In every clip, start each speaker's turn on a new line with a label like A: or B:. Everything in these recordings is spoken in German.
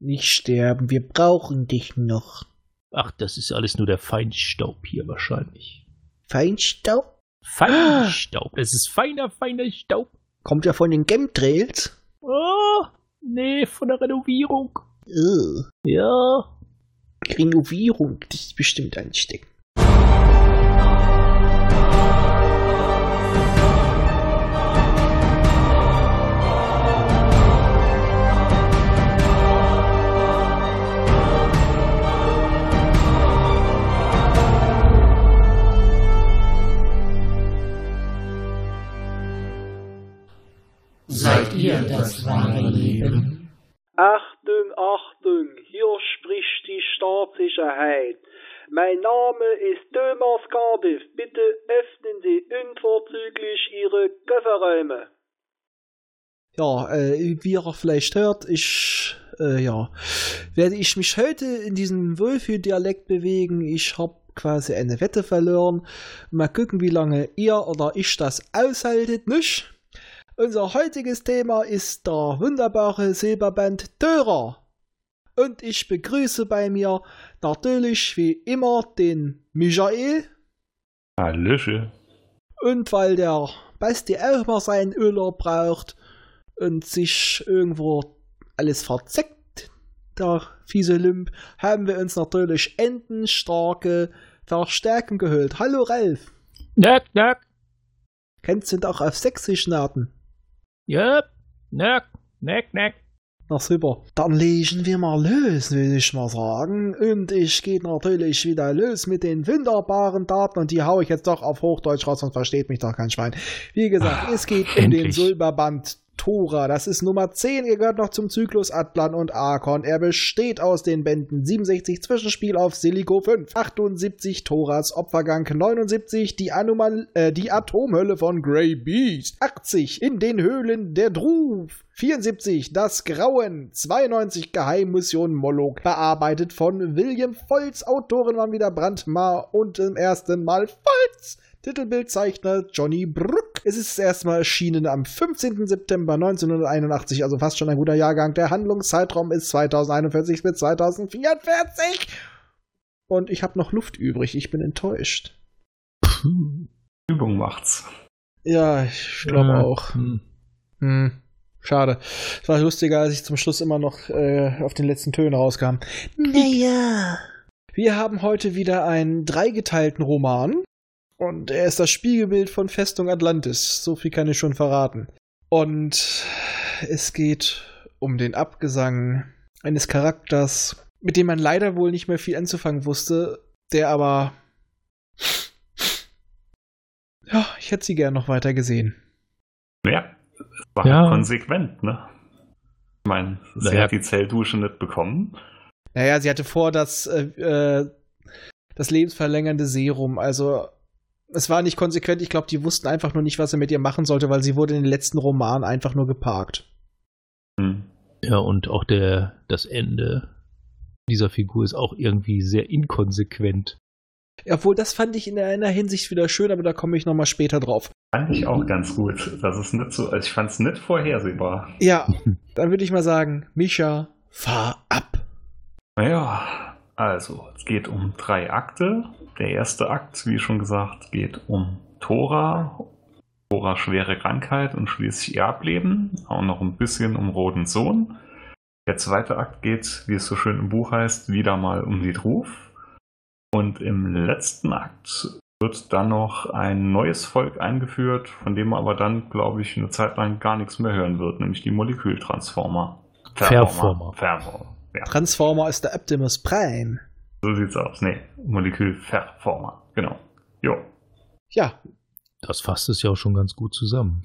A: Nicht sterben, wir brauchen dich noch.
B: Ach, das ist alles nur der Feinstaub hier wahrscheinlich.
A: Feinstaub?
B: Feinstaub, das ist feiner, feiner Staub.
A: Kommt ja von den Chemtrails.
B: Oh, nee, von der Renovierung.
A: Ugh.
B: Ja.
A: Renovierung, das ist bestimmt ansteckend.
C: Seid ihr das wahre Leben?
D: Achtung, Achtung, hier spricht die Staatssicherheit. Mein Name ist Thomas Cardiff. Bitte öffnen Sie unverzüglich Ihre Kofferräume.
A: Ja, äh, wie ihr vielleicht hört, ich, äh, ja, werde ich mich heute in diesem Wohlfühldialekt bewegen. Ich habe quasi eine Wette verloren. Mal gucken, wie lange ihr oder ich das aushaltet, nicht? Unser heutiges Thema ist der wunderbare Silberband Törer. Und ich begrüße bei mir natürlich wie immer den Michael.
E: Hallöche.
A: Und weil der Basti auch mal seinen Urlaub braucht und sich irgendwo alles verzeckt, der fiese Lümp, haben wir uns natürlich endenstarke Verstärken geholt. Hallo Ralf.
B: Nack, nack.
A: Kennst du auch auf Sächsisch Naten?
B: Ja. Nack, nack, nack.
A: Na super. Dann legen wir mal los, will ich mal sagen. Und ich gehe natürlich wieder los mit den wunderbaren Daten und die haue ich jetzt doch auf Hochdeutsch raus, sonst versteht mich doch kein Schwein. Wie gesagt,
B: Ah,
A: es geht um den
B: endlich.
A: Silberband Tora. Das ist Nummer 10. Er gehört noch zum Zyklus Atlan und Arkon. Er besteht aus den Bänden 67 Zwischenspiel auf Silico 5, 78 Toras Opfergang 79 die, Anomal äh, die Atomhölle von Grey Beast, 80 in den Höhlen der Druf, 74 das Grauen, 92 Geheimmission Moloch, bearbeitet von William Volz, Autoren waren wieder Brandmar und zum ersten Mal Volz. Titelbildzeichner Johnny Bruck. Es ist erstmal erschienen am 15. September 1981, also fast schon ein guter Jahrgang. Der Handlungszeitraum ist 2041 bis 2044. Und ich habe noch Luft übrig. Ich bin enttäuscht.
E: Übung macht's.
A: Ja, ich glaube
B: Ja.
A: auch.
B: Hm.
A: Hm. Schade. Es war lustiger, als ich zum Schluss immer noch äh, auf den letzten Tönen rauskam. Naja. Wir haben heute wieder einen dreigeteilten Roman. Und er ist das Spiegelbild von Festung Atlantis. So viel kann ich schon verraten. Und es geht um den Abgesang eines Charakters, mit dem man leider wohl nicht mehr viel anzufangen wusste, der aber. Ja, ich hätte sie gern noch weiter gesehen.
E: Ja, es war
B: Ja.
E: halt konsequent, ne? Ich meine, sie
B: Naja.
E: hat die Zelldusche nicht bekommen.
A: Naja, sie hatte vor, das, äh, äh, das lebensverlängernde Serum. Also, es war nicht konsequent. Ich glaube, die wussten einfach nur nicht, was er mit ihr machen sollte, weil sie wurde in den letzten Romanen einfach nur geparkt.
E: Hm.
B: Ja, und auch der, das Ende dieser Figur ist auch irgendwie sehr inkonsequent.
A: Obwohl, das fand ich in einer Hinsicht wieder schön, aber da komme ich nochmal später drauf.
E: Fand ich auch ganz gut. Das ist nicht so, also ich fand es nicht vorhersehbar.
A: Ja, dann würde ich mal sagen, Mischa, fahr ab.
E: Naja, also, es geht um drei Akte. Der erste Akt, wie schon gesagt, geht um Tora, Tora schwere Krankheit und schließlich ihr Ableben. Auch noch ein bisschen um Roten Sohn. Der zweite Akt geht, wie es so schön im Buch heißt, wieder mal um die Druf. Und im letzten Akt wird dann noch ein neues Volk eingeführt, von dem man aber dann, glaube ich, eine Zeit lang gar nichts mehr hören wird, nämlich die Molekültransformer.
B: Verformer.
E: Verformer. Ja.
A: Transformer ist der Optimus Prime.
E: So sieht's aus. Nee, Molekülverformer. Genau. Jo.
A: Ja,
B: Das fasst es ja auch schon ganz gut zusammen.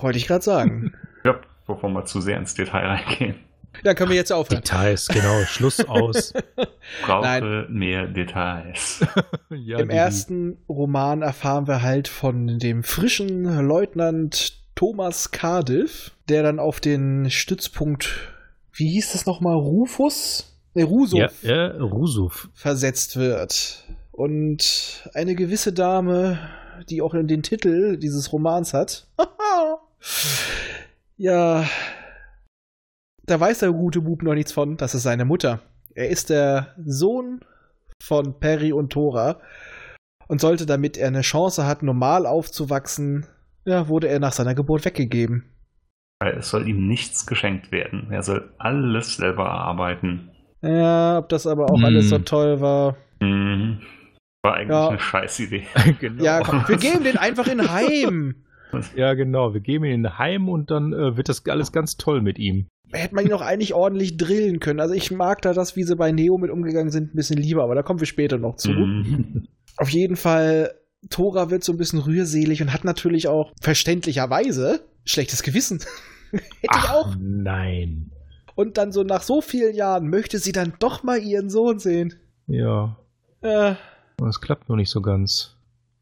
A: wollte ich gerade sagen.
E: Ja, bevor wir zu sehr ins Detail reingehen.
A: Dann können wir jetzt aufhören.
B: Details, genau. Schluss aus.
E: Brauche mehr Details.
B: ja,
A: Im
B: die-
A: ersten Roman erfahren wir halt von dem frischen Leutnant Thomas Cardiff, der dann auf den Stützpunkt, wie hieß das nochmal, Rufus? Ne, Rusuf
B: Ja, ja, Rusuf.
A: versetzt wird. Und eine gewisse Dame, die auch den Titel dieses Romans hat, ja, da weiß der gute Bub noch nichts von, das ist seine Mutter. Er ist der Sohn von Perry und Thora und sollte, damit er eine Chance hat, normal aufzuwachsen, ja, wurde er nach seiner Geburt weggegeben.
E: Weil es soll ihm nichts geschenkt werden. Er soll alles selber erarbeiten.
A: Ja, ob das aber auch
B: Hm.
A: alles so toll war.
E: Mhm. War eigentlich
A: Ja.
E: eine Scheißidee.
B: genau.
A: Ja, komm, wir geben den einfach in Heim.
B: Ja, genau. Wir geben ihn in Heim und dann äh, wird das alles ganz toll mit ihm.
A: Hätte man ihn auch eigentlich ordentlich drillen können. Also ich mag da das, wie sie bei Neo mit umgegangen sind, ein bisschen lieber, aber da kommen wir später noch zu.
E: Mhm.
A: Auf jeden Fall, Tora wird so ein bisschen rührselig und hat natürlich auch verständlicherweise schlechtes Gewissen. Hätte ich auch.
B: Nein.
A: Und dann so nach so vielen Jahren möchte sie dann doch mal ihren Sohn sehen.
B: Ja,
A: Äh,
B: das klappt noch nicht so ganz.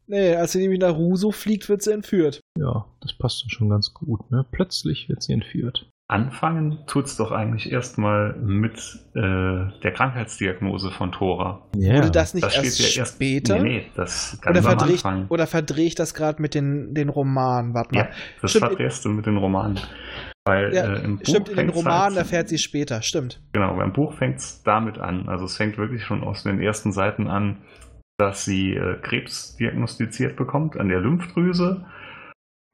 A: nee, als sie nämlich nach Ruso fliegt, wird sie entführt.
B: Ja, das passt dann schon ganz gut. Ne? Plötzlich wird sie entführt.
E: Anfangen tut's doch eigentlich erstmal mit äh, der Krankheitsdiagnose von Thora.
B: Ja.
A: Wurde das nicht
E: Das
A: erst
E: steht ja erst
A: später?
E: Nee, nee, das
A: Oder
E: ganz am
A: verdrehe ich, oder verdreh ich das gerade mit den, den Romanen? Warte
E: Ja,
A: mal.
E: das
A: Stimmt.
E: verdrehst du mit den Romanen. Weil
A: Ja,
E: äh, im Buch
A: stimmt, in den Romanen
E: halt,
A: erfährt sie es später. Stimmt.
E: Genau, beim Buch fängt's damit an. Also es fängt wirklich schon aus den ersten Seiten an, dass sie äh, Krebs diagnostiziert bekommt an der Lymphdrüse.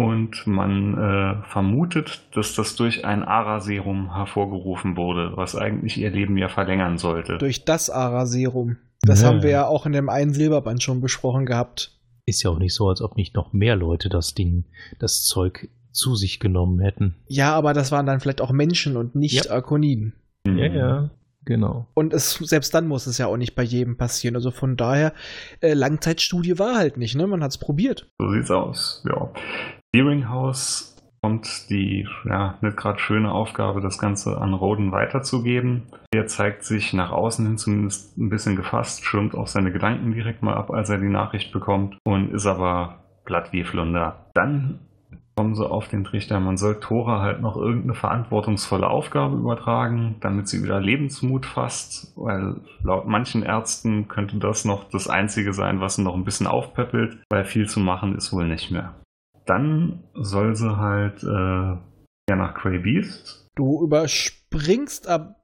E: Und man äh, vermutet, dass das durch ein Ara-Serum hervorgerufen wurde, was eigentlich ihr Leben ja verlängern sollte.
A: Durch das Ara-Serum. Das
B: Ja.
A: haben wir ja auch in dem einen Silberband schon besprochen gehabt.
B: Ist ja auch nicht so, als ob nicht noch mehr Leute das Ding, das Zeug zu sich genommen hätten.
A: Ja, aber das waren dann vielleicht auch Menschen und nicht
B: Ja.
A: Arkoniden.
B: Ja, ja, genau.
A: Und es, selbst dann muss es ja auch nicht bei jedem passieren. Also von daher, äh, Langzeitstudie war halt nicht, ne? Man hat es probiert.
E: So sieht's aus, ja. Deeringhouse kommt die, ja, nicht gerade schöne Aufgabe, das Ganze an Roden weiterzugeben. Er zeigt sich nach außen hin zumindest ein bisschen gefasst, schirmt auch seine Gedanken direkt mal ab, als er die Nachricht bekommt und ist aber platt wie Flunder. Dann kommen sie auf den Trichter, man soll Thora halt noch irgendeine verantwortungsvolle Aufgabe übertragen, damit sie wieder Lebensmut fasst, weil laut manchen Ärzten könnte das noch das Einzige sein, was sie noch ein bisschen aufpäppelt, weil viel zu machen ist wohl nicht mehr. Dann soll sie halt äh, ja nach Grey Beast.
A: Du überspringst aber,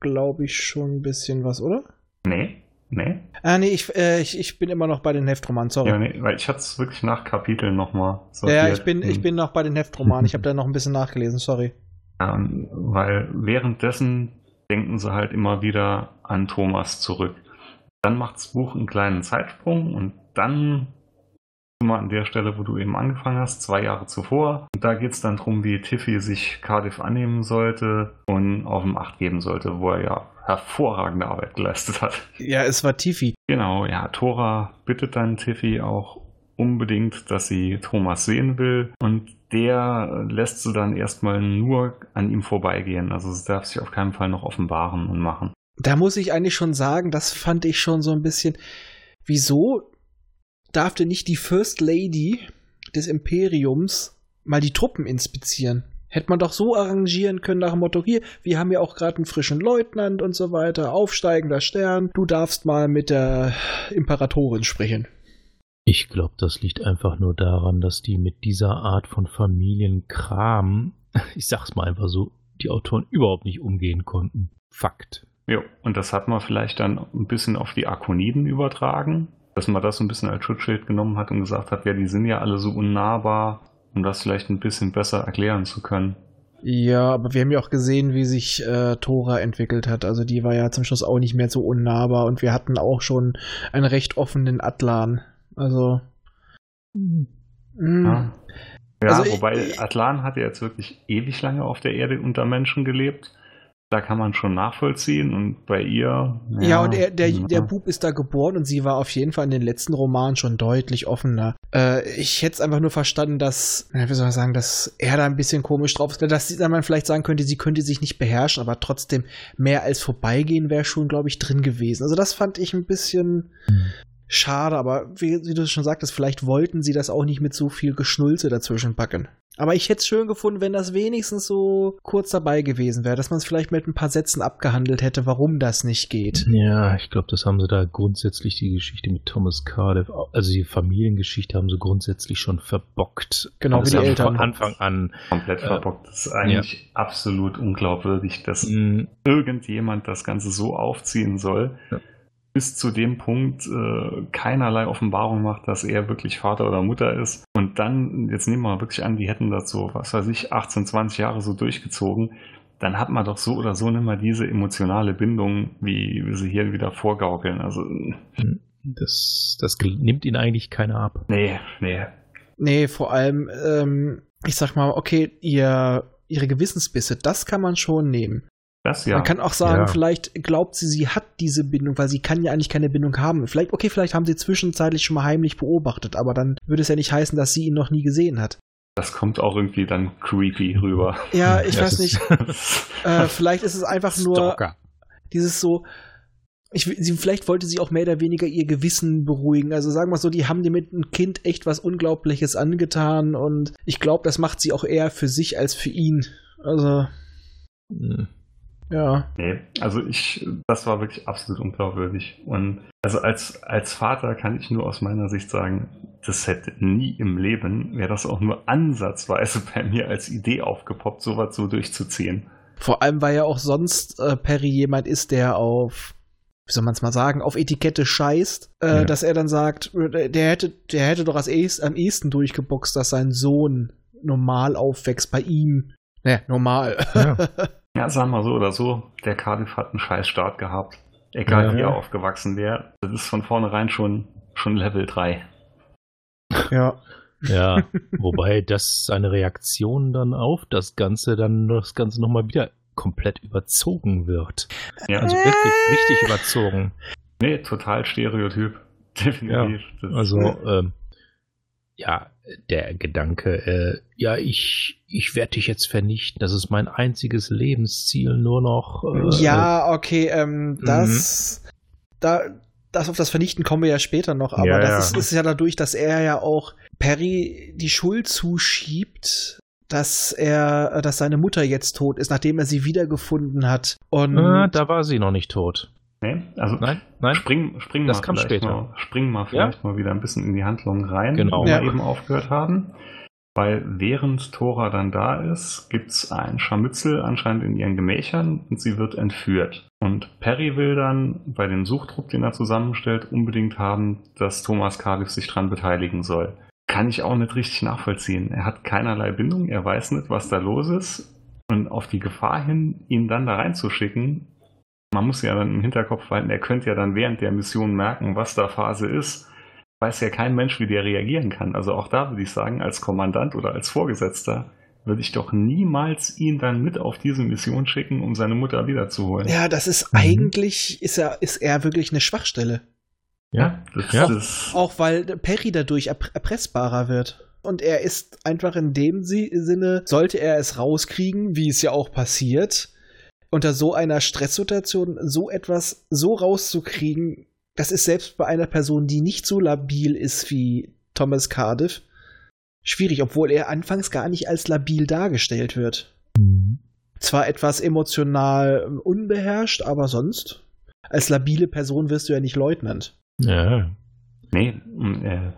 A: glaube ich, schon ein bisschen was, oder?
E: Nee, nee.
A: Ah, nee, ich, äh, ich, ich bin immer noch bei den Heftromanen, sorry.
E: Ja, nee, weil ich hatte es wirklich nach Kapiteln nochmal
A: Ja, ich bin, ich bin noch bei den Heftromanen. Ich habe da noch ein bisschen nachgelesen, sorry.
E: Ähm, weil währenddessen denken sie halt immer wieder an Thomas zurück. Dann macht das Buch einen kleinen Zeitsprung und dann wir an der Stelle, wo du eben angefangen hast, zwei Jahre zuvor. Und da geht es dann darum, wie Tiffy sich Cardiff annehmen sollte und auf dem Acht geben sollte, wo er ja hervorragende Arbeit geleistet hat.
A: Ja, es war Tiffy.
E: Genau, ja, Thora bittet dann Tiffy auch unbedingt, dass sie Thomas sehen will und der lässt sie dann erstmal nur an ihm vorbeigehen. Also sie darf sich auf keinen Fall noch offenbaren und machen.
A: Da muss ich eigentlich schon sagen, das fand ich schon so ein bisschen. Wieso darf denn nicht die First Lady des Imperiums mal die Truppen inspizieren? Hätte man doch so arrangieren können nach dem Motto, hier, wir haben ja auch gerade einen frischen Leutnant und so weiter, aufsteigender Stern, du darfst mal mit der Imperatorin sprechen.
B: Ich glaube, das liegt einfach nur daran, dass die mit dieser Art von Familienkram, ich sag's mal einfach so, die Autoren überhaupt nicht umgehen konnten. Fakt.
E: Jo, und das hat man vielleicht dann ein bisschen auf die Arkoniden übertragen, dass man das so ein bisschen als Schutzschild genommen hat und gesagt hat, ja, die sind ja alle so unnahbar, um das vielleicht ein bisschen besser erklären zu können.
A: Ja, aber wir haben ja auch gesehen, wie sich äh, Tora entwickelt hat. Also die war ja zum Schluss auch nicht mehr so unnahbar und wir hatten auch schon einen recht offenen Atlan. Also. mm,
E: Ja, ja
A: Also ich-
E: wobei Atlan hat ja jetzt wirklich ewig lange auf der Erde unter Menschen gelebt. Da kann man schon nachvollziehen und bei ihr.
A: Ja, und er, der,
E: ja.
A: der Bub ist da geboren und sie war auf jeden Fall in den letzten Romanen schon deutlich offener. Äh, ich hätte es einfach nur verstanden, dass, ja, wie soll ich sagen, dass er da ein bisschen komisch drauf ist. Dass sie- man vielleicht sagen könnte, sie könnte sich nicht beherrschen, aber trotzdem mehr als vorbeigehen wäre schon, glaube ich, drin gewesen. Also das fand ich ein bisschen schade, aber wie, wie du schon sagtest, vielleicht wollten sie das auch nicht mit so viel Geschnulze dazwischen packen. Aber ich hätte es schön gefunden, wenn das wenigstens so kurz dabei gewesen wäre, dass man es vielleicht mit ein paar Sätzen abgehandelt hätte, warum das nicht geht.
B: Ja, ich glaube, das haben sie da grundsätzlich die Geschichte mit Thomas Cardiff, also die Familiengeschichte haben sie grundsätzlich schon verbockt.
A: Genau,
B: Also
A: wie die
B: haben
A: Eltern.
B: Von Anfang an.
E: Komplett
B: Äh,
E: verbockt. Das ist eigentlich absolut unglaubwürdig, dass
B: mh,
E: irgendjemand das Ganze so aufziehen soll,
B: Ja.
E: Bis zu dem Punkt äh, keinerlei Offenbarung macht, dass er wirklich Vater oder Mutter ist. Und dann, jetzt nehmen wir mal wirklich an, die hätten das so, was weiß ich, 18, 20 Jahre so durchgezogen. Dann hat man doch so oder so nicht mal diese emotionale Bindung, wie wir sie hier wieder vorgaukeln. Also,
B: das, das nimmt ihn eigentlich keiner ab.
E: nee, nee.
A: Nee, vor allem, ähm, ich sag mal, okay, ihr, ihre Gewissensbisse, das kann man schon nehmen.
E: Das ja.
A: Man kann auch sagen,
B: Ja.
A: vielleicht glaubt sie, sie hat diese Bindung, weil sie kann ja eigentlich keine Bindung haben. Vielleicht, okay, vielleicht haben sie zwischenzeitlich schon mal heimlich beobachtet, aber dann würde es ja nicht heißen, dass sie ihn noch nie gesehen hat.
E: das kommt auch irgendwie dann creepy rüber.
A: Ja, ich
B: Ja,
A: weiß nicht. Äh, vielleicht ist es einfach nur
B: Stalker.
A: dieses so. Ich, sie, vielleicht wollte sie auch mehr oder weniger ihr Gewissen beruhigen. Also sagen wir so, die haben dir mit einem Kind echt was Unglaubliches angetan und ich glaube, das macht sie auch eher für sich als für ihn. Also,
B: Hm.
A: Ja.
E: Nee, also ich, das war wirklich absolut unglaubwürdig. Und also als, als Vater kann ich nur aus meiner Sicht sagen, das hätte nie im Leben, wäre das auch nur ansatzweise bei mir als Idee aufgepoppt, sowas so durchzuziehen.
A: Vor allem, weil ja auch sonst äh, Perry jemand ist, der auf, wie soll man es mal sagen, auf Etikette scheißt, äh,
B: Ja.
A: dass er dann sagt, äh, der hätte, der hätte doch als ehest, am ehesten durchgeboxt, dass sein Sohn normal aufwächst bei ihm. Ne, normal.
B: Ja.
E: Ja, sagen wir so oder so, der Cardiff hat einen scheiß Start gehabt. Egal
B: Ja.
E: wie er aufgewachsen wäre. Das ist von vornherein schon, schon Level 3.
A: ja.
B: Ja, wobei das seine Reaktion dann auf das Ganze dann das Ganze nochmal wieder komplett überzogen wird.
E: Ja,
B: Also wirklich richtig überzogen.
E: nee, total Stereotyp. Definitiv. Das-
B: Also, ähm, ja, der Gedanke, äh, ja, ich, ich werde dich jetzt vernichten, das ist mein einziges Lebensziel, nur noch. Äh,
A: Ja, okay, ähm, das, da, das auf das Vernichten kommen wir ja später noch, aber
B: Ja,
A: das. Ist, ist ja dadurch, dass er ja auch Perry die Schuld zuschiebt, dass er, dass seine Mutter jetzt tot ist, nachdem er sie wiedergefunden hat. Und
B: äh, da war sie noch nicht tot.
E: Nee, also
B: Nein, nein.
E: Spring, spring
B: Das
E: mal
B: kam
E: vielleicht
B: später.
E: Mal, spring mal vielleicht mal wieder ein bisschen in die Handlung rein,
B: Genau.
E: wo
A: Ja.
E: wir eben aufgehört haben. Weil während Tora dann da ist, gibt's ein Scharmützel anscheinend in ihren Gemächern und sie wird entführt. Und Perry will dann bei dem Suchtrupp, den er zusammenstellt, unbedingt haben, dass Thomas Cardiff sich dran beteiligen soll. Kann ich auch nicht richtig nachvollziehen. Er hat keinerlei Bindung, er weiß nicht, was da los ist. Und auf die Gefahr hin, ihn dann da reinzuschicken, man muss ja dann im Hinterkopf halten, er könnte ja dann während der Mission merken, was da Phase ist. Weiß ja kein Mensch, wie der reagieren kann. Also auch da würde ich sagen, als Kommandant oder als Vorgesetzter würde ich doch niemals ihn dann mit auf diese Mission schicken, um seine Mutter wiederzuholen.
A: ja, das ist
B: Mhm.
A: eigentlich, ist er, ist er wirklich eine Schwachstelle.
B: Ja,
E: das,
B: Ja.
E: das
A: Auch weil Perry dadurch erp erpressbarer wird. Und er ist einfach in dem Si- Sinne, sollte er es rauskriegen, wie es ja auch passiert, unter so einer Stresssituation so etwas so rauszukriegen, das ist selbst bei einer Person, die nicht so labil ist wie Thomas Cardiff, schwierig, obwohl er anfangs gar nicht als labil dargestellt wird.
B: Mhm.
A: Zwar etwas emotional unbeherrscht, aber sonst, als labile Person wirst du ja nicht Leutnant.
B: Ja,
E: Nee, er,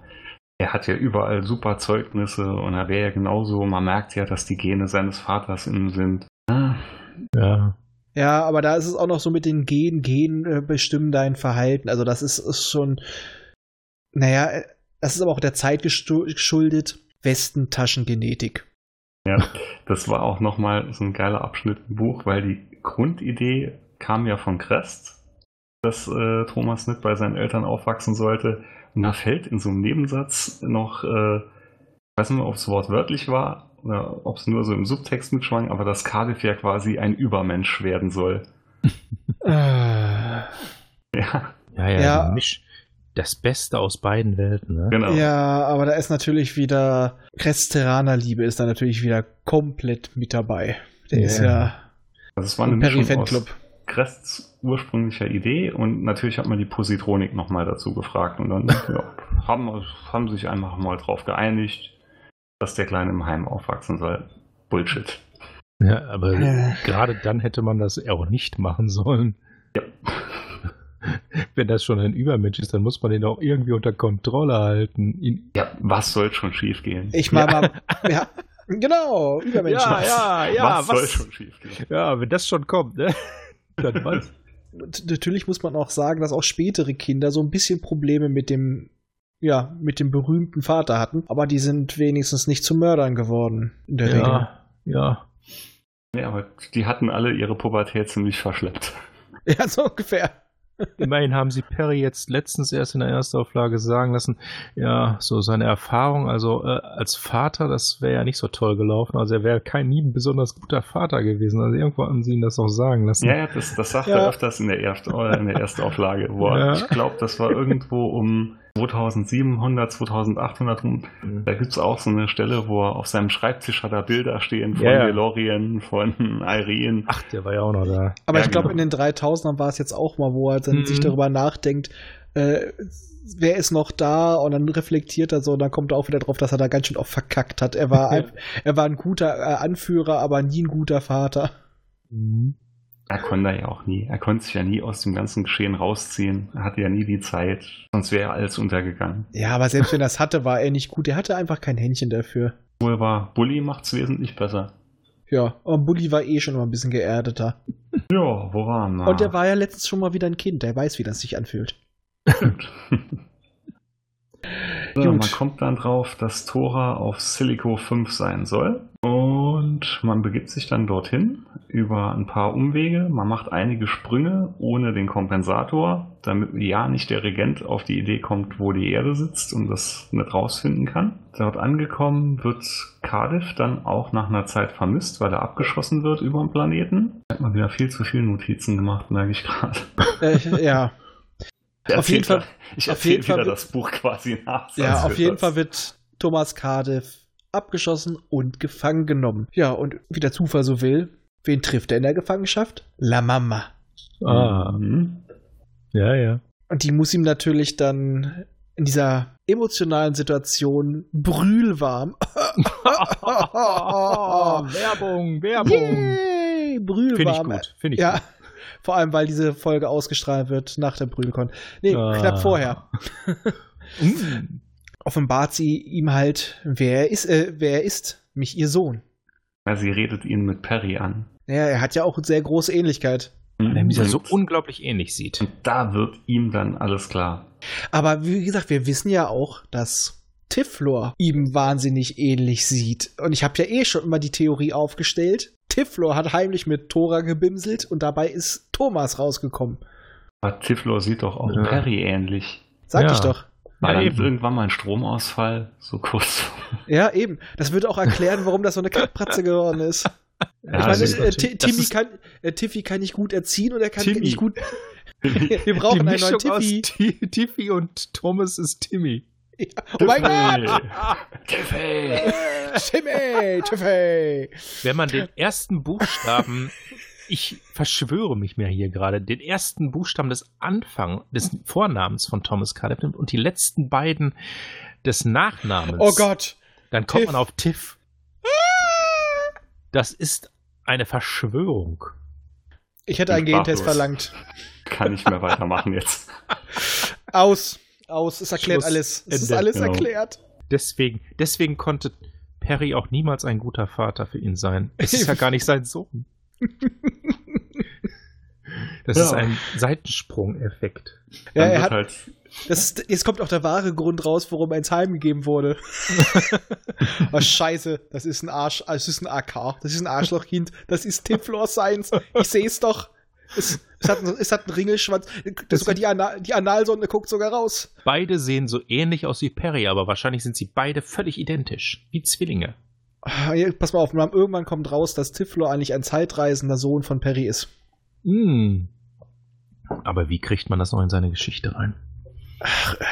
E: er hat ja überall super Zeugnisse und er wäre ja genauso, man merkt ja, dass die Gene seines Vaters in ihm sind. Ah,
B: ja.
A: Ja, aber da ist es auch noch so mit den Gen, Gen äh, bestimmen dein Verhalten. Also das ist, ist schon, naja, äh, das ist aber auch der Zeit geschuldet. Westentaschengenetik.
E: Ja, das war auch nochmal so ein geiler Abschnitt im Buch, weil die Grundidee kam ja von Crest, dass äh, Thomas nicht bei seinen Eltern aufwachsen sollte. Und da fällt in so einem Nebensatz noch, äh, ich weiß nicht ob es wortwörtlich war oder ob es nur so im Subtext mitschwang, aber dass Cardiff ja quasi ein Übermensch werden soll.
A: Äh,
E: Ja,
B: Ja, ja,
A: Ja.
B: Misch. Das Beste aus beiden Welten, ne?
E: genau.
A: Ja, aber da ist natürlich wieder, Cresteraner-Liebe ist da natürlich wieder komplett mit dabei. Der
B: Ja.
A: ist ja
E: Also es war eine
A: ein Perry
E: Mischung aus
A: Fanclub.
E: Crests ursprünglicher Idee und natürlich hat man die Positronik nochmal dazu gefragt und dann ja, haben, haben sich einfach mal drauf geeinigt. Dass der Kleine im Heim aufwachsen soll. Bullshit.
B: Ja, aber
A: Äh.
B: gerade dann hätte man das auch nicht machen sollen.
E: Ja.
B: Wenn das schon ein Übermensch ist, dann muss man den auch irgendwie unter Kontrolle halten. Ihn,
E: Ja, was soll schon schief gehen?
A: Ich mal mal. Ja, genau, Übermenschen.
B: ja, ja,
E: was, soll schon schief gehen?
B: Ja, wenn das schon kommt, ne? Dann was?
A: Natürlich muss man auch sagen, dass auch spätere Kinder so ein bisschen Probleme mit dem, ja, mit dem berühmten Vater hatten, aber die sind wenigstens nicht zu Mördern geworden, in der Regel.
B: Ja, ja.
E: Ja, aber die hatten alle ihre Pubertät ziemlich verschleppt.
A: Ja, so ungefähr.
B: Immerhin haben sie Perry jetzt letztens erst in der Erstauflage sagen lassen, ja, so seine Erfahrung, also äh, als Vater, das wäre ja nicht so toll gelaufen. Also er wäre kein nie ein besonders guter Vater gewesen. Also irgendwo haben sie ihn das auch sagen lassen.
E: Ja, ja, das, das sagt
A: Ja.
E: er öfters in der, Erst, äh, in der Erstauflage. Er,
B: Ja.
E: Ich glaube, das war irgendwo um 2700, 2800 rum. Da gibt's auch so eine Stelle, wo er auf seinem Schreibtisch hat er Bilder stehen von
B: ja.
E: DeLorean, von Irene.
B: Ach, der war ja auch noch da.
A: Aber
E: Ja,
A: ich glaube,
E: genau.
A: in den 3000ern war es jetzt auch mal, wo er dann
B: Mhm.
A: sich darüber nachdenkt, äh, wer ist noch da und dann reflektiert er so und dann kommt er auch wieder drauf, dass er da ganz schön oft verkackt hat. Er war, ein, er war ein guter äh, Anführer, aber nie ein guter Vater.
B: Mhm.
E: Er konnte ja auch nie. Er konnte sich ja nie aus dem ganzen Geschehen rausziehen. Er hatte ja nie die Zeit. Sonst wäre alles untergegangen.
A: Ja, aber selbst wenn er es hatte, war er nicht gut. Er hatte einfach kein Händchen dafür.
E: Wohl war, Bully macht's wesentlich besser.
A: Ja, aber Bully war eh schon mal ein bisschen geerdeter.
E: Ja, wo waren wir?
A: Und der war ja letztens schon mal wieder ein Kind. Der weiß, wie das sich anfühlt. Gut.
E: man kommt dann drauf, dass Tora auf Silico 5 sein soll. Und man begibt sich dann dorthin über ein paar Umwege. Man macht einige Sprünge ohne den Kompensator, damit ja nicht der Regent auf die Idee kommt, wo die Erde sitzt und das nicht rausfinden kann. Dort angekommen wird Cardiff dann auch nach einer Zeit vermisst, weil er abgeschossen wird über den Planeten. Da hat man wieder viel zu viele Notizen gemacht, merke ich gerade.
A: Äh, ja.
E: Ich
A: Auf jeden Fall-
E: Ich erzähle wieder
A: wird-
E: das Buch quasi nach.
A: Ja, auf jeden
E: das-
A: Fall wird Thomas Cardiff abgeschossen und gefangen genommen. Ja, und wie der Zufall so will, wen trifft er in der Gefangenschaft? La Mama.
B: Ah,
E: Mhm.
B: ja, ja.
A: Und die muss ihm natürlich dann in dieser emotionalen Situation brühlwarm.
B: Werbung, Werbung.
A: Yay, brühlwarm.
B: Finde ich gut. Finde ich
A: Ja,
B: gut.
A: Vor allem, weil diese Folge ausgestrahlt wird nach der Brühlkon. Nee,
B: Ah.
A: knapp vorher.
B: Mm.
A: Offenbart sie ihm halt, wer er ist, äh, wer er ist, mich ihr Sohn.
E: Ja, sie redet ihn mit Perry an.
A: Ja, er hat ja auch sehr große Ähnlichkeit.
B: Der ihm ja so unglaublich ähnlich sieht.
E: Und da wird ihm dann alles klar.
A: Aber wie gesagt, wir wissen ja auch, dass Tiflor ihm wahnsinnig ähnlich sieht. Und ich habe ja eh schon immer die Theorie aufgestellt. Tiflor hat heimlich mit Tora gebimselt und dabei ist Thomas rausgekommen.
E: Aber Tiflor sieht doch auch
B: Ja.
E: Perry ähnlich.
A: Sag
B: Ja.
A: ich doch.
E: War
B: Ja, eben.
E: irgendwann mal ein Stromausfall, so kurz.
A: Ja, eben. Das würde auch erklären, warum das so eine Kackpratze geworden ist.
E: Ja,
A: ich meine,
B: ist
A: äh, Timmy kann, äh, Tiffy kann nicht gut erziehen und er kann
B: Timmy.
A: nicht gut. Wir brauchen
B: Die
A: einen neuen
B: aus
A: Tiffy.
B: Ti- Tiffy und Thomas ist Timmy.
A: Ja. Oh mein Gott!
E: Tiffy!
A: Timmy! Tiffy!
B: Wenn man den ersten Buchstaben, ich verschwöre mich mir hier gerade, den ersten Buchstaben des Anfang, des Vornamens von Thomas Cardiff nimmt und die letzten beiden des Nachnamens,
A: Oh Gott!
B: dann kommt
A: Tiff.
B: man auf Tiff. Das ist eine Verschwörung.
A: Ich hätte einen
E: Ich
A: Gentest verlangt.
E: Kann nicht mehr weitermachen jetzt.
A: Aus. Aus. Es erklärt
B: Schluss.
A: alles. Es ist alles
E: Genau.
A: erklärt.
B: Deswegen, deswegen konnte Perry auch niemals ein guter Vater für ihn sein. Es ist ja gar nicht sein Sohn. Das
E: Ja.
B: ist ein Seitensprung-Effekt.
A: Ja,
E: Dann
A: er
E: wird
A: hat,
E: halt,
A: das ist, jetzt kommt auch der wahre Grund raus, warum er ins Heim gegeben wurde. oh, scheiße, das ist ein Arsch, das ist ein AK, das ist ein Arschlochkind, das ist Tiflor Science. Ich sehe es doch. Es, es, hat, einen- es hat einen Ringelschwanz.
B: Das-
A: sogar die, Ana, die Analsonde guckt sogar raus.
B: Beide sehen so ähnlich aus wie Perry, aber wahrscheinlich sind sie beide völlig identisch. Wie Zwillinge.
A: Ah, Pass mal auf, irgendwann kommt raus, dass Tiflor eigentlich ein zeitreisender Sohn von Perry ist.
B: Hm. Aber wie kriegt man das noch in seine Geschichte rein?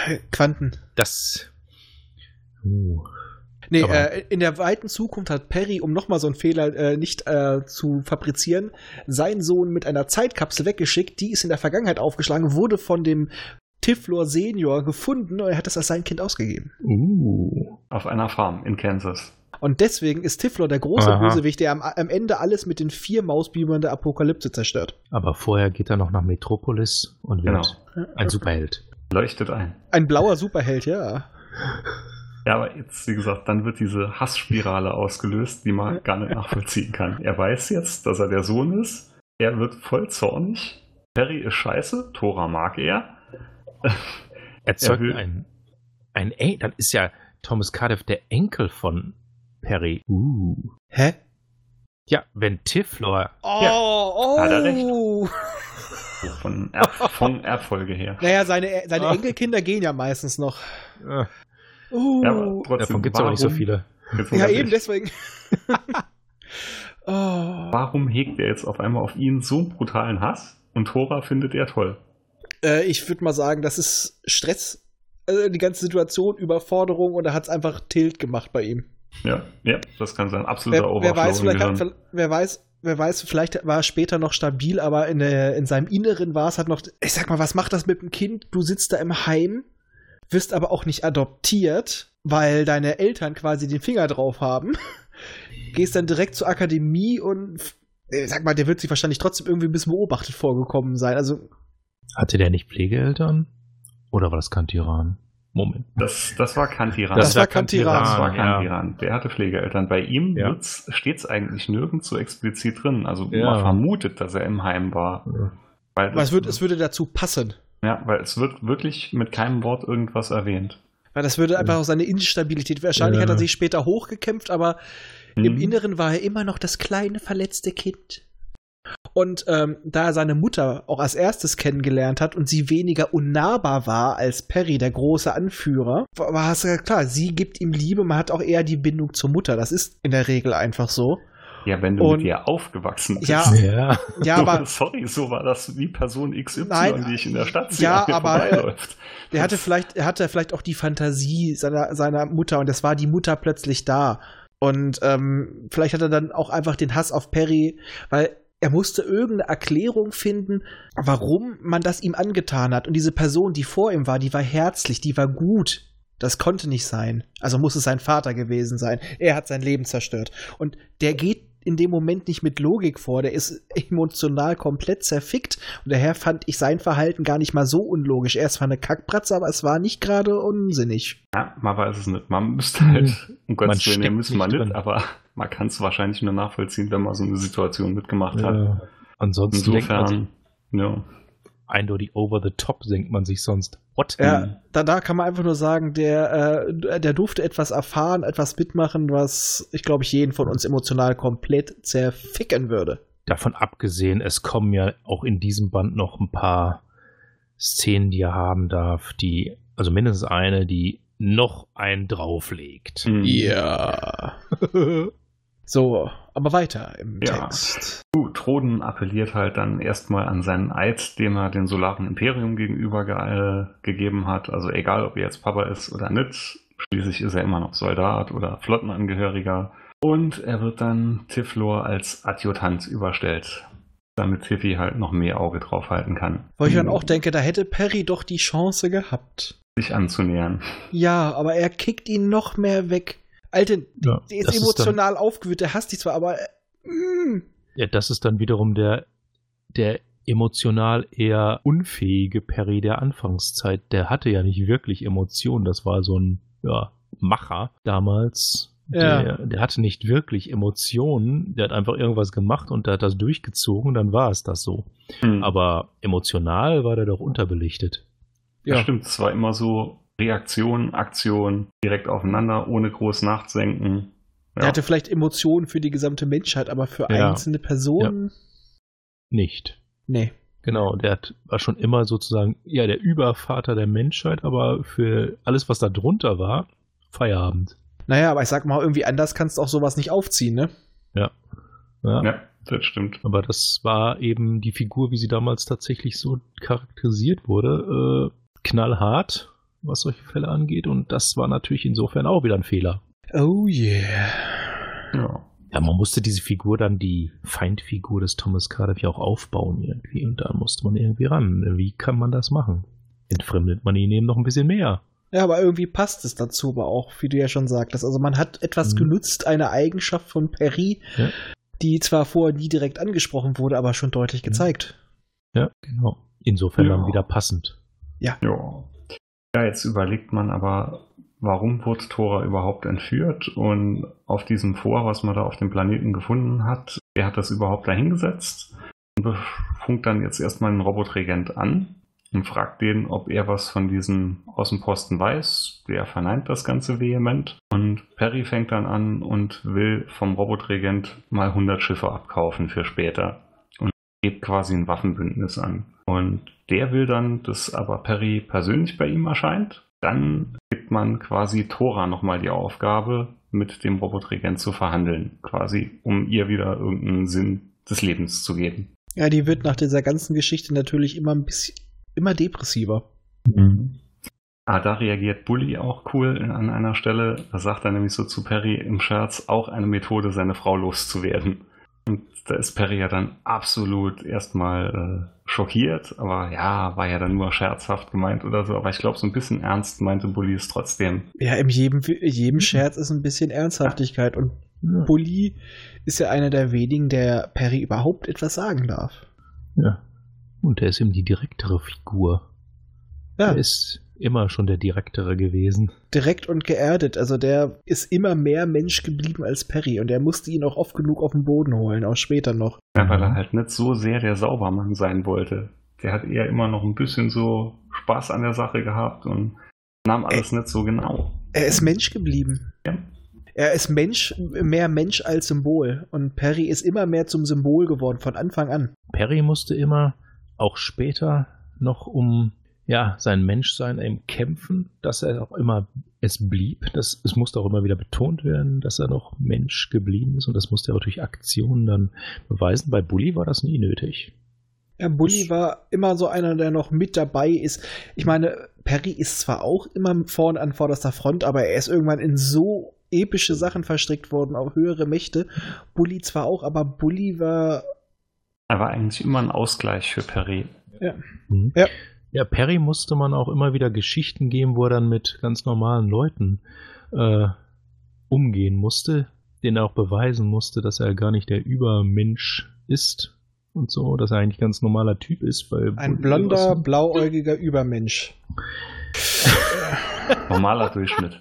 A: Äh, Quanten.
B: Das. Uh.
A: Nee, äh, in der weiten Zukunft hat Perry, um nochmal so einen Fehler äh, nicht äh, zu fabrizieren, seinen Sohn mit einer Zeitkapsel weggeschickt. Die ist in der Vergangenheit aufgeschlagen, wurde von dem Tiflor Senior gefunden und er hat es als sein Kind ausgegeben.
B: Uh.
E: Auf einer Farm in Kansas.
A: Und deswegen ist Tiflor der große
B: Aha.
A: Bösewicht, der am, am Ende alles mit den vier Mausbibern der Apokalypse zerstört.
B: Aber vorher geht er noch nach Metropolis und wird ein Superheld.
E: Leuchtet ein.
A: Ein blauer Superheld, ja.
E: Ja, aber jetzt, wie gesagt, dann wird diese Hassspirale ausgelöst, die man gar nicht nachvollziehen kann. Er weiß jetzt, dass er der Sohn ist. Er wird voll zornig. Perry ist scheiße. Tora mag er.
B: Er zeugt
E: will-
B: ein, ein Ey, dann ist ja Thomas Cardiff der Enkel von Perry. Uh.
A: Hä?
B: Ja, wenn Tiflor.
A: Oh,
E: Ja,
A: oh.
E: hat er recht. Von, er von Erbfolge her.
A: Naja, seine, seine
B: Ah.
A: Enkelkinder gehen ja meistens noch. Uh.
E: Ja, aber trotzdem,
B: davon gibt es aber nicht so
E: warum-
B: viele.
A: Ja, eben
E: ehrlich,
A: deswegen. oh.
E: Warum hegt er jetzt auf einmal auf ihn so einen brutalen Hass? Und Tora findet er toll.
A: Äh, ich würde mal sagen, das ist Stress, äh, die ganze Situation, Überforderung und er hat es einfach Tilt gemacht bei ihm.
E: Ja, ja, das kann sein. Absoluter
A: Wer, wer, weiß, vielleicht hat, wer weiß, wer weiß, vielleicht war er später noch stabil, aber in, der, in seinem Inneren war es halt noch. Ich sag mal, was macht das mit dem Kind? Du sitzt da im Heim, wirst aber auch nicht adoptiert, weil deine Eltern quasi den Finger drauf haben. Gehst dann direkt zur Akademie und äh, sag mal, der wird sich wahrscheinlich trotzdem irgendwie ein bisschen beobachtet vorgekommen sein. Also,
B: Hatte der nicht Pflegeeltern? Oder war das Kantiran? Moment.
E: Das, das war Kantiran.
A: Das war Kantiran.
E: Das war
B: ja.
E: Kantiran. Der hatte Pflegeeltern. Bei ihm
B: Ja.
E: steht es eigentlich nirgends so explizit drin. Also
B: Ja.
E: man vermutet, dass er im Heim war. Weil
A: es, wird, es würde dazu passen.
E: Ja, weil es wird wirklich mit keinem Wort irgendwas erwähnt.
A: Weil das würde einfach auch seine Instabilität. Wahrscheinlich
B: Ja.
A: hat er sich später hochgekämpft, aber
E: Hm.
A: im Inneren war er immer noch das kleine, verletzte Kind. Und ähm, da er seine Mutter auch als erstes kennengelernt hat und sie weniger unnahbar war als Perry, der große Anführer, war war es ja klar, sie gibt ihm Liebe, man hat auch eher die Bindung zur Mutter. Das ist in der Regel einfach so.
E: Ja, wenn du
A: Und-
E: mit ihr aufgewachsen bist.
A: Ja,
B: Ja.
A: ja, aber
E: Sorry, so war das wie Person XY,
A: Nein,
E: die ich in der Stadt sehe,
A: ja, aber-
E: vorbeiläuft.
A: er hatte vielleicht, er hatte vielleicht auch die Fantasie seiner, seiner Mutter und es war die Mutter plötzlich da. Und ähm, vielleicht hat er dann auch einfach den Hass auf Perry, weil er musste irgendeine Erklärung finden, warum man das ihm angetan hat. Und diese Person, die vor ihm war, die war herzlich, die war gut. Das konnte nicht sein. Also muss es sein Vater gewesen sein. Er hat sein Leben zerstört. Und der geht in dem Moment nicht mit Logik vor. Der ist emotional komplett zerfickt. Und daher fand ich sein Verhalten gar nicht mal so unlogisch. Er ist zwar eine Kackbratze, aber es war nicht gerade unsinnig.
E: Ja, man weiß es nicht. Man müsste halt, um
B: Man
E: Gottes Willen,
B: steckt
E: müssen wir
B: nicht
E: nicht,
B: drin.
E: aber man kann es wahrscheinlich nur nachvollziehen, wenn man so eine Situation mitgemacht hat.
B: ja. Ansonsten denkt man
E: Insofern, ja.
B: Eindeutig over the top senkt man sich sonst. What?
E: Mhm.
A: Ja, da, da kann man einfach nur sagen, der, äh, der durfte etwas erfahren, etwas mitmachen, was ich glaube ich jeden von uns emotional komplett zerficken würde.
B: Davon abgesehen, es kommen ja auch in diesem Band noch ein paar Szenen, die er haben darf, die, also mindestens eine, die noch einen drauflegt.
E: Mhm.
A: Ja. so, aber weiter im
E: Ja.
A: Text.
E: Gut, Roden appelliert halt dann erstmal an seinen Eid, den er dem Solaren Imperium gegenüber ge äh, gegeben hat. Also egal, ob er jetzt Papa ist oder nicht. Schließlich ist er immer noch Soldat oder Flottenangehöriger. Und er wird dann Tiflor als Adjutant überstellt, damit Tiffy halt noch mehr Auge drauf halten kann.
A: Wo ich dann auch denke, da hätte Perry doch die Chance gehabt.
E: Sich anzunähern.
A: Ja, aber er kickt ihn noch mehr weg. Alter,
B: Ja,
A: der ist
B: das ist dann-
A: emotional aufgewühlt, der hasst dich zwar, aber äh, mm,
B: Ja, das ist dann wiederum der, der emotional eher unfähige Perry der Anfangszeit. Der hatte ja nicht wirklich Emotionen. Das war so ein ja, Macher damals.
A: Ja.
B: Der, der hatte nicht wirklich Emotionen. Der hat einfach irgendwas gemacht und der hat das durchgezogen. Dann war es das so.
E: Hm.
B: Aber emotional war der doch unterbelichtet.
E: Ja,
A: ja.
E: stimmt. Es war immer so Reaktion, Aktion, direkt aufeinander, ohne groß nachzusenken.
A: er
E: Ja.
A: hatte vielleicht Emotionen für die gesamte Menschheit, aber für
B: Ja.
A: einzelne Personen,
B: Nicht.
A: nee.
B: Genau, der hat, war schon immer sozusagen, ja, der Übervater der Menschheit, aber für alles, was da drunter war, Feierabend.
A: Naja, aber ich sag mal, irgendwie anders kannst du auch sowas nicht aufziehen, ne?
B: Ja.
E: ja, das stimmt.
B: Aber das war eben die Figur, wie sie damals tatsächlich so charakterisiert wurde, äh, knallhart, was solche Fälle angeht. Und das war natürlich insofern auch wieder ein Fehler.
A: Oh yeah.
E: Ja.
B: Ja, man musste diese Figur dann, die Feindfigur des Thomas Cardiff ja auch aufbauen irgendwie. Und da musste man irgendwie ran. Wie kann man das machen? entfremdet man ihn eben noch ein bisschen mehr.
A: Ja, aber irgendwie passt es dazu, aber auch, wie du ja schon sagtest. Also man hat etwas
B: Mhm.
A: genutzt, eine Eigenschaft von Perry,
B: Ja.
A: die zwar vorher nie direkt angesprochen wurde, aber schon deutlich
B: Mhm.
A: gezeigt.
B: Ja, genau. Insofern
E: Ja.
B: dann wieder passend.
E: Ja. Ja, jetzt überlegt man aber, warum wurde Thora überhaupt entführt? Und auf diesem Vor, was man da auf dem Planeten gefunden hat, wer hat das überhaupt dahingesetzt? Und funkt dann jetzt erstmal einen Robotregent an und fragt den, ob er was von diesem Außenposten weiß. Der verneint das Ganze vehement. Und Perry fängt dann an und will vom Robotregent mal 100 Schiffe abkaufen für später. Und gibt quasi ein Waffenbündnis an. Und der will dann, dass aber Perry persönlich bei ihm erscheint. Dann gibt man quasi Thora nochmal die Aufgabe, mit dem Robotregent zu verhandeln. Quasi, um ihr wieder irgendeinen Sinn des Lebens zu geben.
A: Ja, die wird nach dieser ganzen Geschichte natürlich immer ein bisschen, immer depressiver.
E: Ah, da reagiert Bully auch cool an einer Stelle. Da sagt er nämlich so zu Perry im Scherz, auch eine Methode, seine Frau loszuwerden. Und da ist Perry ja dann absolut erstmal äh, schockiert, aber ja, war ja dann nur scherzhaft gemeint oder so. Aber ich glaube, so ein bisschen ernst meinte Bully es trotzdem.
A: Ja, in jedem, jedem Scherz ist ein bisschen Ernsthaftigkeit und
B: Ja.
A: Bully ist ja einer der wenigen, der Perry überhaupt etwas sagen darf.
B: ja. Und er ist eben die direktere Figur.
A: Ja,
B: Er ist immer schon der direktere gewesen.
A: direkt und geerdet. Also der ist immer mehr Mensch geblieben als Perry und er musste ihn auch oft genug auf den Boden holen, auch später noch.
E: Ja, weil er halt nicht so sehr der Saubermann sein wollte. Der hat eher immer noch ein bisschen so Spaß an der Sache gehabt und nahm alles nicht so genau.
A: Er ist Mensch geblieben.
E: Ja.
A: Er ist Mensch, mehr Mensch als Symbol. Und Perry ist immer mehr zum Symbol geworden, von Anfang an.
B: Perry musste immer, auch später, noch um ja, sein Menschsein eben kämpfen, dass er auch immer es blieb. Das, es musste auch immer wieder betont werden, dass er noch Mensch geblieben ist und das musste er auch durch Aktionen dann beweisen. Bei Bully war das nie nötig.
A: Ja, Bully war immer so einer, der noch mit dabei ist. Ich meine, Perry ist zwar auch immer vorne an vorderster Front, aber er ist irgendwann in so epische Sachen verstrickt worden, auch höhere Mächte. Bully zwar auch, aber Bully war.
E: Er war eigentlich immer ein Ausgleich für Perry.
B: Mhm.
A: Ja.
B: Ja, Perry musste man auch immer wieder Geschichten geben, wo er dann mit ganz normalen Leuten äh, umgehen musste, denen er auch beweisen musste, dass er gar nicht der Übermensch ist und so, dass er eigentlich ganz normaler Typ ist. Bei
A: Ein blonder,
B: was-
A: blauäugiger Übermensch.
E: Normaler Durchschnitt.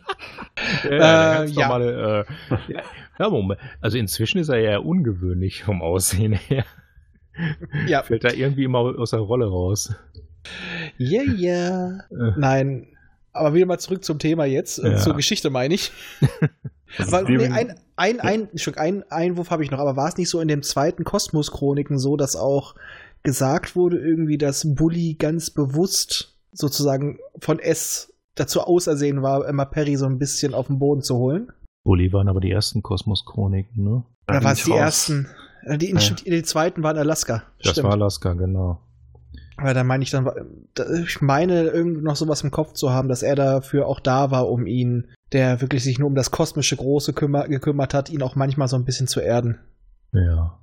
B: Ja,
A: Äh,
B: ganz
A: ja.
B: normale, äh, ja, ja, Moment. Also inzwischen ist er ja ungewöhnlich vom Aussehen her.
A: Ja,
B: Fällt da irgendwie immer aus der Rolle raus.
A: Ja, ja.
B: Äh,
A: Nein. Aber wieder mal zurück zum Thema jetzt, äh,
B: Ja.
A: zur Geschichte meine ich.
E: Also
A: Aber nee, ein, ein, ein, ein Einwurf habe ich noch, aber war es nicht so in dem zweiten Kosmos-Chroniken so, dass auch gesagt wurde, irgendwie, dass Bully ganz bewusst sozusagen von S dazu ausersehen war, immer Perry so ein bisschen auf den Boden zu holen?
B: Bully waren aber die ersten Kosmos-Chroniken, ne?
E: Da
A: Oder
E: bin
A: war es die ersten? Äh, Die,
E: Ja.
A: die, die zweiten waren Alaska.
B: Das
A: Stimmt.
B: war Alaska, genau.
A: Aber da meine ich dann, da- ich meine, irgendwie noch sowas im Kopf zu haben, dass er dafür auch da war, um ihn, der wirklich sich nur um das kosmische Große kümmer, gekümmert hat, ihn auch manchmal so ein bisschen zu erden.
B: Ja.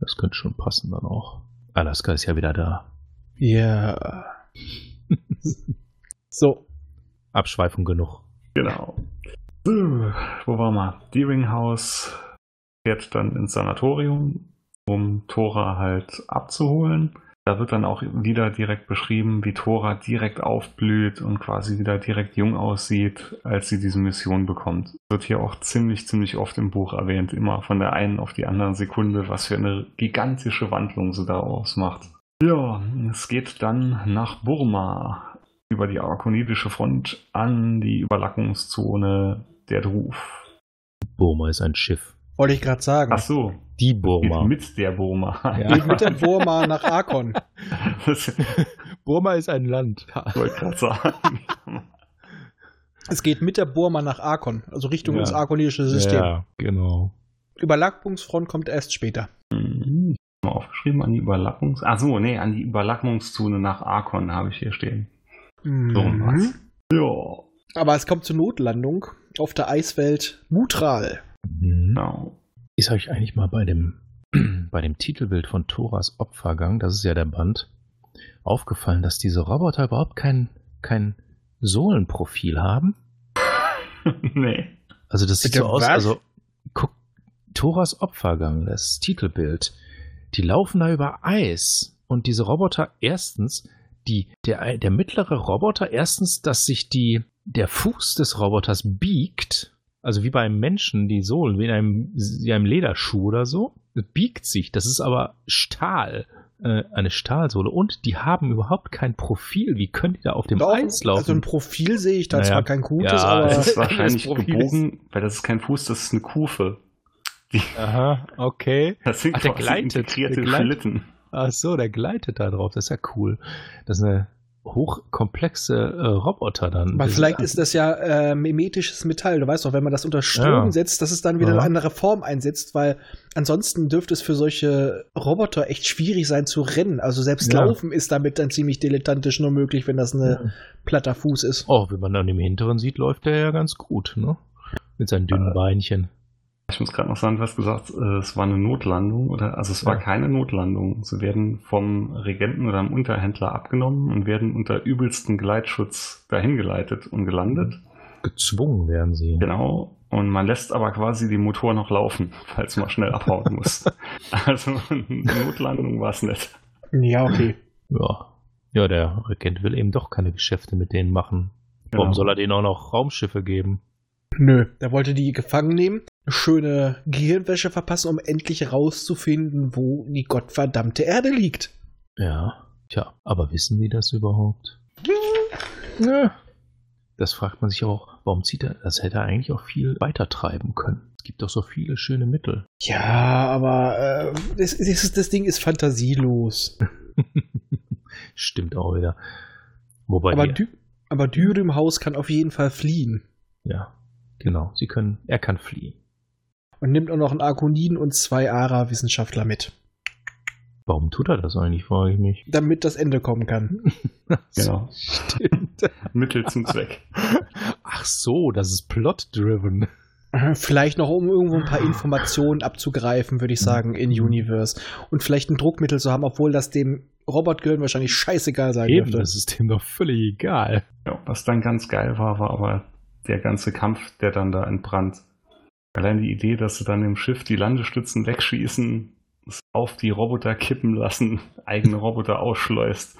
B: Das könnte schon passen dann auch. Alaska ist ja wieder da.
A: Ja. so.
B: Abschweifung genug.
E: Genau. So, wo waren wir? Deeringhouse fährt dann ins Sanatorium, um Thora halt abzuholen. Da wird dann auch wieder direkt beschrieben, wie Thora direkt aufblüht und quasi wieder direkt jung aussieht, als sie diese Mission bekommt. Wird hier auch ziemlich, ziemlich oft im Buch erwähnt, immer von der einen auf die andere Sekunde, was für eine gigantische Wandlung sie da ausmacht. Ja, es geht dann nach Burma über die arkonidische Front an die Überlappungszone der Druf.
B: Burma ist ein Schiff.
A: Wollte ich gerade sagen.
E: Ach so,
B: Die
E: geht
B: Burma.
E: mit der Burma.
B: Ja.
A: Geht mit der Burma nach Arkon.
E: Das
B: Burma ist ein Land.
E: wollte gerade sagen.
A: Es geht mit der Burma nach Arkon, also Richtung
B: Ja.
A: ins arkonische System.
B: Ja, genau.
A: Überlappungsfront kommt erst später.
E: Hm, mal aufgeschrieben an die Überlappungs... Ach so, nee, an die Überlappungszone nach Arkon habe ich hier stehen. So
A: Mhm.
E: was. Ja,
A: Aber es kommt zur Notlandung auf der Eiswelt Mutral.
B: Mhm.
E: genau.
B: Ist euch eigentlich mal bei dem, bei dem Titelbild von Thoras Opfergang, das ist ja der Band, aufgefallen, dass diese Roboter überhaupt kein, kein Sohlenprofil haben?
E: nee.
B: Also das sieht
A: Bitte
B: so aus,
A: was?
B: also guck, Thoras Opfergang, das Titelbild, die laufen da über Eis und diese Roboter erstens, die, der, der mittlere Roboter, erstens, dass sich die, der Fuß des Roboters biegt, also wie beim Menschen, die Sohlen, wie in einem, wie einem Lederschuh oder so, das biegt sich, das ist aber Stahl, äh, eine Stahlsohle und die haben überhaupt kein Profil, wie können die da auf dem
A: Doch,
B: Eis laufen?
A: Also ein Profil sehe ich da
B: Naja.
A: zwar kein gutes,
B: Ja,
A: aber
E: Das ist
B: Das
E: wahrscheinlich
B: Profil
E: gebogen, weil das ist kein Fuß, das ist eine Kufe.
B: Aha, okay.
E: Das sind
B: Ach, der gleitet.
E: integrierte
B: Der gleitet.
E: Schlitten.
B: Ach so, der gleitet da drauf. Das ist ja cool. Das ist eine hochkomplexe äh, Roboter dann.
A: Aber
B: Das
A: vielleicht ist das ja äh, mimetisches Metall. Du weißt doch, wenn man das unter Strom
B: Ja.
A: setzt, dass es dann wieder
B: Ja.
A: eine andere Form einsetzt, weil ansonsten dürfte es für solche Roboter echt schwierig sein zu rennen. Also selbst
B: Ja.
A: Laufen ist damit dann ziemlich dilettantisch nur möglich, wenn das ein platter Fuß ist.
B: Oh, wenn man dann im Hinteren sieht, läuft der ja ganz gut, ne? Mit seinen dünnen
E: Äh,
B: Beinchen.
E: Ich muss gerade noch sagen, du hast gesagt, äh, es war eine Notlandung oder also es war
B: Ja.
E: keine Notlandung. Sie werden vom Regenten oder einem Unterhändler abgenommen und werden unter übelsten Gleitschutz dahin geleitet und gelandet.
B: Gezwungen werden sie.
E: Genau. Und man lässt aber quasi die Motor noch laufen, falls man schnell abhauen muss. Also eine Notlandung war es nicht.
A: Ja, okay.
B: Ja. Ja, der Regent will eben doch keine Geschäfte mit denen machen. Warum
E: Genau.
B: soll er denen auch noch Raumschiffe geben?
A: Nö, der wollte die gefangen nehmen, schöne Gehirnwäsche verpassen, um endlich rauszufinden, wo die gottverdammte Erde liegt.
B: Ja. Tja, aber wissen die das überhaupt? Ja. Das fragt man sich auch, warum zieht er, das hätte er eigentlich auch viel weiter treiben können. Es gibt doch so viele schöne Mittel.
A: Ja, aber äh, das, das, das Ding ist fantasielos.
B: Stimmt auch wieder. Wobei
A: aber,
B: die,
A: Dü aber Dürüm Haus kann auf jeden Fall fliehen.
B: ja, genau, sie können, er kann fliehen.
A: Und nimmt auch noch einen Arkonin und zwei Ara-Wissenschaftler mit,
B: Warum tut er das eigentlich, frage ich mich.
A: damit das Ende kommen kann.
E: Genau.
B: Stimmt.
E: Mittel zum Zweck.
B: Ach so, das ist plot-driven.
A: Vielleicht noch, um irgendwo ein paar Informationen abzugreifen, würde ich sagen, in Universe. Und vielleicht ein Druckmittel zu haben, obwohl das dem Robotgehirn wahrscheinlich scheißegal sein
B: Eben,
A: dürfte.
B: das ist dem doch völlig egal.
E: Ja, was dann ganz geil war, war aber der ganze Kampf, der dann da entbrannt. Allein die Idee, dass sie dann im Schiff die Landestützen wegschießen, es auf die Roboter kippen lassen, eigene Roboter ausschleust.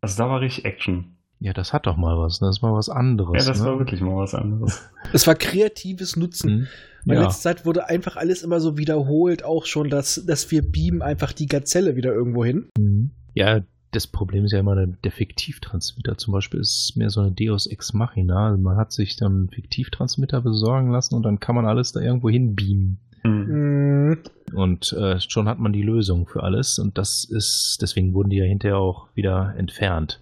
E: Also da war richtig Action.
B: Ja, das hat doch mal was, das ist mal was anderes.
E: Ja, das
B: ne?
E: war wirklich mal was anderes.
A: Es war kreatives Nutzen.
B: Hm.
A: In
B: Ja.
A: letzter Zeit wurde einfach alles immer so wiederholt, auch schon, dass, dass wir beamen einfach die Gazelle wieder irgendwo hin.
B: Mhm. Ja, das Problem ist ja immer, der Fiktivtransmitter zum Beispiel ist mehr so eine Deus Ex Machina. Also man hat sich dann einen Fiktivtransmitter besorgen lassen und dann kann man alles da irgendwo hin beamen.
E: Hm.
A: Mhm.
B: Und äh, schon hat man die Lösung für alles und das ist, deswegen wurden die ja hinterher auch wieder entfernt.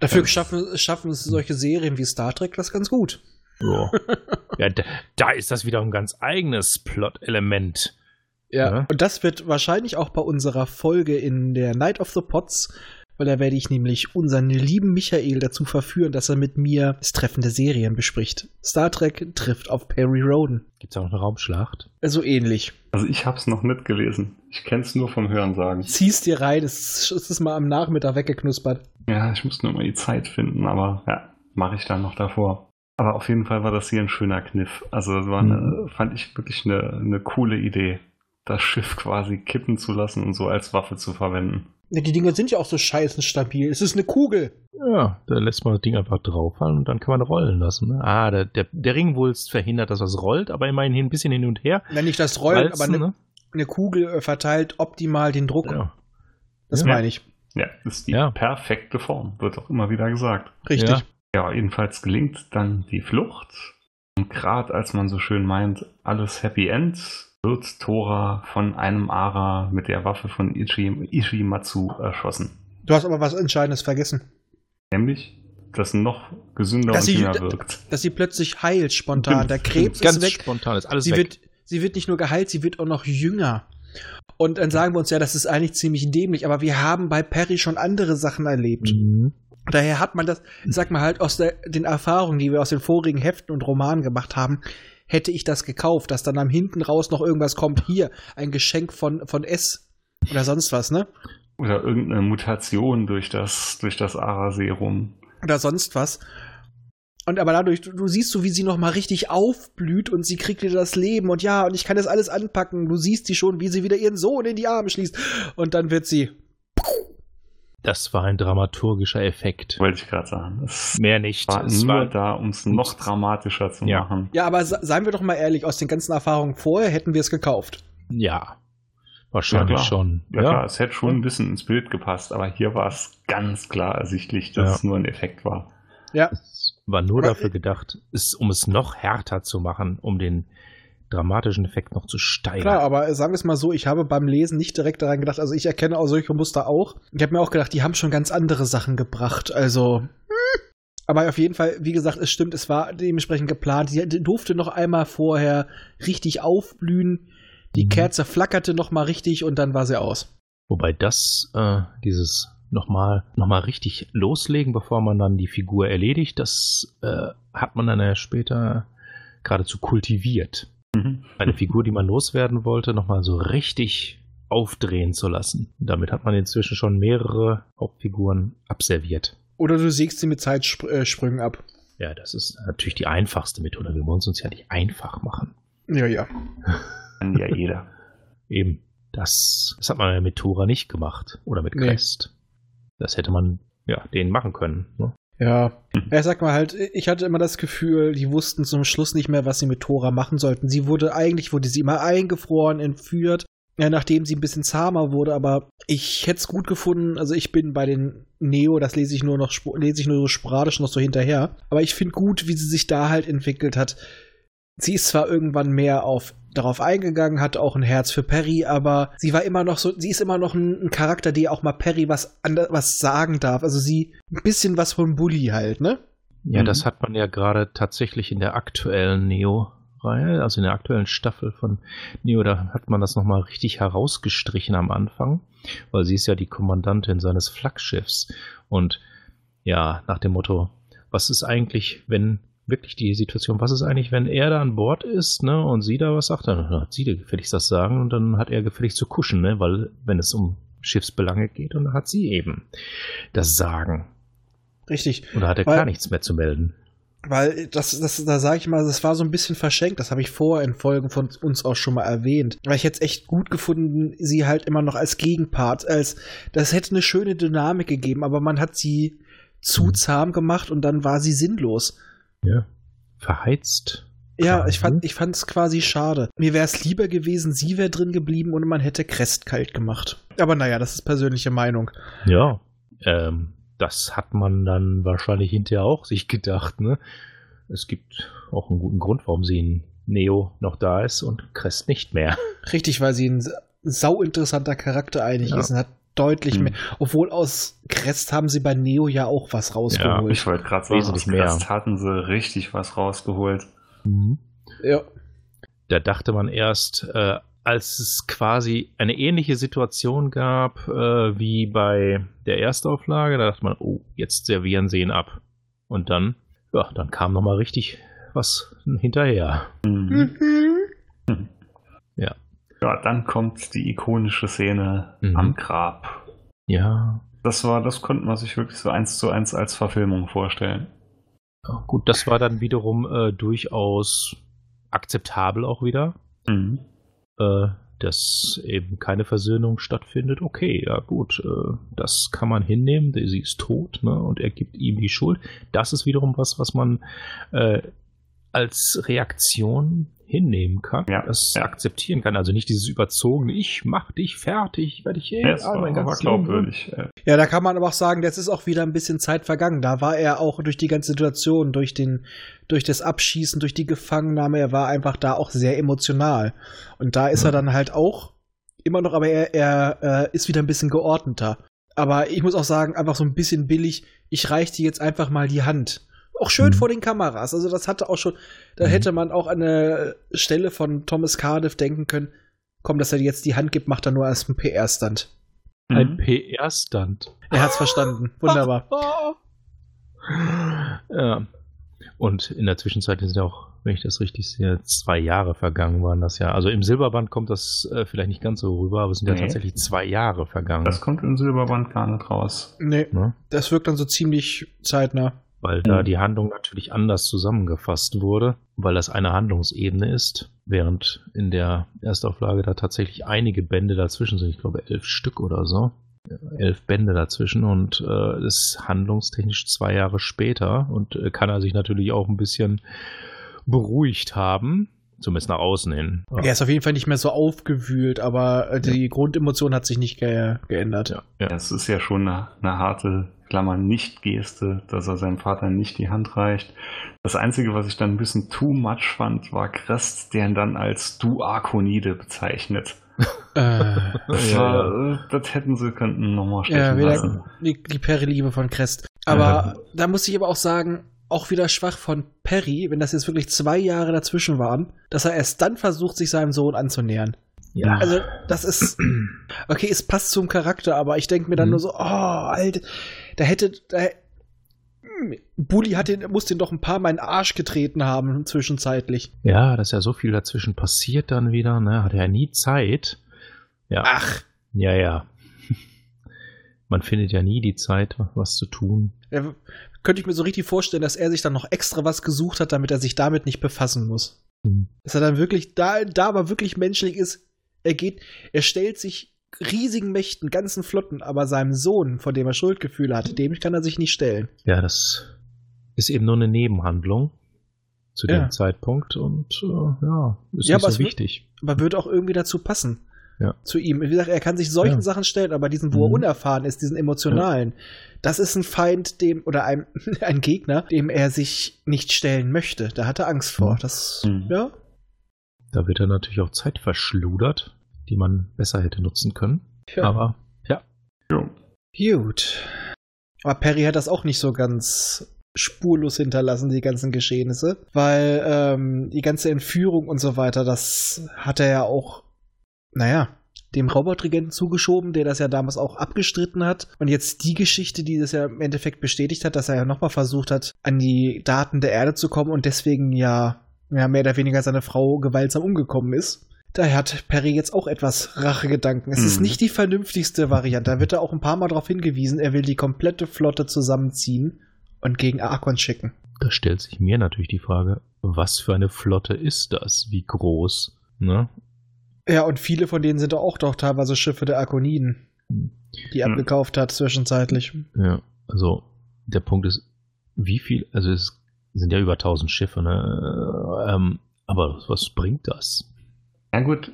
A: Dafür
B: Ja.
A: schaffen, schaffen es solche Serien wie Star Trek das ganz gut.
B: Ja, ja da, da ist das wieder ein ganz eigenes Plot-Element.
A: Ja.
B: Ja.
A: Und das wird wahrscheinlich auch bei unserer Folge in der Night of the Pots, weil da werde ich nämlich unseren lieben Michael dazu verführen, dass er mit mir das Treffen der Serien bespricht. Star Trek trifft auf Perry Roden.
B: Gibt's auch eine Raumschlacht?
A: Also ähnlich.
E: Also ich hab's noch nicht gelesen. Ich kenn's nur vom Hörensagen.
A: Ziehst dir rein, es ist, es ist mal am Nachmittag weggeknuspert.
E: Ja, ich muss nur mal die Zeit finden, aber ja, mache ich dann noch davor. Aber auf jeden Fall war das hier ein schöner Kniff. Also es war eine, fand ich wirklich eine, eine coole Idee, das Schiff quasi kippen zu lassen und so als Waffe zu verwenden.
A: Ja, die Dinger sind ja auch so scheißen stabil. Es ist eine Kugel.
B: Ja, da lässt man das Ding einfach draufhalten und dann kann man rollen lassen. Ne? Ah, der, der, der Ringwulst verhindert, dass was rollt, aber immerhin ein bisschen hin und her.
A: Wenn nicht das Rollen,
B: Walzen,
A: aber eine,
B: ne?
A: eine Kugel äh, verteilt optimal den Druck.
B: Ja.
A: Das
B: Ja.
A: meine ich.
E: Ja, ist die
B: Ja.
E: perfekte Form, wird auch immer wieder gesagt.
A: Richtig.
B: Ja.
E: Ja, jedenfalls gelingt dann die Flucht. Und gerade als man so schön meint, alles Happy End, wird Tora von einem Ara mit der Waffe von Ichi, Ishimatsu erschossen.
A: Du hast aber was Entscheidendes vergessen.
E: Nämlich, dass noch gesünder
A: Dass
E: und jünger wirkt.
A: Dass sie plötzlich heilt spontan.
E: Stimmt,
A: Der Krebs
B: Ganz
A: ist weg.
B: spontan ist alles
A: Sie
B: weg.
A: wird, sie wird nicht nur geheilt, sie wird auch noch jünger. Und dann sagen wir uns ja, das ist eigentlich ziemlich dämlich, aber wir haben bei Perry schon andere Sachen erlebt.
B: Mhm.
A: Daher hat man das, sag mal halt, aus der, den Erfahrungen, die wir aus den vorigen Heften und Romanen gemacht haben, hätte ich das gekauft, dass dann am hinten raus noch irgendwas kommt. Hier, ein Geschenk von, von S oder sonst was, ne?
E: Oder irgendeine Mutation durch das, durch das Ara-Serum.
A: Oder sonst was. Und aber dadurch, du, du siehst so, wie sie nochmal richtig aufblüht und sie kriegt wieder das Leben und ja, und ich kann das alles anpacken. Du siehst sie schon, wie sie wieder ihren Sohn in die Arme schließt. Und dann wird sie.
B: Das war ein dramaturgischer Effekt.
E: Wollte ich gerade sagen. Es
B: Mehr nicht.
E: war
B: Es
E: nur
B: war,
E: da, um es noch dramatischer zu
B: Ja.
E: machen.
A: Ja, aber se- seien wir doch mal ehrlich, aus den ganzen Erfahrungen vorher hätten wir es gekauft.
B: ja, wahrscheinlich
E: Ja, klar.
B: schon.
E: Ja, klar, es hätte schon ein bisschen ins Bild gepasst, aber hier war es ganz klar ersichtlich, dass
B: Ja.
E: es nur ein Effekt war.
A: Ja.
B: Es war nur
A: Aber-
B: dafür gedacht, es, um es noch härter zu machen, um den dramatischen Effekt noch zu steigern.
A: Klar, aber sagen wir es mal so, ich habe beim Lesen nicht direkt daran gedacht, also ich erkenne auch solche Muster auch. Ich habe mir auch gedacht, die haben schon ganz andere Sachen gebracht, also. hm. Aber auf jeden Fall, wie gesagt, es stimmt, es war dementsprechend geplant. Die die durfte noch einmal vorher richtig aufblühen. Die
B: Mhm.
A: Kerze flackerte noch mal richtig und dann war sie aus.
B: Wobei das, äh, dieses nochmal noch mal richtig loslegen, bevor man dann die Figur erledigt, das äh, hat man dann ja später geradezu kultiviert.
E: Mhm.
B: Eine Figur, die man loswerden wollte, nochmal so richtig aufdrehen zu lassen. Damit hat man inzwischen schon mehrere Hauptfiguren abserviert.
A: Oder du sägst sie mit Zeitsprüngen ab.
B: Ja, das ist natürlich die einfachste Methode. Wir wollen es uns ja nicht einfach machen.
A: Ja, ja.
E: Kann ja jeder.
B: Eben. Das, das hat man ja mit Tora nicht gemacht. Oder mit
A: Nee.
B: Crest. Das hätte man ja denen machen können. Ne?
A: Ja. Ja, sag mal halt, ich hatte immer das Gefühl, die wussten zum Schluss nicht mehr, was sie mit Tora machen sollten. Sie wurde, eigentlich wurde sie immer eingefroren, entführt, ja, nachdem sie ein bisschen zahmer wurde, aber ich hätte es gut gefunden, also ich bin bei den Neo, das lese ich nur noch, lese ich nur so sporadisch noch so hinterher, aber ich finde gut, wie sie sich da halt entwickelt hat. Sie ist zwar irgendwann mehr auf darauf eingegangen, hatte auch ein Herz für Perry, aber sie war immer noch so, sie ist immer noch ein, ein Charakter, die auch mal Perry was was sagen darf. Also sie ein bisschen was von Bully halt, ne?
B: Ja,
E: Mhm.
B: das hat man ja gerade tatsächlich in der aktuellen Neo-Reihe, also in der aktuellen Staffel von Neo, da hat man das nochmal richtig herausgestrichen am Anfang, weil sie ist ja die Kommandantin seines Flaggschiffs. Und ja, nach dem Motto, was ist eigentlich, wenn wirklich die Situation, was ist eigentlich, wenn er da an Bord ist, ne, und sie da was sagt, dann hat sie gefälligst das Sagen und dann hat er gefälligst zu kuschen, ne, weil wenn es um Schiffsbelange geht, und dann hat sie eben das Sagen.
A: Richtig.
B: Oder hat er
A: Weil-
B: gar nichts mehr zu melden.
A: Weil das, das, da sage ich mal, das war so ein bisschen verschenkt. Das habe ich vorher in Folgen von uns auch schon mal erwähnt. Weil ich es echt gut gefunden, sie halt immer noch als Gegenpart, als das hätte eine schöne Dynamik gegeben, aber man hat sie zu
B: Mhm.
A: zahm gemacht und dann war sie sinnlos.
B: Ja. Verheizt.
A: Ja, ich fand ich fand's quasi schade. Mir wäre es lieber gewesen, sie wäre drin geblieben und man hätte Crest kalt gemacht. Aber naja, das ist persönliche Meinung.
B: Ja. Ähm, das hat man dann wahrscheinlich hinterher auch sich gedacht, ne? Es gibt auch einen guten Grund, warum sie in Neo noch da ist und Crest nicht mehr.
A: Richtig, weil sie ein sau interessanter Charakter eigentlich
B: Ja.
A: ist und hat deutlich
E: Mhm.
A: mehr. Obwohl aus Crest haben sie bei Neo ja auch was rausgeholt.
E: Ich wollte gerade sagen,
B: Wesentlich
E: aus
B: mehr.
E: Crest hatten sie richtig was rausgeholt.
A: Ja.
B: Da dachte man erst, äh, als es quasi eine ähnliche Situation gab äh, wie bei der Erstauflage, da dachte man, oh, jetzt servieren sie ihn ab. Und dann, ja, dann kam nochmal richtig was hinterher.
E: Mhm.
A: Mhm.
B: Ja.
E: Dann kommt die ikonische Szene
B: Mhm.
E: am Grab.
B: Ja,
E: Das war, das konnte man sich wirklich so eins zu eins als Verfilmung vorstellen.
B: Ja, Gut, das war dann wiederum äh, durchaus akzeptabel auch wieder,
E: Mhm.
B: äh, dass eben keine Versöhnung stattfindet. Okay, ja gut, äh, das kann man hinnehmen, sie ist tot ne, und er gibt ihm die Schuld. Das ist wiederum was, was man äh, als Reaktion hinnehmen kann,
E: Ja,
B: das
E: ja.
B: akzeptieren kann. Also nicht dieses überzogene, ich mach dich fertig, werde ich eh
E: Ja, war,
B: mein
E: war
B: ganzes Leben
E: glaubwürdig.
A: Ja, da kann man aber auch sagen, jetzt ist auch wieder ein bisschen Zeit vergangen. Da war er auch durch die ganze Situation, durch den, durch das Abschießen, durch die Gefangennahme, er war einfach da auch sehr emotional. Und da ist
B: Ja.
A: er dann halt auch immer noch, aber er, er äh, ist wieder ein bisschen geordneter. Aber ich muss auch sagen, einfach so ein bisschen billig, ich reich dir jetzt einfach mal die Hand. Auch schön
B: Mhm.
A: vor den Kameras. Also das hatte auch schon, da
B: Mhm.
A: hätte man auch an eine Stelle von Thomas Cardiff denken können, komm, dass er dir jetzt die Hand gibt, macht er nur als ein PR-Stand.
B: Ein
E: mhm.
B: PR-Stand.
A: Er hat's verstanden. Wunderbar.
B: Ja. Und in der Zwischenzeit sind ja auch, wenn ich das richtig sehe, zwei Jahre vergangen waren das ja. Also im Silberband kommt das äh, vielleicht nicht ganz so rüber, aber es sind ja
E: Nee.
B: tatsächlich zwei Jahre vergangen.
E: Das kommt im Silberband gar nicht raus.
A: Nee,
B: ne?
A: das wirkt dann so ziemlich zeitnah.
B: Weil da
E: Mhm.
B: die Handlung natürlich anders zusammengefasst wurde, weil das eine Handlungsebene ist, während in der Erstauflage da tatsächlich einige Bände dazwischen sind. Ich glaube elf Stück oder so. Elf Bände dazwischen und äh, ist handlungstechnisch zwei Jahre später und äh, kann er sich natürlich auch ein bisschen beruhigt haben, zumindest nach außen hin.
A: Er ist auf jeden Fall nicht mehr so aufgewühlt, aber äh, die Grundemotion hat sich nicht ge geändert.
B: ja, ja.
E: Es ist ja schon eine, eine harte Klammer Nicht-Geste, dass er seinem Vater nicht die Hand reicht. Das Einzige, was ich dann ein bisschen too much fand, war Crest, der ihn dann als Du Arkonide bezeichnet.
A: Äh,
E: Das,
B: Ja,
E: war, das hätten sie könnten nochmal stechen
A: ja,
E: lassen.
A: wieder die, die Perry-Liebe von Crest. Aber da muss ich aber auch sagen, auch wieder schwach von Perry, wenn das jetzt wirklich zwei Jahre dazwischen waren, dass er erst dann versucht, sich seinem Sohn anzunähern.
B: ja.
A: Also, das ist. Okay, es passt zum Charakter, aber ich denke mir dann
B: Mhm.
A: nur so, oh, Alter, da hätte. Da, hm, Bully hat den, muss den doch ein paar Mal in den Arsch getreten haben, zwischenzeitlich.
B: ja, dass ja so viel dazwischen passiert dann wieder, ne? Hat er ja nie Zeit. Ja.
A: Ach,
B: Ja, ja. Man findet ja nie die Zeit, was zu tun.
A: da könnte ich mir so richtig vorstellen, dass er sich dann noch extra was gesucht hat, damit er sich damit nicht befassen muss.
B: Hm.
A: Dass er dann wirklich da, da aber wirklich menschlich ist. Er geht, er stellt sich riesigen Mächten, ganzen Flotten, aber seinem Sohn, von dem er Schuldgefühle hat, dem kann er sich nicht stellen.
B: Ja, das ist eben nur eine Nebenhandlung zu
A: Ja.
B: dem Zeitpunkt und äh, ja, ist
A: Ja,
B: nicht
A: aber
B: so
A: es wird-
B: wichtig.
A: aber würde auch irgendwie dazu passen.
B: Ja.
A: Zu ihm. Wie gesagt, er kann sich solchen
B: Ja.
A: Sachen stellen, aber diesen, wo er
B: Mhm.
A: unerfahren ist, diesen emotionalen, das ist ein Feind, dem, oder ein, ein Gegner, dem er sich nicht stellen möchte. Da hat er Angst vor.
B: Mhm.
A: Das,
E: Mhm.
A: ja.
B: Da wird dann natürlich auch Zeit verschludert, die man besser hätte nutzen können.
A: ja.
B: Aber ja.
A: Gut. Aber Perry hat das auch nicht so ganz spurlos hinterlassen, die ganzen Geschehnisse, weil ähm, die ganze Entführung und so weiter, das hat er ja auch, naja, dem Robotregenten zugeschoben, der das ja damals auch abgestritten hat. Und jetzt die Geschichte, die das ja im Endeffekt bestätigt hat, dass er ja nochmal versucht hat, an die Daten der Erde zu kommen und deswegen ja, ja mehr oder weniger seine Frau gewaltsam umgekommen ist. Daher hat Perry jetzt auch etwas Rachegedanken. Es ist
E: Mhm.
A: nicht die vernünftigste Variante. Da wird er auch ein paar Mal darauf hingewiesen, er will die komplette Flotte zusammenziehen und gegen Arkon schicken.
B: da stellt sich mir natürlich die Frage, was für eine Flotte ist das? Wie groß? Ne?
A: Ja, und viele von denen sind auch doch teilweise Schiffe der Arkoniden, die er
E: Mhm.
A: abgekauft hat zwischenzeitlich.
B: Ja, also der Punkt ist, wie viel, also es sind ja über 1000 Schiffe, ne? Ähm, aber was bringt das?
E: Ja gut,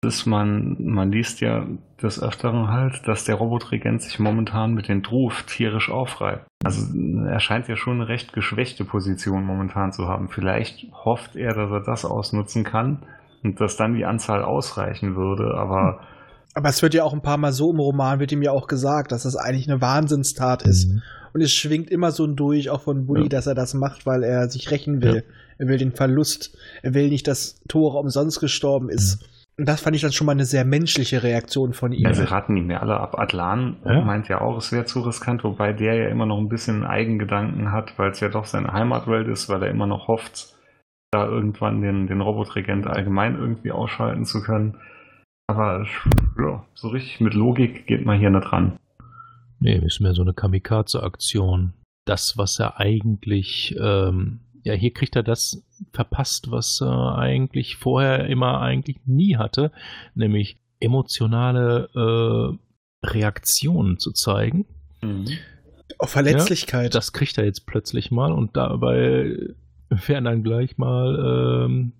E: dass man, man liest ja des Öfteren halt, dass der Robotregent sich momentan mit den Druf tierisch aufreibt. Also er scheint ja schon eine recht geschwächte Position momentan zu haben. Vielleicht hofft er, dass er das ausnutzen kann und dass dann die Anzahl ausreichen würde, aber
A: Aber es wird ja auch ein paar Mal so im Roman, wird ihm ja auch gesagt, dass das eigentlich eine Wahnsinnstat ist.
B: Mhm.
A: Und es schwingt immer so durch, auch von Bully,
B: Ja.
A: dass er das macht, weil er sich rächen will. Er will den Verlust. Er will nicht, dass Thora umsonst gestorben ist. Und das fand ich dann schon mal eine sehr menschliche Reaktion von ihm.
E: ja, sie raten ihn ja alle ab. Atlan
B: Ja.
E: meint ja auch, es wäre zu riskant, wobei der ja immer noch ein bisschen Eigengedanken hat, weil es ja doch seine Heimatwelt ist, weil er immer noch hofft, da irgendwann den, den Robotregent allgemein irgendwie ausschalten zu können. Aber ja, so richtig mit Logik geht man hier nicht ran.
B: Nee, ist mehr so eine Kamikaze-Aktion. Das, was er eigentlich, ähm, ja, hier kriegt er das verpasst, was er eigentlich vorher immer eigentlich nie hatte, nämlich emotionale äh, Reaktionen zu zeigen.
A: Auf Verletzlichkeit.
B: Das kriegt er jetzt plötzlich mal und dabei werden dann gleich mal ähm,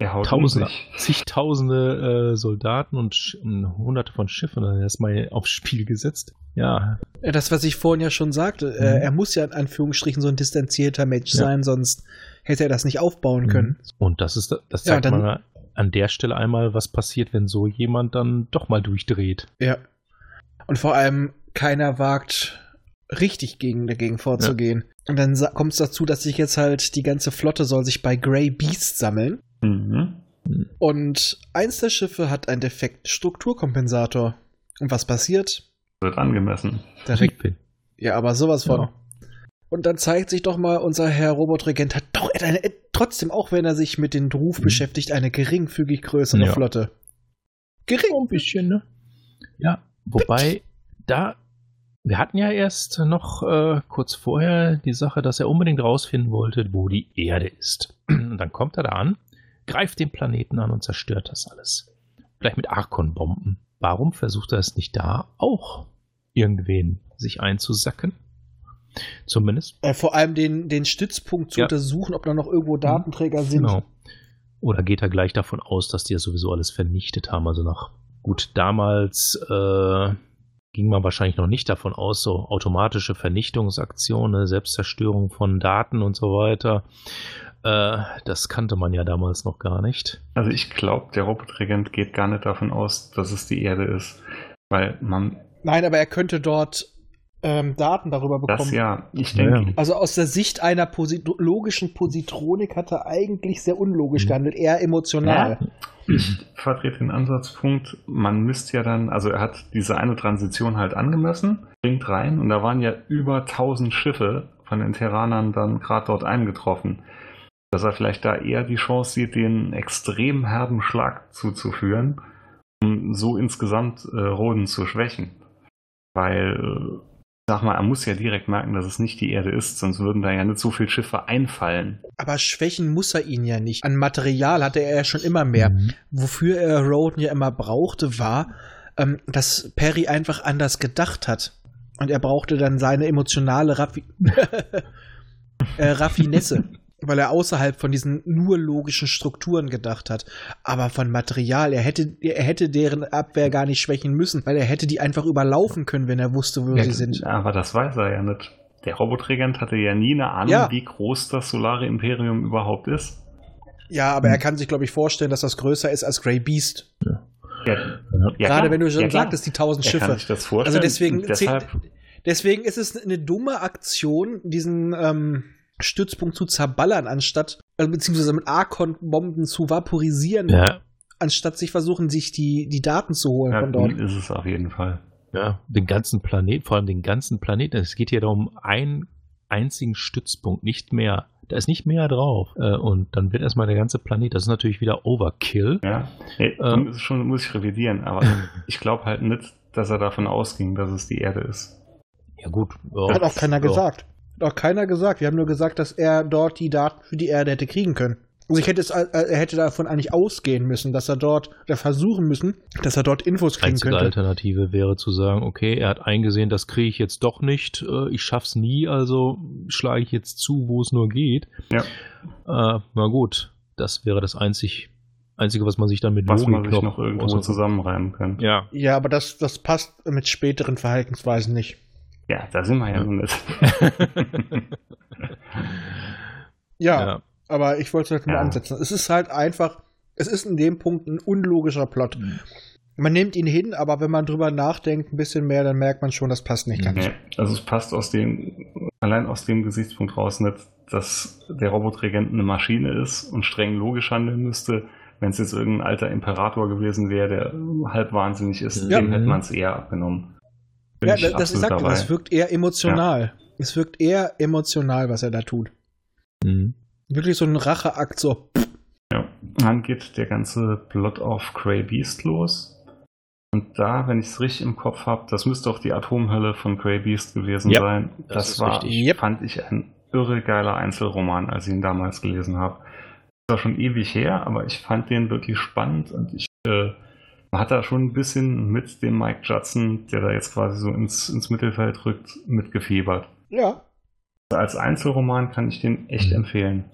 E: Er haut um
B: Tausende,
E: sich.
B: zigtausende äh, Soldaten und Sch- und hunderte von Schiffen dann erstmal aufs Spiel gesetzt. Ja,
A: Ja, das, was ich vorhin ja schon sagte,
B: Mhm.
A: äh, er muss ja in Anführungsstrichen so ein distanzierter Mensch
B: Ja.
A: sein, sonst hätte er das nicht aufbauen können.
B: Und das ist das
A: Ja,
B: zeigt
A: dann-
B: mal an der Stelle einmal, was passiert, wenn so jemand dann doch mal durchdreht.
A: Ja. Und vor allem, keiner wagt, richtig gegen dagegen vorzugehen. Und dann kommt es dazu, dass sich jetzt halt die ganze Flotte soll sich bei Grey Beast sammeln.
E: Mhm.
A: Und eins der Schiffe hat einen defekten Strukturkompensator. Und was passiert?
E: Wird angemessen.
A: Direkt, ja, aber sowas von.
B: Ja.
A: Und dann zeigt sich doch mal, unser Herr Robotregent hat doch eine, trotzdem, auch wenn er sich mit den Ruf
B: Mhm.
A: beschäftigt, eine geringfügig größere
B: Ja.
A: Flotte. Gering.
B: ein bisschen, ne? Ja, wobei, da, wir hatten ja erst noch äh, kurz vorher die Sache, dass er unbedingt rausfinden wollte, wo die Erde ist. Und dann kommt er da an, greift den Planeten an und zerstört das alles. Vielleicht mit Arkon-Bomben. Warum versucht er es nicht da auch irgendwen sich einzusacken? Zumindest.
A: Äh, vor allem den, den Stützpunkt zu
B: Ja.
A: untersuchen, ob da noch irgendwo Datenträger sind.
B: Genau. Oder geht er gleich davon aus, dass die ja sowieso alles vernichtet haben? Also nach gut, damals äh, ging man wahrscheinlich noch nicht davon aus, so automatische Vernichtungsaktionen, Selbstzerstörung von Daten und so weiter. Äh, das kannte man ja damals noch gar nicht.
E: Also ich glaube, der Robotregent geht gar nicht davon aus, dass es die Erde ist. Weil man
A: Nein, aber er könnte dort ähm, Daten darüber bekommen.
E: das ja, ich
B: Ja,
E: denke,
B: ja.
A: Also aus der Sicht einer Posi logischen Positronik hat er eigentlich sehr unlogisch
B: Mhm.
A: gehandelt, eher emotional.
E: ich vertrete den Ansatzpunkt, man müsste ja dann, also er hat diese eine Transition halt angemessen, bringt rein und da waren ja über 1000 Schiffe von den Terranern dann gerade dort eingetroffen. Dass er vielleicht da eher die Chance sieht, den extrem herben Schlag zuzuführen, um so insgesamt äh, Roden zu schwächen. Weil, äh, sag mal, er muss ja direkt merken, dass es nicht die Erde ist, sonst würden da ja nicht so viele Schiffe einfallen.
A: Aber schwächen muss er ihn ja nicht. An Material hatte er ja schon immer mehr.
B: Mhm.
A: Wofür er Roden ja immer brauchte, war, ähm, dass Perry einfach anders gedacht hat. Und er brauchte dann seine emotionale Raffi äh, Raffinesse, weil er außerhalb von diesen nur logischen Strukturen gedacht hat. Aber von Material, er hätte, er hätte deren Abwehr gar nicht schwächen müssen, weil er hätte die einfach überlaufen können, wenn er wusste, wo
E: Ja,
A: sie sind.
E: Aber das weiß er ja nicht. Der Robotregent hatte ja nie eine Ahnung,
A: Ja.
E: wie groß das Solare Imperium überhaupt ist.
A: Ja, aber er kann sich, glaube ich, vorstellen, dass das größer ist als Grey Beast.
E: Ja, ja,
A: Gerade wenn du schon sagtest, die tausend
E: Er kann
A: Schiffe.
E: sich das vorstellen.
A: Also deswegen,
E: deshalb,
A: deswegen ist es eine dumme Aktion, diesen ähm, Stützpunkt zu zerballern, anstatt, äh, beziehungsweise mit Archon-Bomben zu vaporisieren,
B: Ja,
A: anstatt sich versuchen, sich die, die Daten zu holen
E: ja,
A: von dort.
E: ist es auf jeden Fall.
B: ja, den ganzen Planet, vor allem den ganzen Planeten. Es geht hier darum, einen einzigen Stützpunkt, nicht mehr. Da ist nicht mehr drauf. Äh, und dann wird erstmal der ganze Planet, das ist natürlich wieder Overkill.
E: Ja, nee,
B: Ähm.
E: muss, schon, muss ich revidieren, aber ich glaube halt nicht, dass er davon ausging, dass es die Erde ist.
B: Ja, gut. Ja,
A: Hat auch keiner
B: ja.
A: gesagt. Hat auch keiner gesagt. Wir haben nur gesagt, dass er dort die Daten für die Erde hätte kriegen können. Also ich hätte es, äh, er hätte davon eigentlich ausgehen müssen, dass er dort, oder versuchen müssen, dass er dort Infos kriegen
B: Einzige
A: könnte.
B: Alternative wäre zu sagen, okay, er hat eingesehen, das kriege ich jetzt doch nicht, äh, ich schaff's nie, also schlage ich jetzt zu, wo es nur geht.
E: Ja.
B: Äh, na gut, das wäre das einzig, Einzige, was man sich dann mit
E: Was
B: Logik
E: man sich noch irgendwo
B: außer-
E: zusammenreimen kann.
B: Ja,
A: Ja, aber das, das passt mit späteren Verhaltensweisen nicht.
E: Ja, da sind wir ja nicht.
A: Ja,
B: ja.
A: aber ich wollte es halt nur
E: Ja.
A: ansetzen. Es ist halt einfach, es ist in dem Punkt ein unlogischer Plot.
B: Mhm.
A: Man nimmt ihn hin, aber wenn man drüber nachdenkt ein bisschen mehr, dann merkt man schon, das passt nicht ganz.
E: Nee, also es passt aus dem, allein aus dem Gesichtspunkt raus nicht, dass der Robotregent eine Maschine ist und streng logisch handeln müsste. Wenn es jetzt irgendein alter Imperator gewesen wäre, der halb wahnsinnig ist,
B: Ja.
E: dem hätte man es eher abgenommen.
A: Ja,
E: ich
A: das, sagt,
E: dabei.
A: das wirkt eher emotional. Es wirkt eher emotional, was er da tut.
B: Mhm.
A: Wirklich so ein Racheakt, so.
E: Ja. Dann geht der ganze Plot auf Grey Beast los. Und da, wenn ich es richtig im Kopf habe, das müsste auch die Atomhölle von Grey Beast gewesen
B: Ja,
E: sein.
B: das
E: Das, war,
B: richtig.
A: Yep.
E: fand ich ein irre geiler Einzelroman, als ich ihn damals gelesen habe. Das war schon ewig her, aber ich fand den wirklich spannend und ich äh, man hat da schon ein bisschen mit dem Mike Judson, der da jetzt quasi so ins, ins Mittelfeld rückt, mitgefiebert.
A: Ja.
E: Als Einzelroman kann ich den echt
B: Mhm.
E: empfehlen.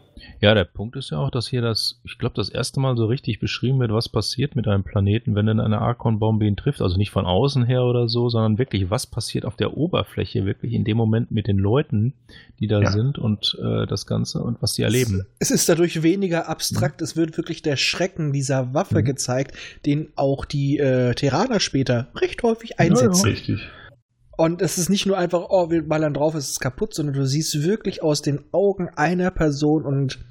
B: Ja, der Punkt ist ja auch, dass hier das, ich glaube, das erste Mal so richtig beschrieben wird, was passiert mit einem Planeten, wenn denn eine Archon-Bombe ihn trifft. Also nicht von außen her oder so, sondern wirklich, was passiert auf der Oberfläche, wirklich in dem Moment mit den Leuten, die da
E: Ja.
B: sind und äh, das Ganze und was sie erleben.
A: Es ist dadurch weniger abstrakt. Es wird wirklich der Schrecken dieser Waffe
B: Mhm.
A: gezeigt, den auch die äh, Terraner später recht häufig einsetzen.
E: Richtig.
A: Und es ist nicht nur einfach, oh, wir ballern drauf, es ist kaputt, sondern du siehst wirklich aus den Augen einer Person und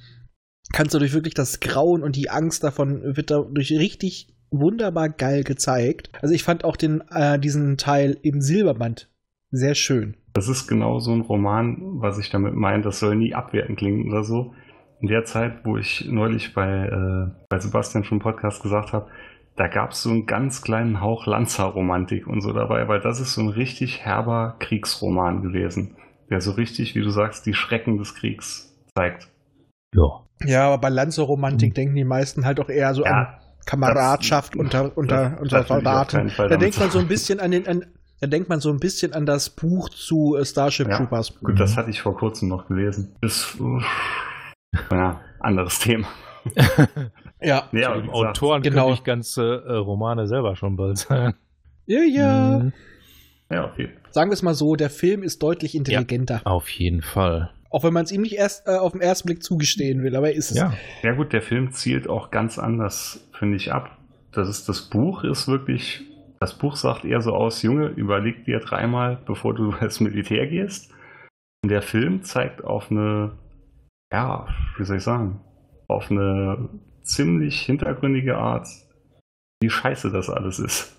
A: kannst dadurch wirklich das Grauen und die Angst davon wird dadurch richtig wunderbar geil gezeigt. Also ich fand auch den, äh, diesen Teil im Silberband sehr schön.
E: Das ist genau so ein Roman, was ich damit meine. Das soll nie abwertend klingen oder so. In der Zeit, wo ich neulich bei, äh, bei Sebastian schon Podcast gesagt habe, da gab es so einen ganz kleinen Hauch Lanza-Romantik und so dabei, weil das ist so ein richtig herber Kriegsroman gewesen, der so richtig, wie du sagst, die Schrecken des Kriegs zeigt.
B: Ja.
A: Ja, aber bei Lanzerromantik denken die meisten halt auch eher so
E: Ja,
A: an Kameradschaft
E: das-
A: unter, unter,
E: das-
A: unter
E: das
A: Soldaten. Da denkt man so ein bisschen an den, an, da denkt man so ein bisschen an das Buch zu äh, Starship
E: Ja.
A: Troopers.
E: Gut, das hatte ich vor kurzem noch gelesen. Ist, äh, ja, anderes Thema.
A: Ja.
B: Dem
E: gesagt,
B: Autoren
A: genau.
B: könnte ich ganze äh, Romane selber schon bald sagen.
A: Ja, ja.
B: Mhm.
E: Ja, okay.
A: Sagen wir es mal so, der Film ist deutlich intelligenter.
B: Auf jeden Fall.
A: Auch wenn man es ihm nicht erst äh, auf den ersten Blick zugestehen will, aber er ist es.
B: Ja.
E: Ja gut, der Film zielt auch ganz anders, finde ich, ab. Das ist das Buch ist wirklich, das Buch sagt eher so aus, Junge, überleg dir dreimal, bevor du ins Militär gehst. Und der Film zeigt auf eine, ja, wie soll ich sagen, auf eine ziemlich hintergründige Art, wie scheiße das alles ist.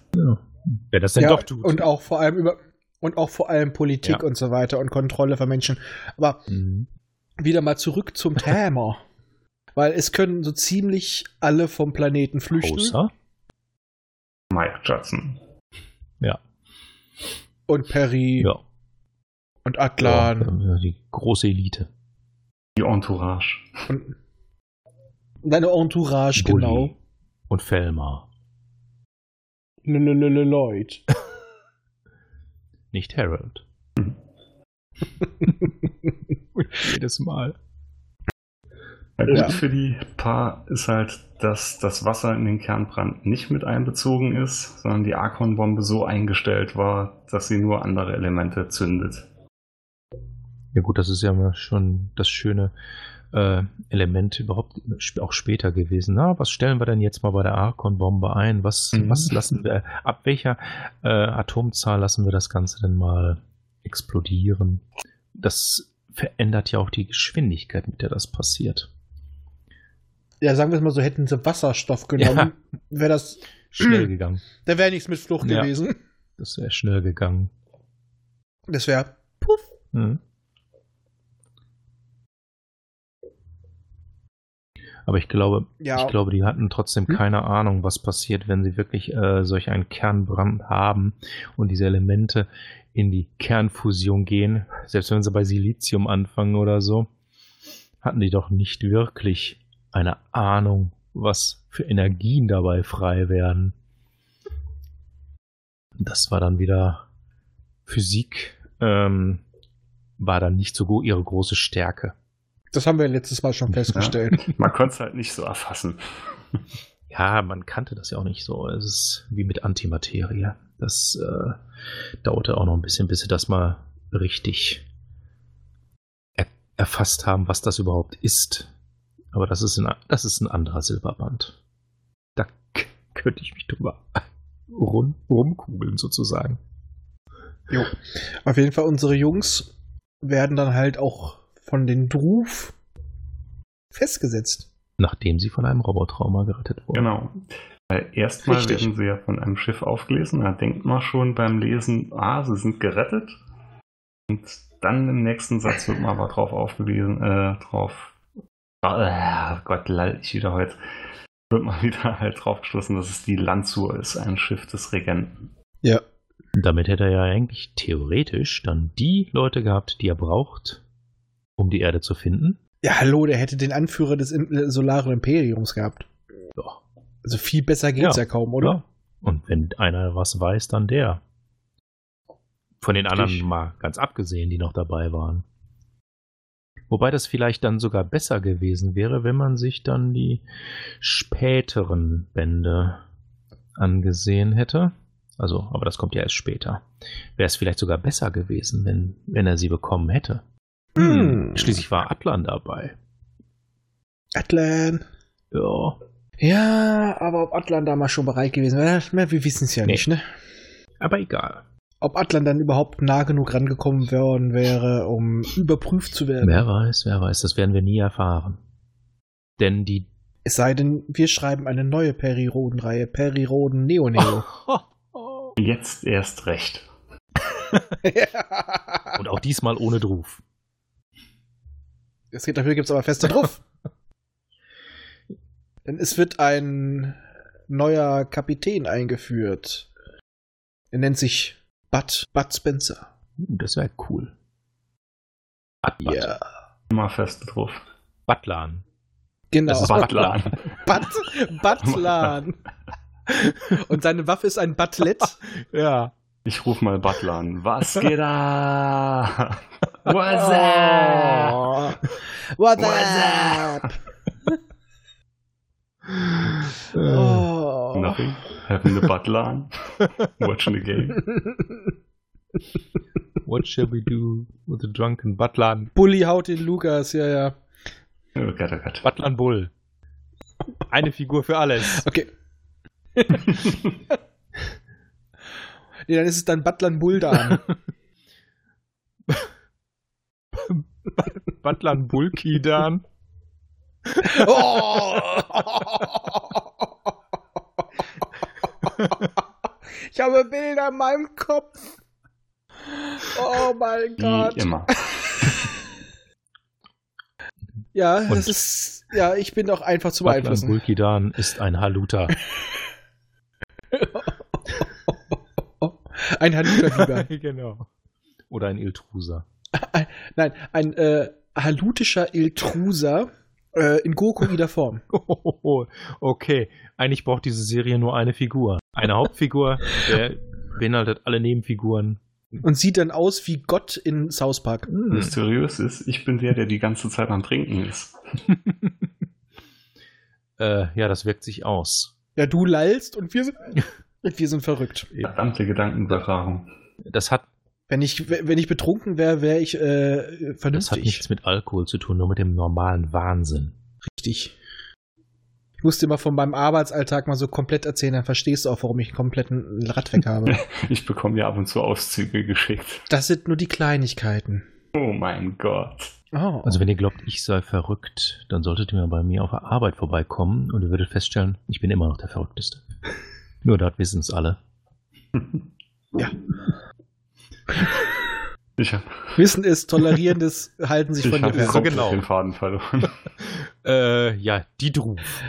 B: Wer das denn
A: Ja,
B: doch tut.
A: Und auch vor allem über und auch vor allem Politik
B: Ja.
A: und so weiter und Kontrolle von Menschen. Aber
B: Mhm.
A: wieder mal zurück zum Thema. Weil es können so ziemlich alle vom Planeten flüchten.
B: Außer?
E: Mike Judson.
A: Und Perry
B: Ja.
A: und Atlan
B: Ja, die große Elite.
E: Die Entourage.
A: und deine Entourage,
B: Bully.
A: genau.
B: Und Felmar.
A: Lelelele Lloyd.
B: Nicht Harold. Jedes Mal.
E: Ja, gut,
A: Ja.
E: für die paar ist halt, dass das Wasser in den Kernbrand nicht mit einbezogen ist, sondern die Archon-Bombe so eingestellt war, dass sie nur andere Elemente zündet.
B: Ja gut, das ist ja mal schon das schöne äh, Element überhaupt auch später gewesen. Na, was stellen wir denn jetzt mal bei der Archon-Bombe ein? Was,
E: Mhm.
B: was lassen wir, ab welcher äh, Atomzahl lassen wir das Ganze denn mal explodieren? Das verändert ja auch die Geschwindigkeit, mit der das passiert.
A: Ja, sagen wir es mal so, hätten sie Wasserstoff genommen, wäre das,
B: Schnell gegangen.
A: da wäre nichts mit Flucht
B: Ja.
A: gewesen.
B: Das wäre schnell gegangen.
A: Das wäre puff.
B: Mhm. Aber ich glaube,
A: Ja.
B: ich glaube, die hatten trotzdem
A: Hm?
B: keine Ahnung, was passiert, wenn sie wirklich äh, solch einen Kernbrand haben und diese Elemente in die Kernfusion gehen. Selbst wenn sie bei Silizium anfangen oder so, hatten die doch nicht wirklich eine Ahnung, was für Energien dabei frei werden. Das war dann wieder Physik, ähm, war dann nicht so ihre große Stärke.
A: Das haben wir letztes Mal schon festgestellt.
E: Man konnte es halt nicht so erfassen.
B: Ja, man kannte das ja auch nicht so. Es ist wie mit Antimaterie. Das äh, dauerte auch noch ein bisschen, bis sie das mal richtig er erfasst haben, was das überhaupt ist. Aber das ist ein, das ist ein anderer Silberband. Da könnte ich mich drüber rum, rumkugeln, sozusagen.
A: Jo. Auf jeden Fall, unsere Jungs werden dann halt auch von den Druf festgesetzt.
B: Nachdem sie von einem Robotrauma gerettet wurden.
E: Genau. Weil erstmal
A: Richtig.
E: werden sie ja von einem Schiff aufgelesen. Da denkt man schon beim Lesen, ah, sie sind gerettet. Und dann im nächsten Satz wird man aber drauf aufgewiesen, äh, drauf. Ah, Gott, lall ich wieder heute. Wird man wieder halt drauf geschlossen, dass es die Lanzur ist, ein Schiff des Regenten.
A: Ja.
B: Damit hätte er ja eigentlich theoretisch dann die Leute gehabt, die er braucht, um die Erde zu finden.
A: Ja, hallo, der hätte den Anführer des äh, Solaren Imperiums gehabt.
B: Ja.
A: Also viel besser geht's ja,
B: Ja.
A: kaum, oder?
B: Ja. Und wenn einer was weiß, dann der. Von den anderen
E: Richtig.
B: mal ganz abgesehen, die noch dabei waren. Wobei das vielleicht dann sogar besser gewesen wäre, wenn man sich dann die späteren Bände angesehen hätte. Also, aber das kommt ja erst später. Wäre es vielleicht sogar besser gewesen, wenn, wenn er sie bekommen hätte.
A: Hm.
B: Schließlich war Atlan dabei.
A: Atlan.
B: Ja.
A: Ja, aber ob Atlan damals schon bereit gewesen wäre, wir wissen es ja
B: Nee.
A: nicht, ne?
B: Aber egal.
A: Ob Atlan dann überhaupt nah genug rangekommen worden wäre, um überprüft zu werden.
B: Wer weiß, wer weiß, das werden wir nie erfahren. Denn die
A: Es sei denn, wir schreiben eine neue Periroden-Reihe. Periroden Neo Neo.
E: Jetzt erst recht.
B: Und auch diesmal ohne Druf.
A: Es geht dafür, gibt es aber feste drauf. Denn es wird ein neuer Kapitän eingeführt. Er nennt sich Bud, Bud Spencer.
B: Uh, das wäre cool. Bud,
A: Ja.
E: Immer fest drauf.
B: Butlan.
A: Genau.
B: Das ist
E: Butlan.
A: Bud, Butlan. Und seine Waffe ist ein Butlet.
B: Ja.
E: Ich ruf mal Butler an. Was geht da? What's up?
A: Oh. What's
E: What's
A: up? Oh.
E: Nothing. Having the Butler an. Watching the game.
B: What shall we do with the drunken Butlan?
A: Bully haut den Lukas, ja, ja.
E: Oh Gott, oh Gott.
B: Butlan Bull. Eine Figur für alles.
A: Okay. nee, dann ist es dann Butlan Buldan.
B: Butlan Bulkidan.
A: Oh! Ich habe Bilder in meinem Kopf. Oh mein Gott.
E: Wie immer.
A: Ja,
B: Und-
A: das ist. Ja, ich bin doch einfach zu
B: Butlan
A: beeinflussen.
B: Bulkidan ist ein Haluta.
A: Ein Haluta-Fieber.
B: genau. Oder ein Iltruser.
A: Nein, ein äh, halutischer Iltruser äh, in Gokuider Form.
B: okay, eigentlich braucht diese Serie nur eine Figur. Eine Hauptfigur, der beinhaltet alle Nebenfiguren.
A: Und sieht dann aus wie Gott in South Park.
B: Hm.
E: Mysteriös ist, ich bin der, der die ganze Zeit am Trinken ist.
B: äh, ja, das wirkt sich aus.
A: Ja, du lallst und wir sind, wir sind verrückt.
E: Verdammte Gedankenübertragung.
B: Das hat,
A: Wenn ich, wenn ich betrunken wäre, wäre ich äh,
B: das hat
A: vernünftig.
B: nichts mit Alkohol zu tun, nur mit dem normalen Wahnsinn.
A: Richtig. Ich muss dir mal von meinem Arbeitsalltag mal so komplett erzählen, dann verstehst du auch, warum ich einen kompletten Radweg habe.
E: Ich bekomme ja ab und zu Auszüge geschickt.
A: Das sind nur die Kleinigkeiten.
E: Oh mein Gott.
A: Oh.
B: Also wenn ihr glaubt, ich sei verrückt, dann solltet ihr mal bei mir auf der Arbeit vorbeikommen und ihr würdet feststellen, ich bin immer noch der Verrückteste. Nur dort wissen es alle.
A: ja.
E: Ich habe
A: Wissen ist, Tolerierendes halten sich
E: ich
A: von
E: hab
A: dir fern.
B: so genau.
E: den Faden verloren.
B: Äh, ja, die Druf.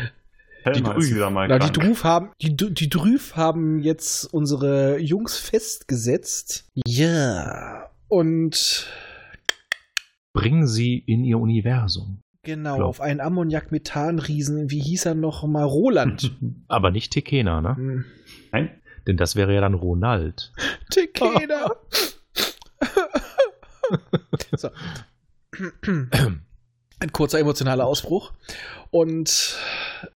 E: Ist
B: Drüf.
A: Na, die. Druf haben, die, die Drüf haben jetzt unsere Jungs festgesetzt. Ja. Und
B: Bringen sie in ihr Universum.
A: Genau,
B: Klar.
A: auf einen Ammoniak-Methan-Riesen, wie hieß er noch mal? Roland.
B: Aber nicht Tekena, ne?
A: Hm.
E: Nein?
B: Denn das wäre ja dann Ronald.
A: Tekena. so. Ein kurzer emotionaler Ausbruch. Und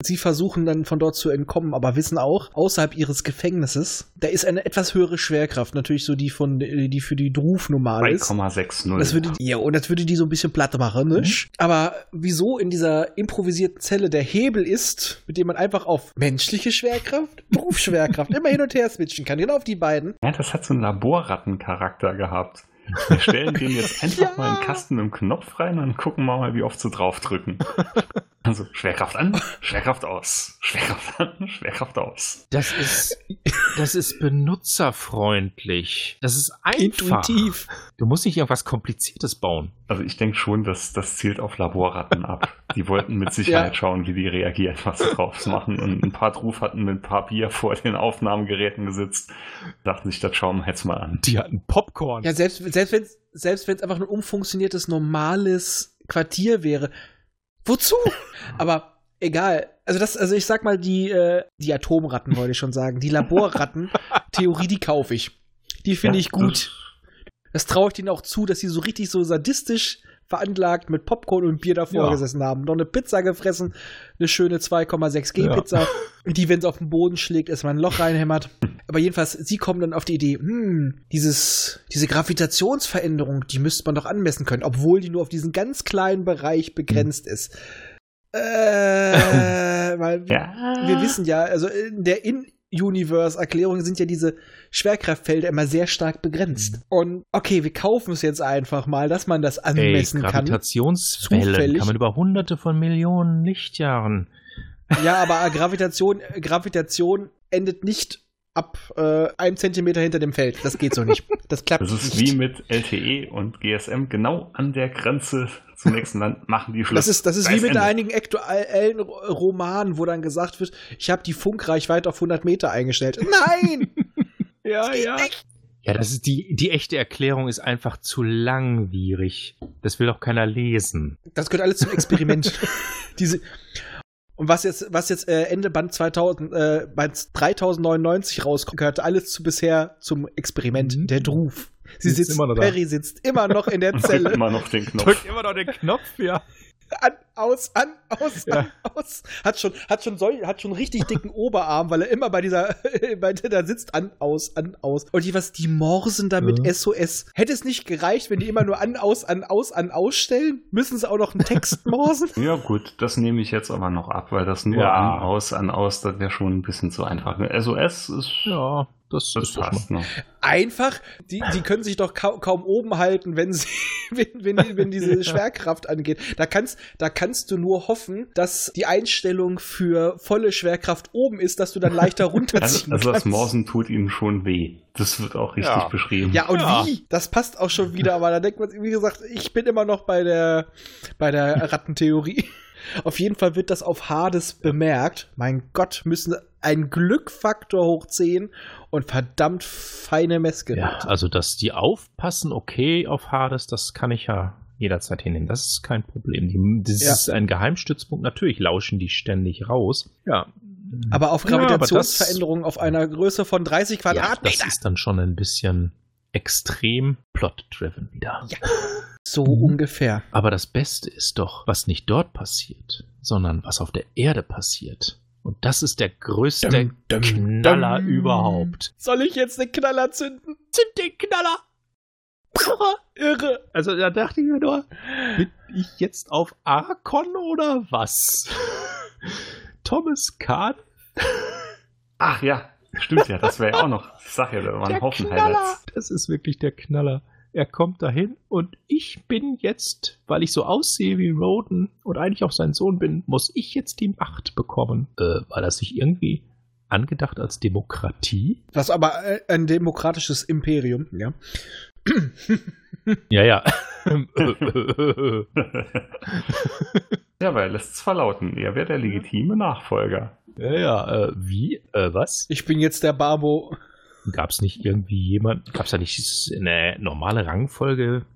A: sie versuchen dann von dort zu entkommen, aber wissen auch, außerhalb ihres Gefängnisses, da ist eine etwas höhere Schwerkraft, natürlich so die von die für die Druf normal ist.
E: 3,60.
A: Das würde ja, und das würde die so ein bisschen platt machen, ne? Aber wieso in dieser improvisierten Zelle der Hebel ist, mit dem man einfach auf menschliche Schwerkraft, Berufsschwerkraft immer hin und her switchen kann, genau auf die beiden.
E: Ja, das hat so einen Laborrattencharakter gehabt. Wir stellen den jetzt einfach
A: Ja.
E: mal einen Kasten mit dem Knopf rein und gucken mal, wie oft sie draufdrücken. Also Schwerkraft an, Schwerkraft aus, Schwerkraft an, Schwerkraft aus.
B: Das ist, das ist benutzerfreundlich. Das ist einfach.
A: Intuitiv.
B: Du musst nicht irgendwas Kompliziertes bauen.
E: Also ich denke schon, dass das zielt auf Laborratten ab. Die wollten mit Sicherheit
A: Ja.
E: schauen, wie die reagieren, was sie drauf machen. Und ein paar Druf hatten mit ein paar Bier vor den Aufnahmegeräten gesitzt. Dachten sich, das schauen wir jetzt mal an.
B: Die hatten Popcorn.
A: Ja, selbst, selbst wenn es selbst wenn's einfach ein umfunktioniertes, normales Quartier wäre. Wozu? Aber egal. Also das, also ich sag mal, die, äh, die Atomratten wollte ich schon sagen. Die Laborratten, Theorie, die kaufe ich. Die finde
E: Ja,
A: ich gut. Das traue ich denen auch zu, dass sie so richtig so sadistisch veranlagt mit Popcorn und Bier davor
B: Ja.
A: gesessen haben. Noch eine Pizza gefressen, eine schöne 2,6 G
B: Ja.
A: Pizza, die, wenn sie auf den Boden schlägt, erstmal ein Loch reinhämmert. Aber jedenfalls, sie kommen dann auf die Idee, hm, dieses, diese Gravitationsveränderung, die müsste man doch anmessen können, obwohl die nur auf diesen ganz kleinen Bereich begrenzt ist. Äh, weil
E: Ja.
A: wir wissen ja, also in der In-Universe-Erklärung sind ja diese Schwerkraftfelder immer sehr stark begrenzt. Und okay, wir kaufen es jetzt einfach mal, dass man das
B: Ey,
A: anmessen kann.
B: Gravitationswellen
A: Zufällig.
B: kann man über hunderte von Millionen Lichtjahren.
A: Ja, aber Gravitation, Gravitation endet nicht ab äh, einem Zentimeter hinter dem Feld. Das geht so nicht. Das klappt
E: Das ist
A: nicht.
E: wie mit LTE und GSM genau an der Grenze zum nächsten Land machen die Schluss.
A: Das ist, das ist
E: Da
A: wie mit
E: Ende.
A: einigen aktuellen Romanen, wo dann gesagt wird, ich habe die Funkreichweite auf 100 Meter eingestellt. Nein!
B: Ja, ja. Ja, das ist die, die echte Erklärung ist einfach zu langwierig. Das will auch keiner lesen.
A: Das gehört alles zum Experiment. Diese und was jetzt, was jetzt äh, Ende Band 2000, äh, Band 3099 rauskommt, gehört alles zu bisher zum Experiment.
B: Mhm.
A: Der Druf. Sie
B: Sitzt
A: sitzt,
B: immer noch da.
A: Perry sitzt immer noch in der
E: Drückt
A: Zelle.
E: immer noch den Knopf.
B: Drückt immer noch den Knopf, ja.
A: An, aus, an, aus,
B: Ja.
A: an, aus. Hat schon, hat schon sol, hat schon einen richtig dicken Oberarm, weil er immer bei dieser, bei der da sitzt, an, aus, an, aus. Und die was, die morsen da mit
B: Ja.
A: SOS. Hätte es nicht gereicht, wenn die immer nur an, aus, an, aus, an, ausstellen? Müssen sie auch noch einen Text morsen?
E: Ja gut, das nehme ich jetzt aber noch ab, weil das nur
B: Ja.
E: an, aus, an, aus, das wäre schon ein bisschen zu einfach. SOS ist,
B: Ja, das,
E: das
B: schon
E: passt noch.
A: Einfach, die, die können sich doch kau kaum oben halten, wenn sie, wenn, wenn, die- wenn diese Schwerkraft angeht. Da kannst, da kannst du nur hoffen, dass die Einstellung für volle Schwerkraft oben ist, dass du dann leichter
E: Also,
A: runterziehen
E: also das
A: kannst.
E: Morsen tut ihnen schon weh. Das wird auch richtig
B: Ja.
E: beschrieben.
A: Ja, und
B: Ja.
A: wie? Das passt auch schon wieder, aber da denkt man, wie gesagt, ich bin immer noch bei der, bei der Rattentheorie. Auf jeden Fall wird das auf Hades bemerkt. Mein Gott, müssen einen Glückfaktor hoch 10 und verdammt feine Messgeräte.
B: Ja, also dass die aufpassen, okay, auf Hades, das kann ich ja jederzeit hinnehmen. Das ist kein Problem. Die, das
A: Ja.
B: ist ein Geheimstützpunkt. Natürlich lauschen die ständig raus. Ja.
A: Aber auf
B: Ja,
A: Gravitationsveränderungen auf einer Größe von 30
B: ja, das ist dann schon ein bisschen extrem plot-driven wieder.
A: Ja. so ungefähr.
B: Aber das Beste ist doch, was nicht dort passiert, sondern was auf der Erde passiert. Und das ist der größte
A: Dum, dum,
B: Knaller
A: dum.
B: überhaupt.
A: Soll ich jetzt den Knaller zünden?
B: Zünd den Knaller!
A: Irre.
B: Also da dachte ich mir nur, bin ich jetzt auf Arkon oder was? Thomas Kahn?
E: Ach ja, stimmt ja, das wäre ja auch noch. Ich sag ja, da waren ein Haufen Highlights.
B: Das ist wirklich der Knaller. Er kommt dahin und ich bin jetzt, weil ich so aussehe wie Roden und eigentlich auch sein Sohn bin, muss ich jetzt die Macht bekommen. Äh, war das nicht irgendwie angedacht als Demokratie?
A: Das ist aber äh, ein demokratisches Imperium, ja.
B: Ja, ja.
E: ja, weil er lässt es verlauten. Er wäre der legitime Nachfolger.
B: ja, ja. Äh, wie? Äh, was?
A: Ich bin jetzt der Barbo.
B: Gab es nicht irgendwie jemand, gab es da nicht eine normale Rangfolge?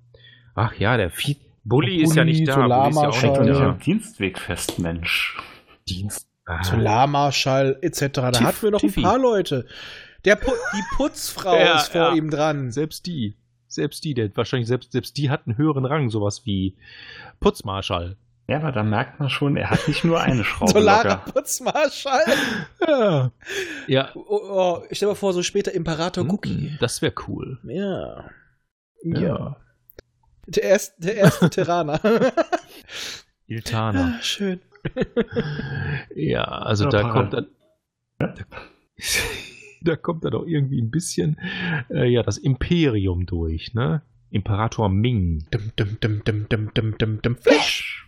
B: Ach ja, der Vieh. Bully ist ja nicht da. Bully ist ja auch
A: Solarmarschall.
B: nicht
E: ein Dienstwegfest, Mensch.
B: Dienst. Ah,
A: Solarmarschall etc. Da
B: Tiff-
A: hatten wir noch
B: Tiffy.
A: ein paar Leute. Der Pu die Putzfrau
B: Ja,
A: ist vor
B: ja.
A: ihm dran.
B: Selbst die. Selbst die, der wahrscheinlich selbst, selbst die hat einen höheren Rang, sowas wie Putzmarschall.
E: Ja, aber da merkt man schon, er hat nicht nur eine Schraube
A: Solarer. Putzmarschall.
B: Ja. Ja.
A: Oh, oh, ich stell mir vor, so später Imperator Cookie.
B: Mm, Das wäre cool.
A: Ja.
B: Ja.
A: Ja. Der, erste, der erste Terraner.
B: Iltana.
A: Ah, Schön.
B: Ja, also
E: Ja,
B: da kommt dann. Da, da kommt dann auch irgendwie ein bisschen äh, ja das Imperium durch, ne? Imperator Ming.
A: Dum, dum, dum, dum, dum, dum, dum, dum. Flash!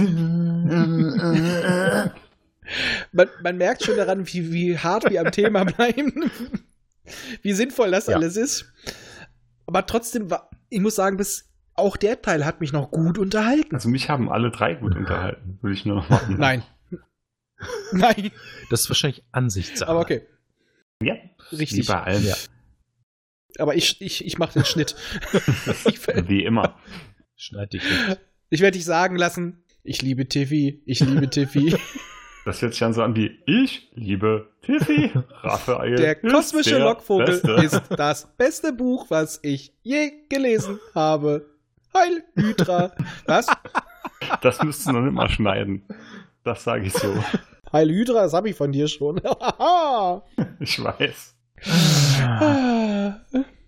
A: Man, man merkt schon daran, wie, wie hart wir am Thema bleiben. wie sinnvoll das
B: Ja.
A: alles ist. Aber trotzdem war, ich muss sagen, bis auch der Teil hat mich noch gut unterhalten.
E: Also mich haben alle drei gut unterhalten, würde ich nur noch machen.
A: Nein. Nein.
B: Das ist wahrscheinlich Ansichtssache.
A: Aber okay.
E: Ja,
A: Richtig.
E: wie bei allen.
B: Ja.
A: Aber ich, ich, ich mache den Schnitt. ich
E: Wie immer.
B: Schneid dich weg.
A: ich werde dich sagen lassen, ich liebe Tiffy, ich liebe Tiffy.
E: Das hört sich dann so an wie Ich liebe Tiffy. Raphael.
A: Der
E: ist
A: kosmische
E: der
A: Lockvogel
E: Beste.
A: ist das beste Buch, was ich je gelesen habe. Heil Hydra. Was?
E: Das müsstest du noch nicht mal schneiden. Das sage ich so.
A: Heil Hydra, das habe ich von dir schon.
E: Ich weiß.
A: Ah.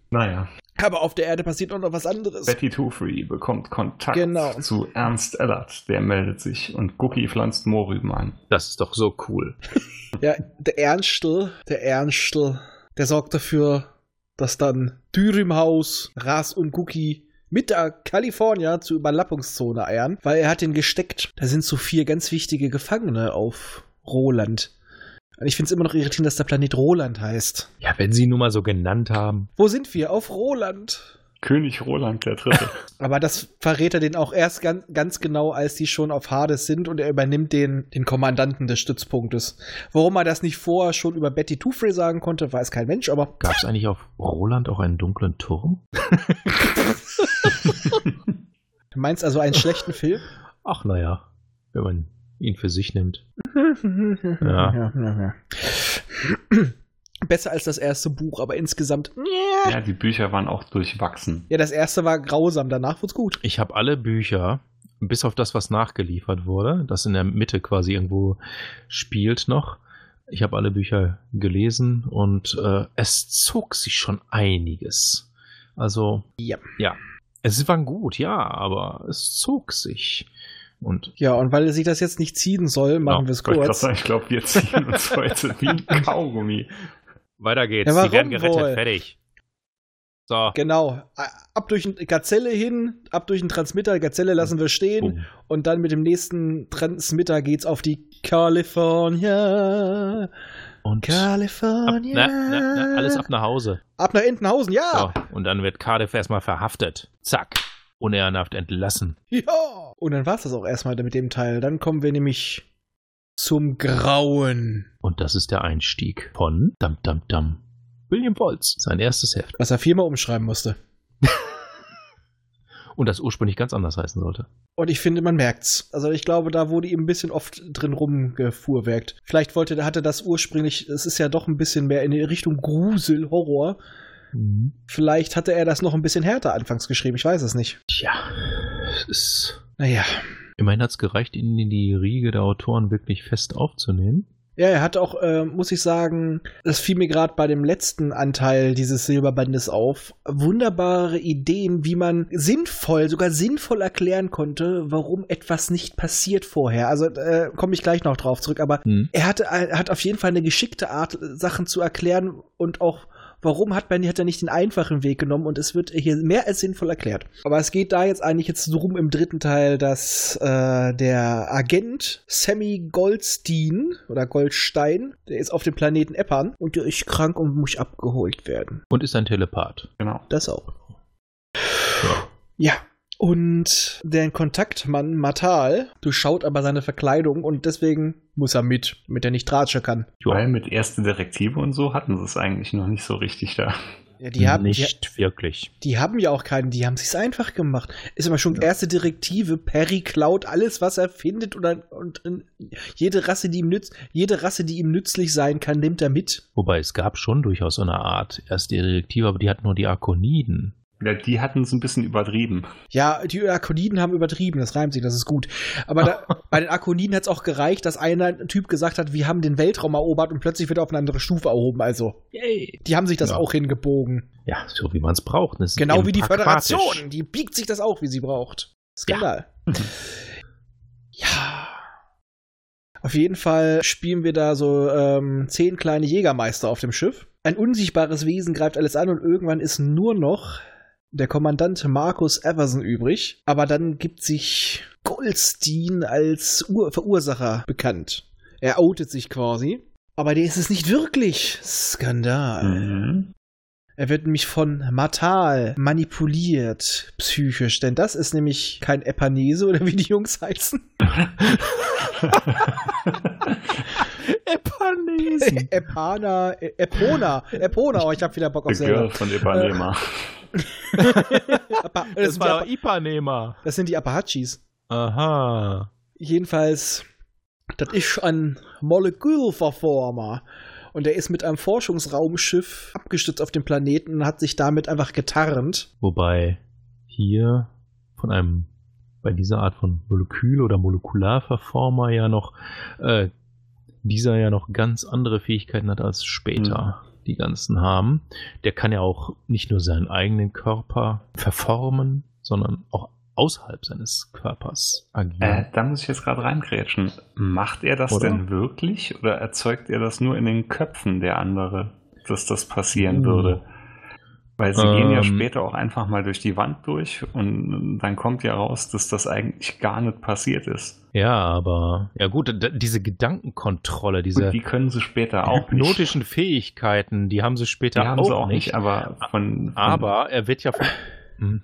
E: Naja.
A: Aber auf der Erde passiert auch noch was anderes.
E: Betty Two Free bekommt Kontakt
A: Genau.
E: zu Ernst Ellert. Der meldet sich und Gucki pflanzt Mohrrüben an.
B: Das ist doch so cool.
A: Ja, der Ernstel, der Ernstel, der sorgt dafür, dass dann Dürümhaus, Ras und Cookie mit der California zur Überlappungszone eiern, weil er hat den gesteckt. Da sind so vier ganz wichtige Gefangene auf Roland. Ich finde es immer noch irritierend, dass der Planet Roland heißt.
B: Ja, wenn sie ihn nun mal so genannt haben.
A: Wo sind wir? Auf Roland.
E: König Roland der Dritte.
A: Aber das verrät er den auch erst ganz, ganz genau, als die schon auf Hades sind und er übernimmt den, den Kommandanten des Stützpunktes. Warum er das nicht vorher schon über Betty Two-Free sagen konnte, weiß kein Mensch, aber
B: Gab es eigentlich auf Roland auch einen dunklen Turm?
A: du meinst also einen schlechten Film?
B: Ach naja, wenn man ihn für sich nimmt.
A: ja. ja, ja. Besser als das erste Buch, aber insgesamt.
E: Ja, die Bücher waren auch durchwachsen.
A: Ja, das erste war grausam, danach wird's gut.
B: Ich habe alle Bücher, bis auf das, was nachgeliefert wurde, das in der Mitte quasi irgendwo spielt noch. Ich habe alle Bücher gelesen und äh, es zog sich schon einiges. Also,
A: Ja.
B: ja. Es war gut, ja, aber es zog sich. Und
A: Ja, und weil sich das jetzt nicht ziehen soll, machen
B: Ja,
A: wir es kurz.
E: sagen, ich glaube, wir ziehen uns heute wie ein Kaugummi.
B: weiter geht's.
A: Ja, warum
B: Sie werden gerettet,
A: wohl?
B: fertig. So.
A: Genau. Ab durch eine Gazelle hin, ab durch den Transmitter, Gazelle lassen wir stehen
B: Boom.
A: und dann mit dem nächsten Transmitter geht's auf die California.
B: Und ab,
A: California.
B: na, na, na, alles ab nach Hause.
A: Ab nach Entenhausen, ja.
B: So, und dann wird Cardiff erstmal verhaftet. Zack. Unehrenhaft entlassen.
A: Ja. Und dann war's das auch erstmal mit dem Teil. Dann kommen wir nämlich zum Grauen.
B: Und das ist der Einstieg von Dam Dam Dam. William Wolz, sein erstes Heft.
A: Was er viermal umschreiben musste.
B: Und das ursprünglich ganz anders heißen sollte.
A: Und ich finde, man merkt's. Also ich glaube, da wurde ihm ein bisschen oft drin rumgefuhrwerkt. Vielleicht wollte, hatte das ursprünglich, es ist ja doch ein bisschen mehr in die Richtung Grusel, Horror. Vielleicht hatte er das noch ein bisschen härter anfangs geschrieben, ich weiß es nicht.
B: Tja, es ist.
A: Naja.
B: Immerhin hat es gereicht, ihn in die Riege der Autoren wirklich fest aufzunehmen.
A: Ja, er hat auch, äh, muss ich sagen, das fiel mir gerade bei dem letzten Anteil dieses Silberbandes auf, wunderbare Ideen, wie man sinnvoll, sogar sinnvoll erklären konnte, warum etwas nicht passiert vorher. Also äh, komme ich gleich noch drauf zurück, aber
B: Hm.
A: er hatte, er hat auf jeden Fall eine geschickte Art, Sachen zu erklären und auch Warum hat man hat er nicht den einfachen Weg genommen und es wird hier mehr als sinnvoll erklärt. Aber es geht da jetzt eigentlich jetzt drum im dritten Teil, dass äh, der Agent Sammy Goldstein oder Goldstein, der ist auf dem Planeten Eppan und der ist krank und muss abgeholt werden.
B: Und ist ein Telepath.
E: Genau.
A: Das auch. Ja. Und der Kontaktmann Matal durchschaut aber seine Verkleidung und deswegen muss er mit, damit er nicht Tratsche kann.
E: Weil mit erste Direktive und so hatten sie es eigentlich noch nicht so richtig da.
A: Ja, die haben, die,
B: Nicht wirklich.
A: die haben ja auch keinen, die haben sich's einfach gemacht. Ist aber schon erste Direktive, Perry klaut alles, was er findet oder und, und jede Rasse, die ihm nützt, jede Rasse, die ihm nützlich sein kann, nimmt er mit.
B: Wobei es gab schon durchaus so eine Art erste Direktive, aber die hat nur die Arkoniden.
E: Ja, die hatten es ein bisschen übertrieben.
A: Ja, die Akoniden haben übertrieben, das reimt sich, das ist gut. Aber da, bei den Akoniden hat's auch gereicht, dass einer Typ gesagt hat, wir haben den Weltraum erobert und plötzlich wird er auf eine andere Stufe erhoben. Also,
B: Yay.
A: die haben sich das
B: Ja.
A: auch hingebogen.
B: Ja, so wie man es braucht. Das ist
A: Genau wie die. Föderation. Die biegt sich das auch, wie sie braucht. Skandal. Ja. Auf jeden Fall spielen wir da so ähm, zehn kleine Jägermeister auf dem Schiff. Ein unsichtbares Wesen greift alles an und irgendwann ist nur noch der Kommandant Markus Everson übrig. Aber dann gibt sich Goldstein als Ur Verursacher bekannt. Er outet sich quasi. Aber der ist es nicht wirklich. Skandal.
E: Mhm.
A: Er wird nämlich von Matal manipuliert, psychisch, denn das ist nämlich kein Epanese oder wie die Jungs heißen.
B: Epanesen.
A: Epana, Epona, Epona, oh, ich hab wieder Bock auf
E: The Girl
A: selber.
E: von Ipanema.
A: Das,
B: Das
A: sind die
B: war Ipanema.
A: das sind die Apahachis.
B: Aha.
A: Jedenfalls, das ist ein Molekülverformer. Und er ist mit einem Forschungsraumschiff abgestürzt auf dem Planeten und hat sich damit einfach getarnt.
B: Wobei hier von einem, bei dieser Art von Molekül- oder Molekularverformer ja noch, äh, dieser ja noch ganz andere Fähigkeiten hat als später die ganzen haben. Der kann ja auch nicht nur seinen eigenen Körper verformen, sondern auch außerhalb seines Körpers
E: Äh,
B: agieren.
E: da muss ich jetzt gerade reingrätschen. Macht er das
B: Oder?
E: denn wirklich oder erzeugt er das nur in den Köpfen der andere, dass das passieren
B: Uh.
E: würde? Weil sie gehen ja
B: Ähm.
E: später auch einfach mal durch die Wand durch und dann kommt ja raus, dass das eigentlich gar nicht passiert ist.
B: Ja, aber ja gut, diese Gedankenkontrolle, diese
E: Und die können sie später auch nicht.
B: hypnotischen Fähigkeiten, die haben sie später
E: Die haben
B: auch,
E: sie auch
B: nicht.
E: nicht, aber von, von
B: Aber er wird ja von. Hm.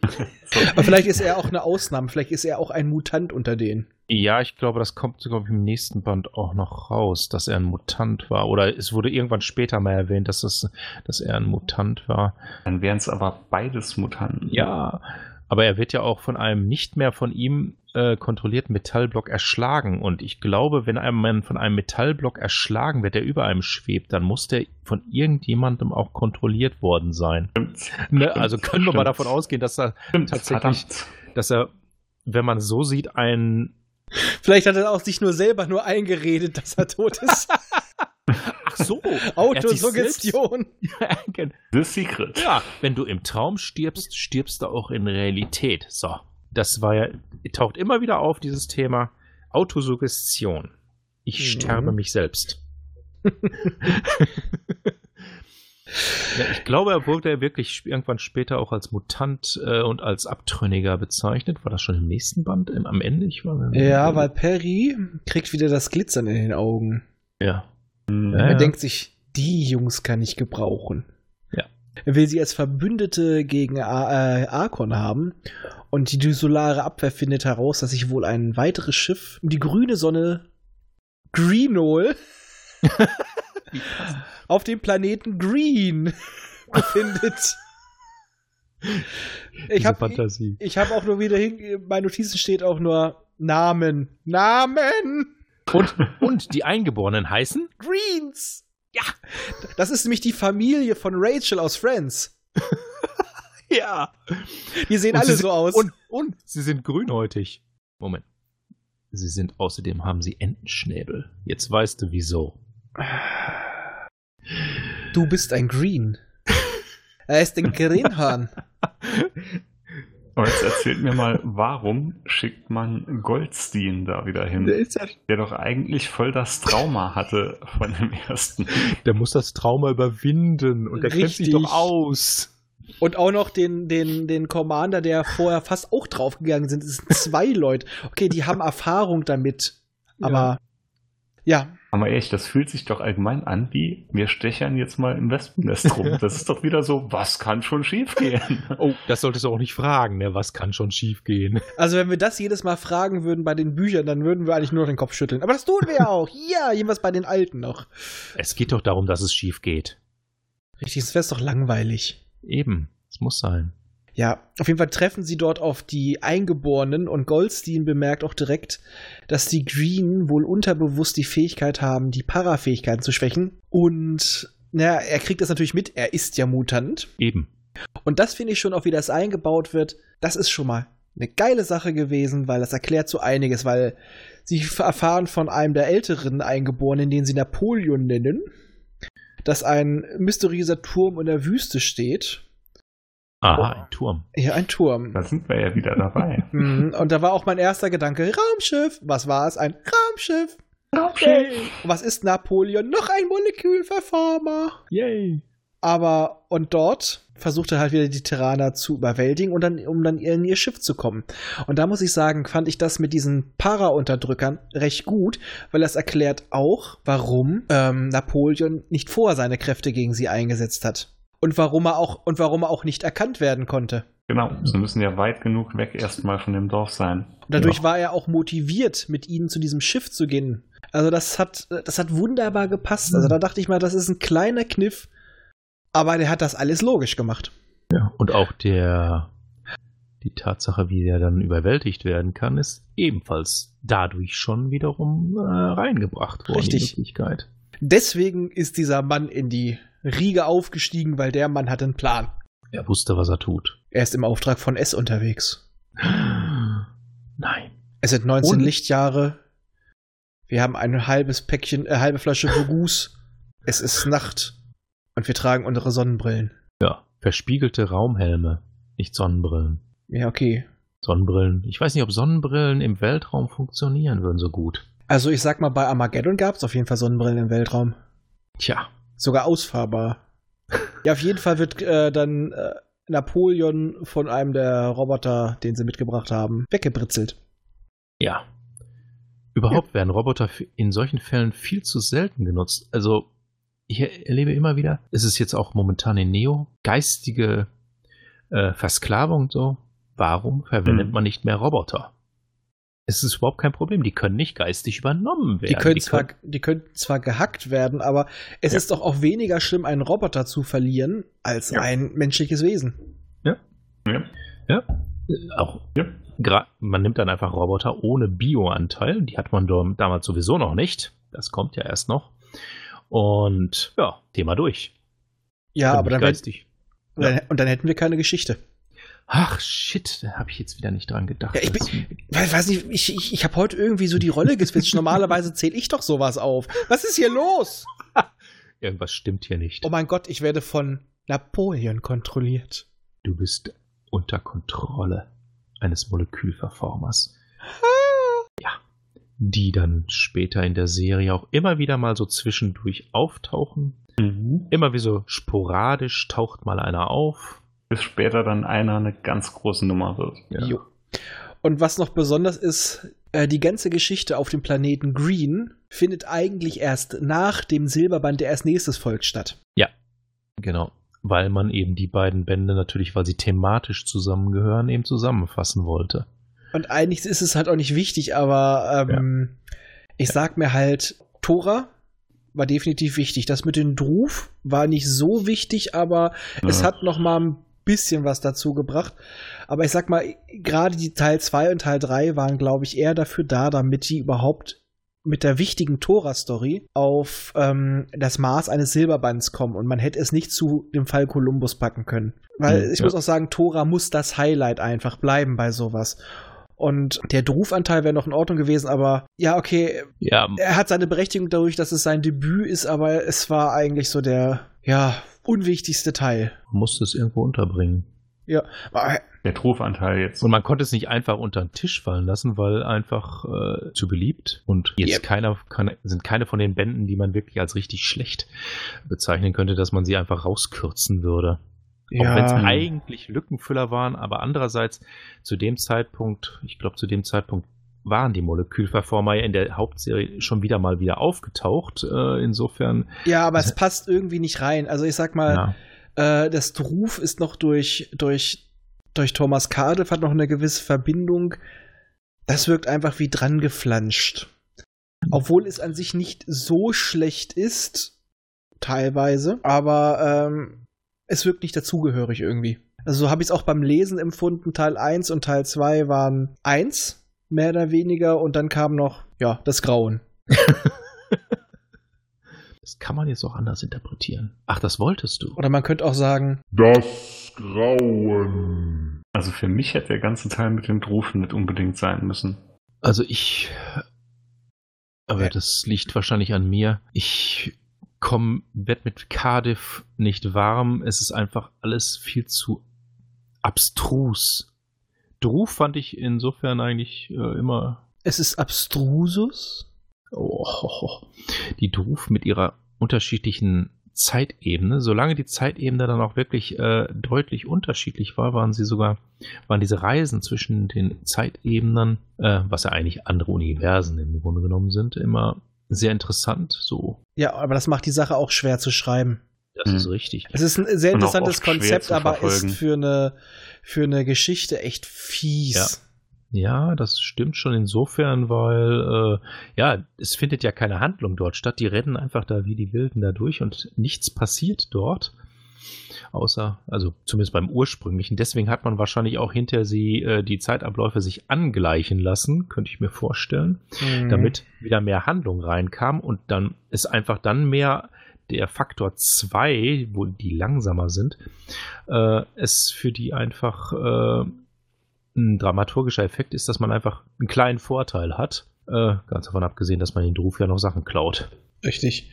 A: Aber vielleicht ist er auch eine Ausnahme, vielleicht ist er auch ein Mutant unter denen.
B: Ja, ich glaube, das kommt sogar im nächsten Band auch noch raus, dass er ein Mutant war. Oder es wurde irgendwann später mal erwähnt, dass, es, dass er ein Mutant war.
E: dann wären es aber beides Mutanten.
B: Ja, aber er wird ja auch von einem nicht mehr von ihm äh, kontrollierten Metallblock erschlagen. Und ich glaube, wenn ein Mann von einem Metallblock erschlagen wird, der über einem schwebt, dann muss der von irgendjemandem auch kontrolliert worden sein.
E: Stimmt.
B: Ne?
E: Stimmt,
B: Also können wir mal
E: stimmt.
B: davon ausgehen, dass er,
E: Stimmt,
B: tatsächlich-
E: verdammt.
B: dass er, wenn man es so sieht, ein
A: Vielleicht hat er auch sich nur selber nur eingeredet, dass er tot ist.
B: Ach so,
A: Autosuggestion.
E: The Secret.
B: Ja, wenn du im Traum stirbst, stirbst du auch in Realität. So, das war ja, taucht immer wieder auf, dieses Thema Autosuggestion. Ich
A: Mhm.
B: sterbe mich selbst. ja, ich glaube, er wurde ja wirklich irgendwann später auch als Mutant äh, und als Abtrünniger bezeichnet. War das schon im nächsten Band, im, am Ende? Ich war
A: Ja, weil Perry kriegt wieder das Glitzern in den Augen.
B: Ja.
E: Hm.
B: Ja,
A: Er
B: ja.
A: denkt sich, die Jungs kann ich gebrauchen.
B: Ja.
A: Er will sie als Verbündete gegen A äh, Arkon haben. Und die Solare Abwehr findet heraus, dass sich wohl ein weiteres Schiff um die grüne Sonne Greenol auf dem Planeten Green befindet. Ich habe
B: Fantasie.
A: ich hab auch nur wieder hin, in meinen Notizen steht auch nur Namen. Namen!
B: Und, und die Eingeborenen heißen?
A: Greens! Ja! Das ist nämlich die Familie von Rachel aus Friends.
B: Ja.
A: Die sehen
B: Und
A: alle
B: sie
A: so
B: sind-
A: aus.
B: Und, und sie sind grünhäutig. Moment. Sie sind außerdem haben sie Entenschnäbel. Jetzt weißt du wieso.
A: Du bist ein Green. Er ist ein Greenhorn.
E: Aber jetzt erzählt mir mal, warum schickt man Goldstein da wieder hin?
B: ist ja,
E: Der doch eigentlich voll das Trauma hatte von dem ersten.
B: der muss das Trauma überwinden und der kennt sich doch aus.
A: Und auch noch den, den, den Commander, der vorher fast auch draufgegangen sind. Es sind zwei Leute. Okay, die haben Erfahrung damit. Aber ja,
E: Aber echt, das fühlt sich doch allgemein an wie, wir stechern jetzt mal im Wespennest rum. Das ist doch wieder so, was kann schon schiefgehen?
B: Oh, das solltest du auch nicht fragen, ne? Was kann schon schiefgehen?
A: also wenn wir das jedes Mal fragen würden bei den Büchern, dann würden wir eigentlich nur den Kopf schütteln. Aber das tun wir ja auch. Ja, jedenfalls bei den Alten noch.
B: Es geht doch darum, dass es schief geht.
A: Richtig, das wäre doch langweilig.
B: Eben. Es muss sein.
A: Ja, auf jeden Fall treffen sie dort auf die Eingeborenen und Goldstein bemerkt auch direkt, dass die Green wohl unterbewusst die Fähigkeit haben, die Parafähigkeiten zu schwächen. Und naja, er kriegt das natürlich mit, er ist ja Mutant.
B: Eben.
A: Und das finde ich schon, auch wie das eingebaut wird, das ist schon mal eine geile Sache gewesen, weil das erklärt so einiges, weil sie erfahren von einem der älteren Eingeborenen, den sie Napoleon nennen, dass ein mysteriöser Turm in der Wüste steht.
B: Aha, ein Turm.
A: Ja, ein Turm.
E: Da sind wir ja wieder dabei.
A: Mhm, Und da war auch mein erster Gedanke, Raumschiff. Was war es? Ein Raumschiff. Und was ist Napoleon? Noch ein Molekülverformer.
B: Yay.
A: Aber, und dort versucht er halt wieder die Terraner zu überwältigen und dann, um dann in ihr Schiff zu kommen. Und da muss ich sagen, fand ich das mit diesen Para-Unterdrückern recht gut, weil das erklärt auch, warum ähm, Napoleon nicht vorher seine Kräfte gegen sie eingesetzt hat. Und warum er auch, und warum er auch nicht erkannt werden konnte.
E: Genau, sie müssen ja weit genug weg erstmal von dem Dorf sein.
A: Und dadurch
B: Ja.
A: war er auch motiviert, mit ihnen zu diesem Schiff zu gehen. Also das hat, das hat wunderbar gepasst. Also da dachte ich mal, das ist ein kleiner Kniff, aber der hat das alles logisch gemacht.
B: Ja, und auch der die Tatsache, wie er dann überwältigt werden kann, ist ebenfalls dadurch schon wiederum äh, reingebracht worden.
A: Richtig.
B: Die Möglichkeit.
A: Deswegen ist dieser Mann in die Riege aufgestiegen, weil der Mann hat einen Plan.
B: Er wusste, was er tut.
A: Er ist im Auftrag von S unterwegs.
B: Nein.
A: Es sind 19
B: Und-
A: Lichtjahre. Wir haben ein halbes Päckchen, äh, halbe Flasche Bogus. es ist Nacht. Und wir tragen unsere Sonnenbrillen.
B: Ja, verspiegelte Raumhelme, nicht Sonnenbrillen.
A: Ja, okay.
B: Sonnenbrillen. Ich weiß nicht, ob Sonnenbrillen im Weltraum funktionieren würden so gut.
A: Also ich sag mal, bei Armageddon gab es auf jeden Fall Sonnenbrillen im Weltraum.
B: Tja.
A: Sogar ausfahrbar. ja, auf jeden Fall wird äh, dann äh, Napoleon von einem der Roboter, den sie mitgebracht haben, weggebritzelt.
B: Ja. Überhaupt werden Roboter in solchen Fällen viel zu selten genutzt. Also, ich erlebe immer wieder, es ist jetzt auch momentan in Neo, geistige äh, Versklavung und so. Warum verwendet
E: Hm.
B: man nicht mehr Roboter? Es ist überhaupt kein Problem. Die können nicht geistig übernommen werden.
A: Die können, zwar, die können zwar gehackt werden, aber es
B: Ja.
A: ist doch auch weniger schlimm, einen Roboter zu verlieren, als
E: Ja.
A: ein menschliches Wesen.
E: Ja.
B: ja, äh, auch
E: Ja.
B: gra- man nimmt dann einfach Roboter ohne Bioanteil. Die hat man damals sowieso noch nicht. Das kommt ja erst noch. Und ja, Thema durch.
A: Ja,
B: Können
A: aber dann, wär-
B: geistig.
A: dann, und dann hätten wir keine Geschichte.
B: Ach shit, da habe ich jetzt wieder nicht dran gedacht.
A: Ja, ich bin- Ich weiß nicht, ich, ich, ich habe heute irgendwie so die Rolle geswitcht. Normalerweise zähle ich doch sowas auf. Was ist hier los?
B: Irgendwas stimmt hier nicht.
A: Oh mein Gott, ich werde von Napoleon kontrolliert.
B: Du bist unter Kontrolle eines Molekülverformers. Ja. Die dann später in der Serie auch immer wieder mal so zwischendurch auftauchen.
E: Mhm.
B: Immer wie so sporadisch taucht mal einer auf.
E: Bis später dann einer eine ganz große Nummer wird.
B: Ja.
A: Jo. Und was noch besonders ist, äh, die ganze Geschichte auf dem Planeten Green findet eigentlich erst nach dem Silberband, der als nächstes folgt, statt.
B: Genau. Weil man eben die beiden Bände natürlich, weil sie thematisch zusammengehören, eben zusammenfassen wollte.
A: Und eigentlich ist es halt auch nicht wichtig, aber ähm, ich sag mir halt, Tora war definitiv wichtig. Das mit dem Druf war nicht so wichtig, aber es
E: Ja.
A: hat noch mal ein bisschen was dazu gebracht. Aber ich sag mal, gerade die Teil 2 und Teil 3 waren, glaube ich, eher dafür da, damit die überhaupt mit der wichtigen Tora-Story auf ähm, das Maß eines Silberbands kommen und man hätte es nicht zu dem Fall Columbus packen können. Weil
B: Hm,
A: ich
B: ja.
A: muss auch sagen, Tora muss das Highlight einfach bleiben bei sowas. Und der Drufanteil wäre noch in Ordnung gewesen, aber ja, okay,
B: Ja,
A: er hat seine Berechtigung dadurch, dass es sein Debüt ist, aber es war eigentlich so der, ja, unwichtigste Teil.
B: man musste es irgendwo unterbringen.
A: Ja,
E: Der Trufanteil jetzt.
B: Und man konnte es nicht einfach unter den Tisch fallen lassen, weil einfach äh, zu beliebt. Und jetzt
A: Yep.
B: keiner, keine, sind keine von den Bänden, die man wirklich als richtig schlecht bezeichnen könnte, dass man sie einfach rauskürzen würde. Auch wenn es
A: ja,
B: eigentlich Lückenfüller waren, aber andererseits zu dem Zeitpunkt, ich glaube zu dem Zeitpunkt waren die Molekülverformer ja in der Hauptserie schon wieder mal wieder aufgetaucht. Äh, insofern,
A: ja, aber es passt irgendwie nicht rein. Also ich sag mal,
B: ja,
A: äh, das Druf ist noch durch, durch, durch Thomas Cardiff hat noch eine gewisse Verbindung. Das wirkt einfach wie dran geflanscht. Obwohl es an sich nicht so schlecht ist, teilweise, aber ähm, es wirkt nicht dazugehörig irgendwie. Also so habe ich es auch beim Lesen empfunden. Teil 1 und Teil 2 waren 1, mehr oder weniger, und dann kam noch, ja, das Grauen.
B: das kann man jetzt auch anders interpretieren. Ach, das wolltest du.
A: Oder man könnte auch sagen,
C: Das Grauen.
E: Also für mich hätte der ganze Teil mit dem Drufen nicht unbedingt sein müssen.
B: Also ich. Aber
A: Ja.
B: das liegt wahrscheinlich an mir. Ich komm, werd mit Cardiff nicht warm. Es ist einfach alles viel zu abstrus. Druf fand ich insofern eigentlich äh, immer.
A: es ist abstrusus.
B: Oh, die Druf mit ihrer unterschiedlichen Zeitebene. Solange die Zeitebene dann auch wirklich äh, deutlich unterschiedlich war, waren sie sogar, waren diese Reisen zwischen den Zeitebenen, äh, was ja eigentlich andere Universen im Grunde genommen sind, immer sehr interessant. So,
A: Ja, aber das macht die Sache auch schwer zu schreiben.
B: Das
E: Hm.
B: ist richtig.
A: Es ist ein sehr interessantes Konzept, aber ist für eine, für eine Geschichte echt fies.
B: Ja, das stimmt schon insofern, weil äh, ja, es findet ja keine Handlung dort statt. Die rennen einfach da wie die Wilden da durch und nichts passiert dort. Außer, also zumindest beim ursprünglichen. Deswegen hat man wahrscheinlich auch hinter sie äh, die Zeitabläufe sich angleichen lassen, könnte ich mir vorstellen,
A: Mhm.
B: damit wieder mehr Handlung reinkam und dann ist einfach dann mehr der Faktor 2, wo die langsamer sind, äh, es für die einfach äh, ein dramaturgischer Effekt ist, dass man einfach einen kleinen Vorteil hat. Äh, ganz davon abgesehen, dass man den Ruf ja noch Sachen klaut.
A: Richtig.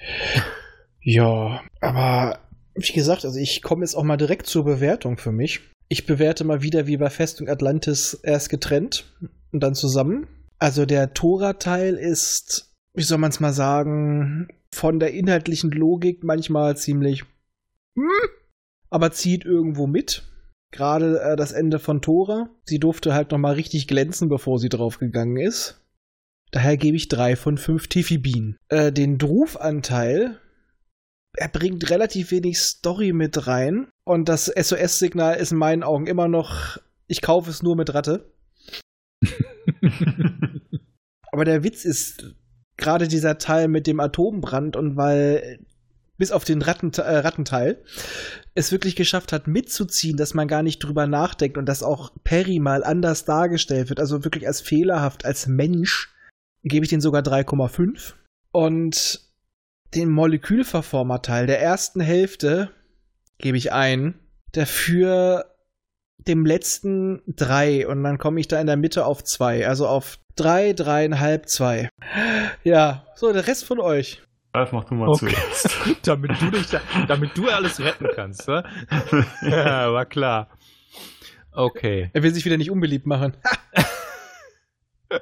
A: Ja, aber wie gesagt, also ich komme jetzt auch mal direkt zur Bewertung für mich. Ich bewerte mal wieder wie bei Festung Atlantis erst getrennt und dann zusammen. Also der Tora-Teil ist, wie soll man es mal sagen, von der inhaltlichen Logik manchmal ziemlich, hm, aber zieht irgendwo mit. gerade äh, das Ende von Tora. Sie durfte halt nochmal richtig glänzen, bevor sie draufgegangen ist. Daher gebe ich drei von fünf Tiffy-Bienen. Äh, den Drufanteil, er bringt relativ wenig Story mit rein. Und das SOS-Signal ist in meinen Augen immer noch, ich kaufe es nur mit Ratte. Aber der Witz ist gerade dieser Teil mit dem Atombrand und weil bis auf den Ratten, äh, Rattenteil es wirklich geschafft hat, mitzuziehen, dass man gar nicht drüber nachdenkt und dass auch Perry mal anders dargestellt wird, also wirklich als fehlerhaft, als Mensch, gebe ich den sogar 3,5. Und den Molekülverformer-Teil der ersten Hälfte gebe ich ein. Dafür dem letzten drei und dann komme ich da in der Mitte auf zwei, also auf drei, dreieinhalb, zwei. Ja, so der Rest von euch.
E: Ralf, mach du mal
B: Okay.
E: zuerst.
B: damit, du dich da, damit du alles retten kannst, ne? ja, war klar. Okay,
A: Er will sich wieder nicht unbeliebt machen.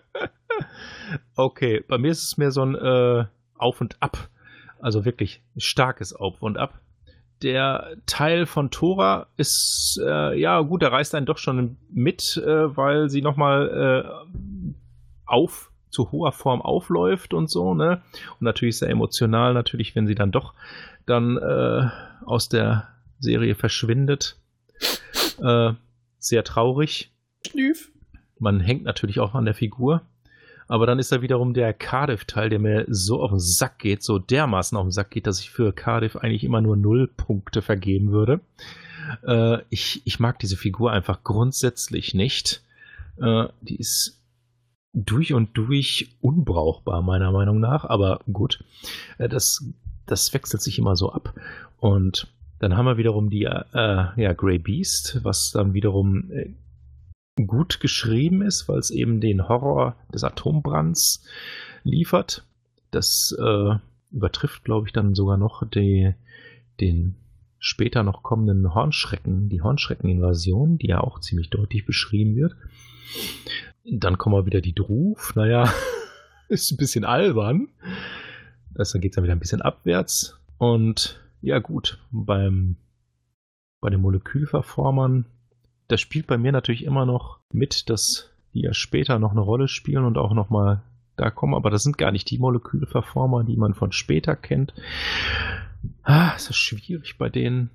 B: okay. Bei mir ist es mehr so ein äh, Auf und Ab. Also wirklich ein starkes Auf und Ab. Der Teil von Tora ist, äh, ja gut, der reißt einen doch schon mit, äh, weil sie nochmal äh, auf zu hoher Form aufläuft und so, ne? Und natürlich sehr emotional, natürlich, wenn sie dann doch dann äh, aus der Serie verschwindet. Äh, sehr traurig. Man hängt natürlich auch an der Figur. Aber dann ist da wiederum der Cardiff-Teil, der mir so auf den Sack geht, so dermaßen auf den Sack geht, dass ich für Cardiff eigentlich immer nur null Punkte vergeben würde. Äh, ich, ich mag diese Figur einfach grundsätzlich nicht. Äh, die ist durch und durch unbrauchbar, meiner Meinung nach. Aber gut, äh, das, das wechselt sich immer so ab. Und dann haben wir wiederum die äh, ja, Grey Beast, was dann wiederum äh, gut geschrieben ist, weil es eben den Horror des Atombrands liefert. Das äh, übertrifft, glaube ich, dann sogar noch die, den später noch kommenden Hornschrecken, die Hornschrecken-Invasion, die ja auch ziemlich deutlich beschrieben wird. Dann kommen wir wieder die Druf. Naja, ist ein bisschen albern. Das, dann geht es dann wieder ein bisschen abwärts. Und ja, gut, beim, bei den Molekülverformern, das spielt bei mir natürlich immer noch mit, dass die ja später noch eine Rolle spielen und auch nochmal da kommen. Aber das sind gar nicht die Molekülverformer, die man von später kennt. Ah, es ist schwierig bei denen.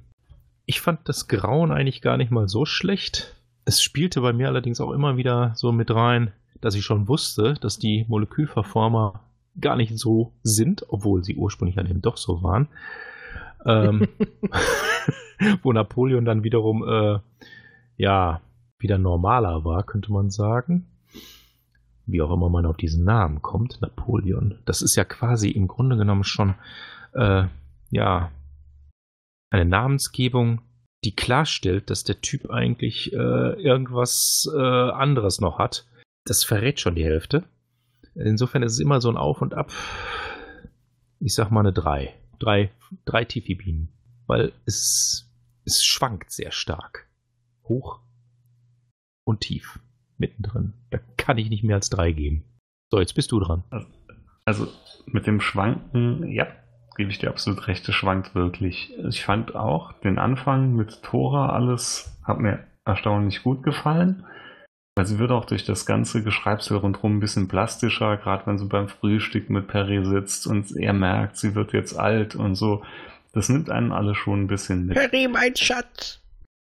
B: Ich fand das Grauen eigentlich gar nicht mal so schlecht. Es spielte bei mir allerdings auch immer wieder so mit rein, dass ich schon wusste, dass die Molekülverformer gar nicht so sind, obwohl sie ursprünglich dann eben doch so waren. Ähm, wo Napoleon dann wiederum, äh, ja, wieder normaler war, könnte man sagen. Wie auch immer man auf diesen Namen kommt, Napoleon. Das ist ja quasi im Grunde genommen schon, äh, ja, eine Namensgebung, die klarstellt, dass der Typ eigentlich äh, irgendwas äh, anderes noch hat. Das verrät schon die Hälfte. Insofern ist es immer so ein Auf und Ab. Ich sag mal eine 3. Drei, drei Tifi-Bienen. Weil es, es schwankt sehr stark. Hoch und tief. Mittendrin. Da kann ich nicht mehr als 3 geben. So, jetzt bist du dran.
E: Also mit dem Schwanken, ja, gebe ich dir absolut recht, es schwankt wirklich. Ich fand auch den Anfang mit Tora alles, hat mir erstaunlich gut gefallen. Weil sie wird auch durch das ganze Geschreibsel rundherum ein bisschen plastischer, gerade wenn sie beim Frühstück mit Perry sitzt und er merkt, sie wird jetzt alt und so. Das nimmt einen alle schon ein bisschen mit.
A: Harry, mein Schatz.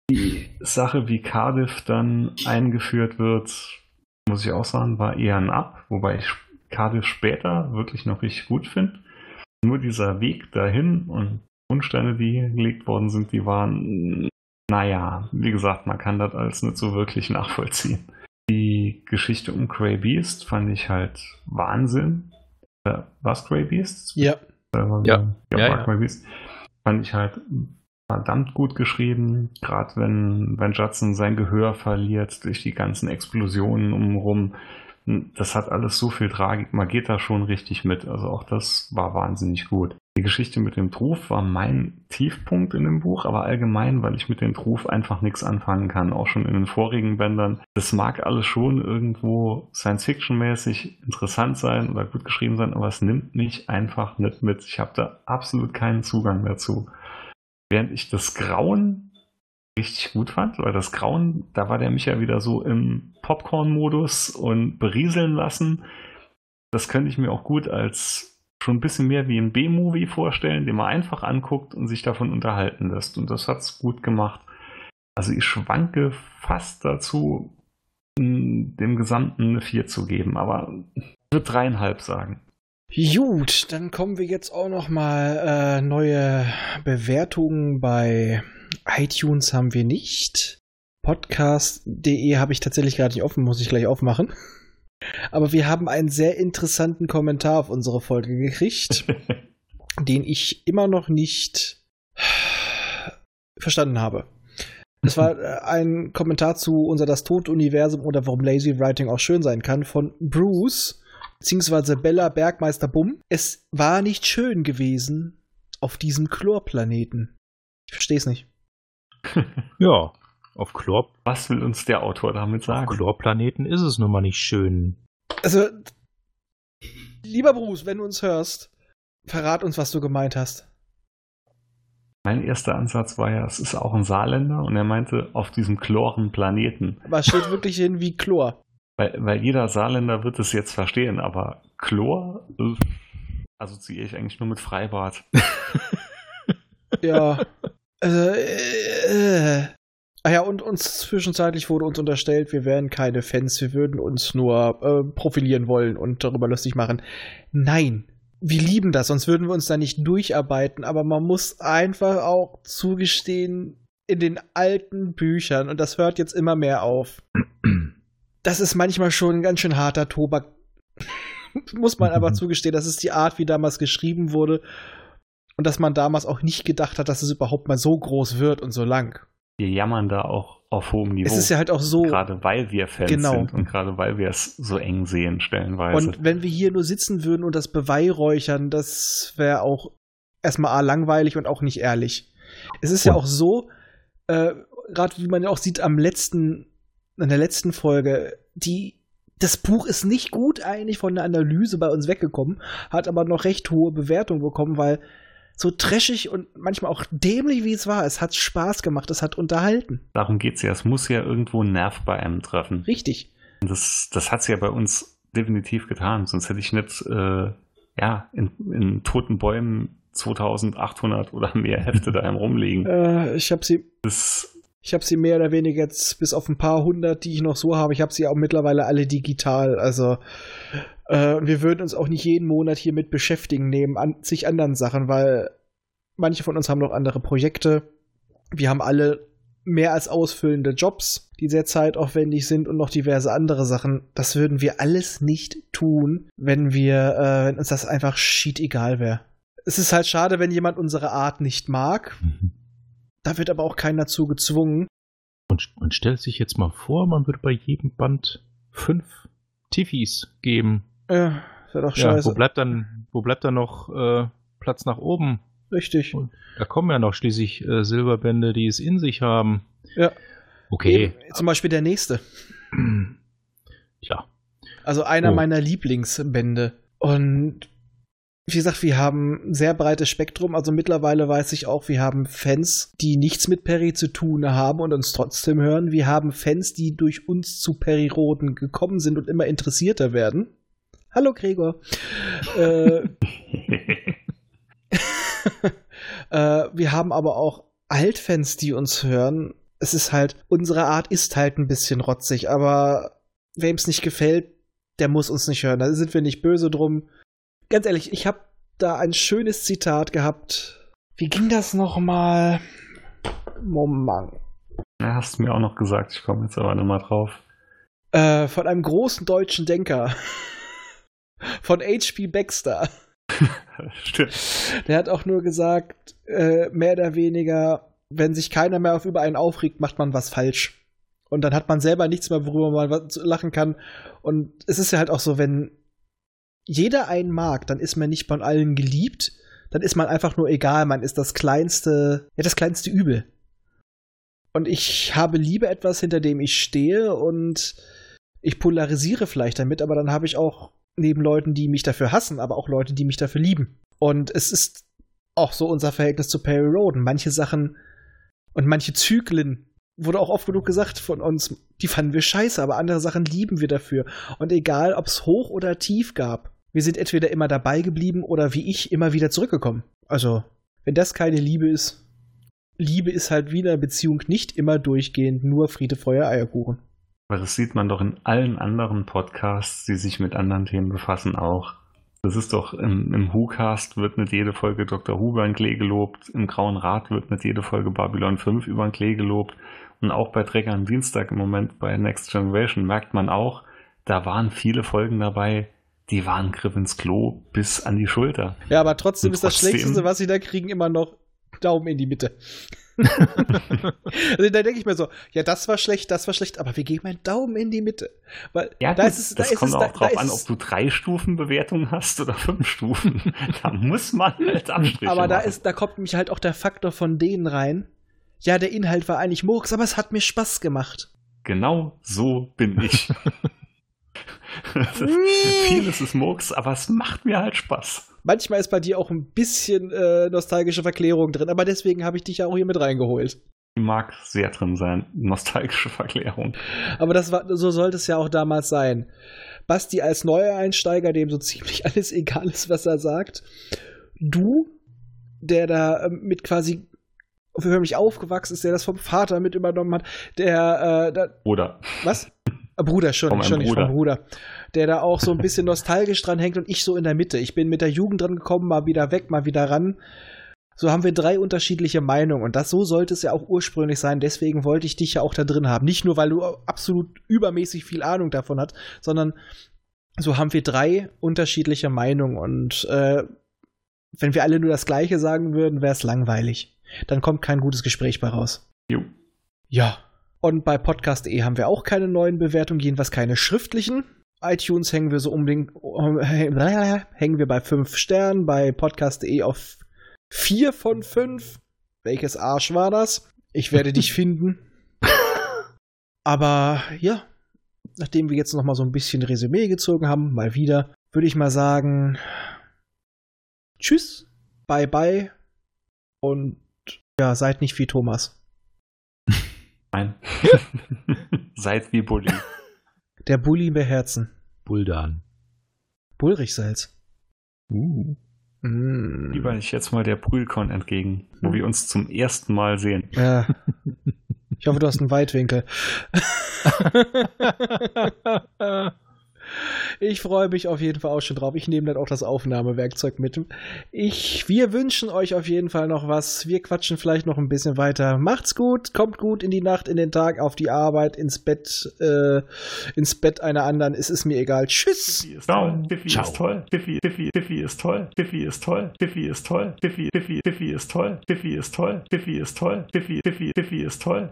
E: Die Sache, wie Cardiff dann eingeführt wird, muss ich auch sagen, war eher ein Ab, wobei ich Cardiff später wirklich noch richtig gut finde. Nur dieser Weg dahin und Grundsteine, die gelegt worden sind, die waren, naja, wie gesagt, man kann das als nicht so wirklich nachvollziehen. Die Geschichte um Grey Beast fand ich halt Wahnsinn. Äh, was Grey Beast?
A: Ja.
E: Äh,
B: Ja.
E: ja,
B: ja.
E: Grey Beast. Fand ich halt verdammt gut geschrieben, gerade wenn, wenn Judson sein Gehör verliert durch die ganzen Explosionen umherum. Das hat alles so viel Tragik, man geht da schon richtig mit. Also auch das war wahnsinnig gut. Die Geschichte mit dem Truf war mein Tiefpunkt in dem Buch, aber allgemein, weil ich mit dem Truf einfach nichts anfangen kann, auch schon in den vorigen Bändern. Das mag alles schon irgendwo Science-Fiction-mäßig interessant sein oder gut geschrieben sein, aber es nimmt mich einfach nicht mit. Ich habe da absolut keinen Zugang dazu. Während ich das Grauen richtig gut fand, weil das Grauen, da war der Micha wieder so im Popcorn-Modus und berieseln lassen. Das könnte ich mir auch gut als schon ein bisschen mehr wie ein B-Movie vorstellen, den man einfach anguckt und sich davon unterhalten lässt. Und das hat es gut gemacht. Also ich schwanke fast dazu, dem Gesamten eine 4 zu geben, aber ich würde dreieinhalb sagen.
A: Gut, dann kommen wir jetzt auch noch mal äh, neue Bewertungen bei iTunes haben wir nicht. Podcast.de habe ich tatsächlich gerade nicht offen, muss ich gleich aufmachen. Aber wir haben einen sehr interessanten Kommentar auf unsere Folge gekriegt, den ich immer noch nicht verstanden habe. Das war äh, ein Kommentar zu unser Das Tod-Universum oder warum Lazy Writing auch schön sein kann von Bruce beziehungsweise Bella Bergmeister Bumm. Es war nicht schön gewesen auf diesem Chlorplaneten. Ich verstehe es nicht.
B: ja, auf Chlor.
E: Was will uns der Autor damit sagen?
B: Auf Chlorplaneten ist es nun mal nicht schön.
A: Also, lieber Bruce, wenn du uns hörst, verrat uns, was du gemeint hast.
E: Mein erster Ansatz war ja, es ist auch ein Saarländer und er meinte auf diesem Chlorenplaneten.
A: Aber es steht wirklich hin wie Chlor.
E: Weil, weil jeder Saarländer wird es jetzt verstehen, aber Chlor äh, assoziiere ich eigentlich nur mit Freibad.
A: ja. Also, äh, äh. Ah ja, und uns zwischenzeitlich wurde uns unterstellt, wir wären keine Fans, wir würden uns nur äh, profilieren wollen und darüber lustig machen. Nein, wir lieben das, sonst würden wir uns da nicht durcharbeiten, aber man muss einfach auch zugestehen, in den alten Büchern, und das hört jetzt immer mehr auf, das ist manchmal schon ein ganz schön harter Tobak. Muss man aber zugestehen, das ist die Art, wie damals geschrieben wurde. Und dass man damals auch nicht gedacht hat, dass es überhaupt mal so groß wird und so lang.
E: Wir jammern da auch auf hohem Niveau.
A: Es ist ja halt auch so.
E: Gerade weil wir Fans genau. sind und gerade weil wir es so eng sehen, stellenweise.
A: Und wenn wir hier nur sitzen würden und das beweihräuchern, das wäre auch erstmal A, langweilig und auch nicht ehrlich. Es ist ja auch so, äh, gerade wie man ja auch sieht am letzten in der letzten Folge, die das Buch ist nicht gut eigentlich von der Analyse bei uns weggekommen, hat aber noch recht hohe Bewertungen bekommen, weil so trashig und manchmal auch dämlich wie es war, es hat Spaß gemacht, es hat unterhalten.
E: Darum geht's ja, es muss ja irgendwo einen Nerv bei einem treffen.
A: Richtig.
E: Und das, das hat's ja bei uns definitiv getan, sonst hätte ich nicht, äh, ja, in, in toten Bäumen 2800 oder mehr Hefte da rumliegen.
A: Äh, ich habe sie. Das ich habe sie mehr oder weniger jetzt bis auf ein paar hundert, die ich noch so habe. Ich habe sie auch mittlerweile alle digital. Also äh, wir würden uns auch nicht jeden Monat hier mit beschäftigen neben an, sich anderen Sachen, weil manche von uns haben noch andere Projekte. Wir haben alle mehr als ausfüllende Jobs, die sehr zeitaufwendig sind und noch diverse andere Sachen. Das würden wir alles nicht tun, wenn wir, äh, wenn uns das einfach schied egal wäre. Es ist halt schade, wenn jemand unsere Art nicht mag. Mhm. Da wird aber auch keiner zu gezwungen.
B: Und man stellt sich jetzt mal vor, man würde bei jedem Band fünf Tiffys geben.
A: Ja, wäre doch scheiße.
B: Ja, wo bleibt dann, wo bleibt dann noch äh, Platz nach oben?
A: Richtig.
B: Und da kommen ja noch schließlich äh, Silberbände, die es in sich haben.
A: Ja.
B: Okay. Eben,
A: zum Beispiel der nächste.
B: Tja.
A: Also einer oh. meiner Lieblingsbände. Und wie gesagt, wir haben ein sehr breites Spektrum. Also mittlerweile weiß ich auch, wir haben Fans, die nichts mit Perry zu tun haben und uns trotzdem hören. Wir haben Fans, die durch uns zu Perry Roden gekommen sind und immer interessierter werden. Hallo Gregor. äh, äh, wir haben aber auch Altfans, die uns hören. Es ist halt, unsere Art ist halt ein bisschen rotzig, aber wem es nicht gefällt, der muss uns nicht hören. Da sind wir nicht böse drum ganz ehrlich, ich habe da ein schönes Zitat gehabt. Wie ging das nochmal? Moment.
E: Ja, hast du mir auch noch gesagt, ich komme jetzt aber nochmal drauf.
A: Äh, von einem großen deutschen Denker. von H.P. Baxter.
E: Stimmt.
A: Der hat auch nur gesagt, äh, mehr oder weniger, wenn sich keiner mehr auf über einen aufregt, macht man was falsch. Und dann hat man selber nichts mehr, worüber man lachen kann. Und es ist ja halt auch so, wenn jeder einen mag, dann ist man nicht von allen geliebt, dann ist man einfach nur egal, man ist das kleinste, ja, das kleinste Übel. Und ich habe Liebe etwas, hinter dem ich stehe und ich polarisiere vielleicht damit, aber dann habe ich auch neben Leuten, die mich dafür hassen, aber auch Leute, die mich dafür lieben. Und es ist auch so unser Verhältnis zu Perry Roden. Manche Sachen und manche Zyklen wurde auch oft genug gesagt von uns, die fanden wir scheiße, aber andere Sachen lieben wir dafür. Und egal, ob es hoch oder tief gab, wir sind entweder immer dabei geblieben oder wie ich immer wieder zurückgekommen. Also, wenn das keine Liebe ist, Liebe ist halt wie in einer Beziehung nicht immer durchgehend nur Friede, Feuer, Eierkuchen.
E: Aber das sieht man doch in allen anderen Podcasts, die sich mit anderen Themen befassen, auch. Das ist doch im, im Who-Cast wird nicht jede Folge Dr. Who über den Klee gelobt, im Grauen Rat wird nicht jede Folge Babylon 5 über den Klee gelobt und auch bei Trecker am Dienstag im Moment bei Next Generation merkt man auch, da waren viele Folgen dabei, die waren Griff ins Klo bis an die Schulter.
A: Ja, aber trotzdem, trotzdem ist das Schlechteste, was sie da kriegen, immer noch Daumen in die Mitte. also da denke ich mir so, ja, das war schlecht, das war schlecht, aber wir geben einen Daumen in die Mitte. Weil
E: ja, da gut, ist es, das da kommt ist auch es, drauf an, ob du drei Stufen Bewertung hast oder fünf Stufen. da muss man halt Abstriche
A: Aber da
E: machen.
A: ist, da kommt mich halt auch der Faktor von denen rein. Ja, der Inhalt war eigentlich Murks, aber es hat mir Spaß gemacht.
E: Genau so bin ich. Vieles ist Murks, aber es macht mir halt Spaß.
A: Manchmal ist bei dir auch ein bisschen äh, nostalgische Verklärung drin, aber deswegen habe ich dich ja auch hier mit reingeholt.
E: Die mag sehr drin sein, nostalgische Verklärung.
A: Aber das war, so sollte es ja auch damals sein. Basti als neuer Einsteiger, dem so ziemlich alles egal ist, was er sagt. Du, der da äh, mit quasi für mich aufgewachsen ist, der das vom Vater mit übernommen hat, der äh, da,
E: Oder.
A: Was? Bruder, schon, schon Bruder. vom Bruder. Der da auch so ein bisschen nostalgisch dran hängt und ich so in der Mitte. Ich bin mit der Jugend dran gekommen, mal wieder weg, mal wieder ran. So haben wir drei unterschiedliche Meinungen und das so sollte es ja auch ursprünglich sein. Deswegen wollte ich dich ja auch da drin haben. Nicht nur, weil du absolut übermäßig viel Ahnung davon hast, sondern so haben wir drei unterschiedliche Meinungen und äh, wenn wir alle nur das Gleiche sagen würden, wäre es langweilig. Dann kommt kein gutes Gespräch bei raus.
E: Jo.
A: Ja, und bei Podcast.de haben wir auch keine neuen Bewertungen, jedenfalls keine schriftlichen. iTunes hängen wir so unbedingt, hängen wir bei 5 Sternen, bei Podcast.de auf 4 von 5. Welches Arsch war das? Ich werde dich finden. Aber ja, nachdem wir jetzt noch mal so ein bisschen Resümee gezogen haben, mal wieder, würde ich mal sagen, tschüss, bye bye und ja, seid nicht wie Thomas.
E: Nein. Seid wie Bulli.
A: Der Bulli beherzen.
B: Buldan.
A: Bullrichsalz.
B: Uh.
E: Mm. Lieber ich jetzt mal der Brühlkorn entgegen, wo wir uns zum ersten Mal sehen.
A: Ja. Ich hoffe, du hast einen Weitwinkel. Ich freue mich auf jeden Fall auch schon drauf. Ich nehme dann auch das Aufnahmewerkzeug mit. Ich, wir wünschen euch auf jeden Fall noch was. Wir quatschen vielleicht noch ein bisschen weiter. Macht's gut, kommt gut in die Nacht, in den Tag, auf die Arbeit, ins Bett, äh, ins Bett einer anderen. Es ist mir egal. Tschüss.
E: Diffie ist toll. Diffie ist toll. Diffie, Diffie, Diffie ist toll. Diffie ist toll. Diffie ist toll. Diffie ist toll. Diffie ist toll. Diffie ist toll. Diffie, Diffie ist toll.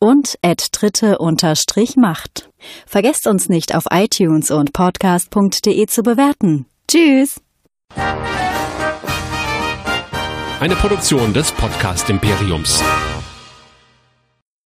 F: und at dritte-macht. Vergesst uns nicht auf iTunes und podcast.de zu bewerten. Tschüss!
G: Eine Produktion des Podcast Imperiums.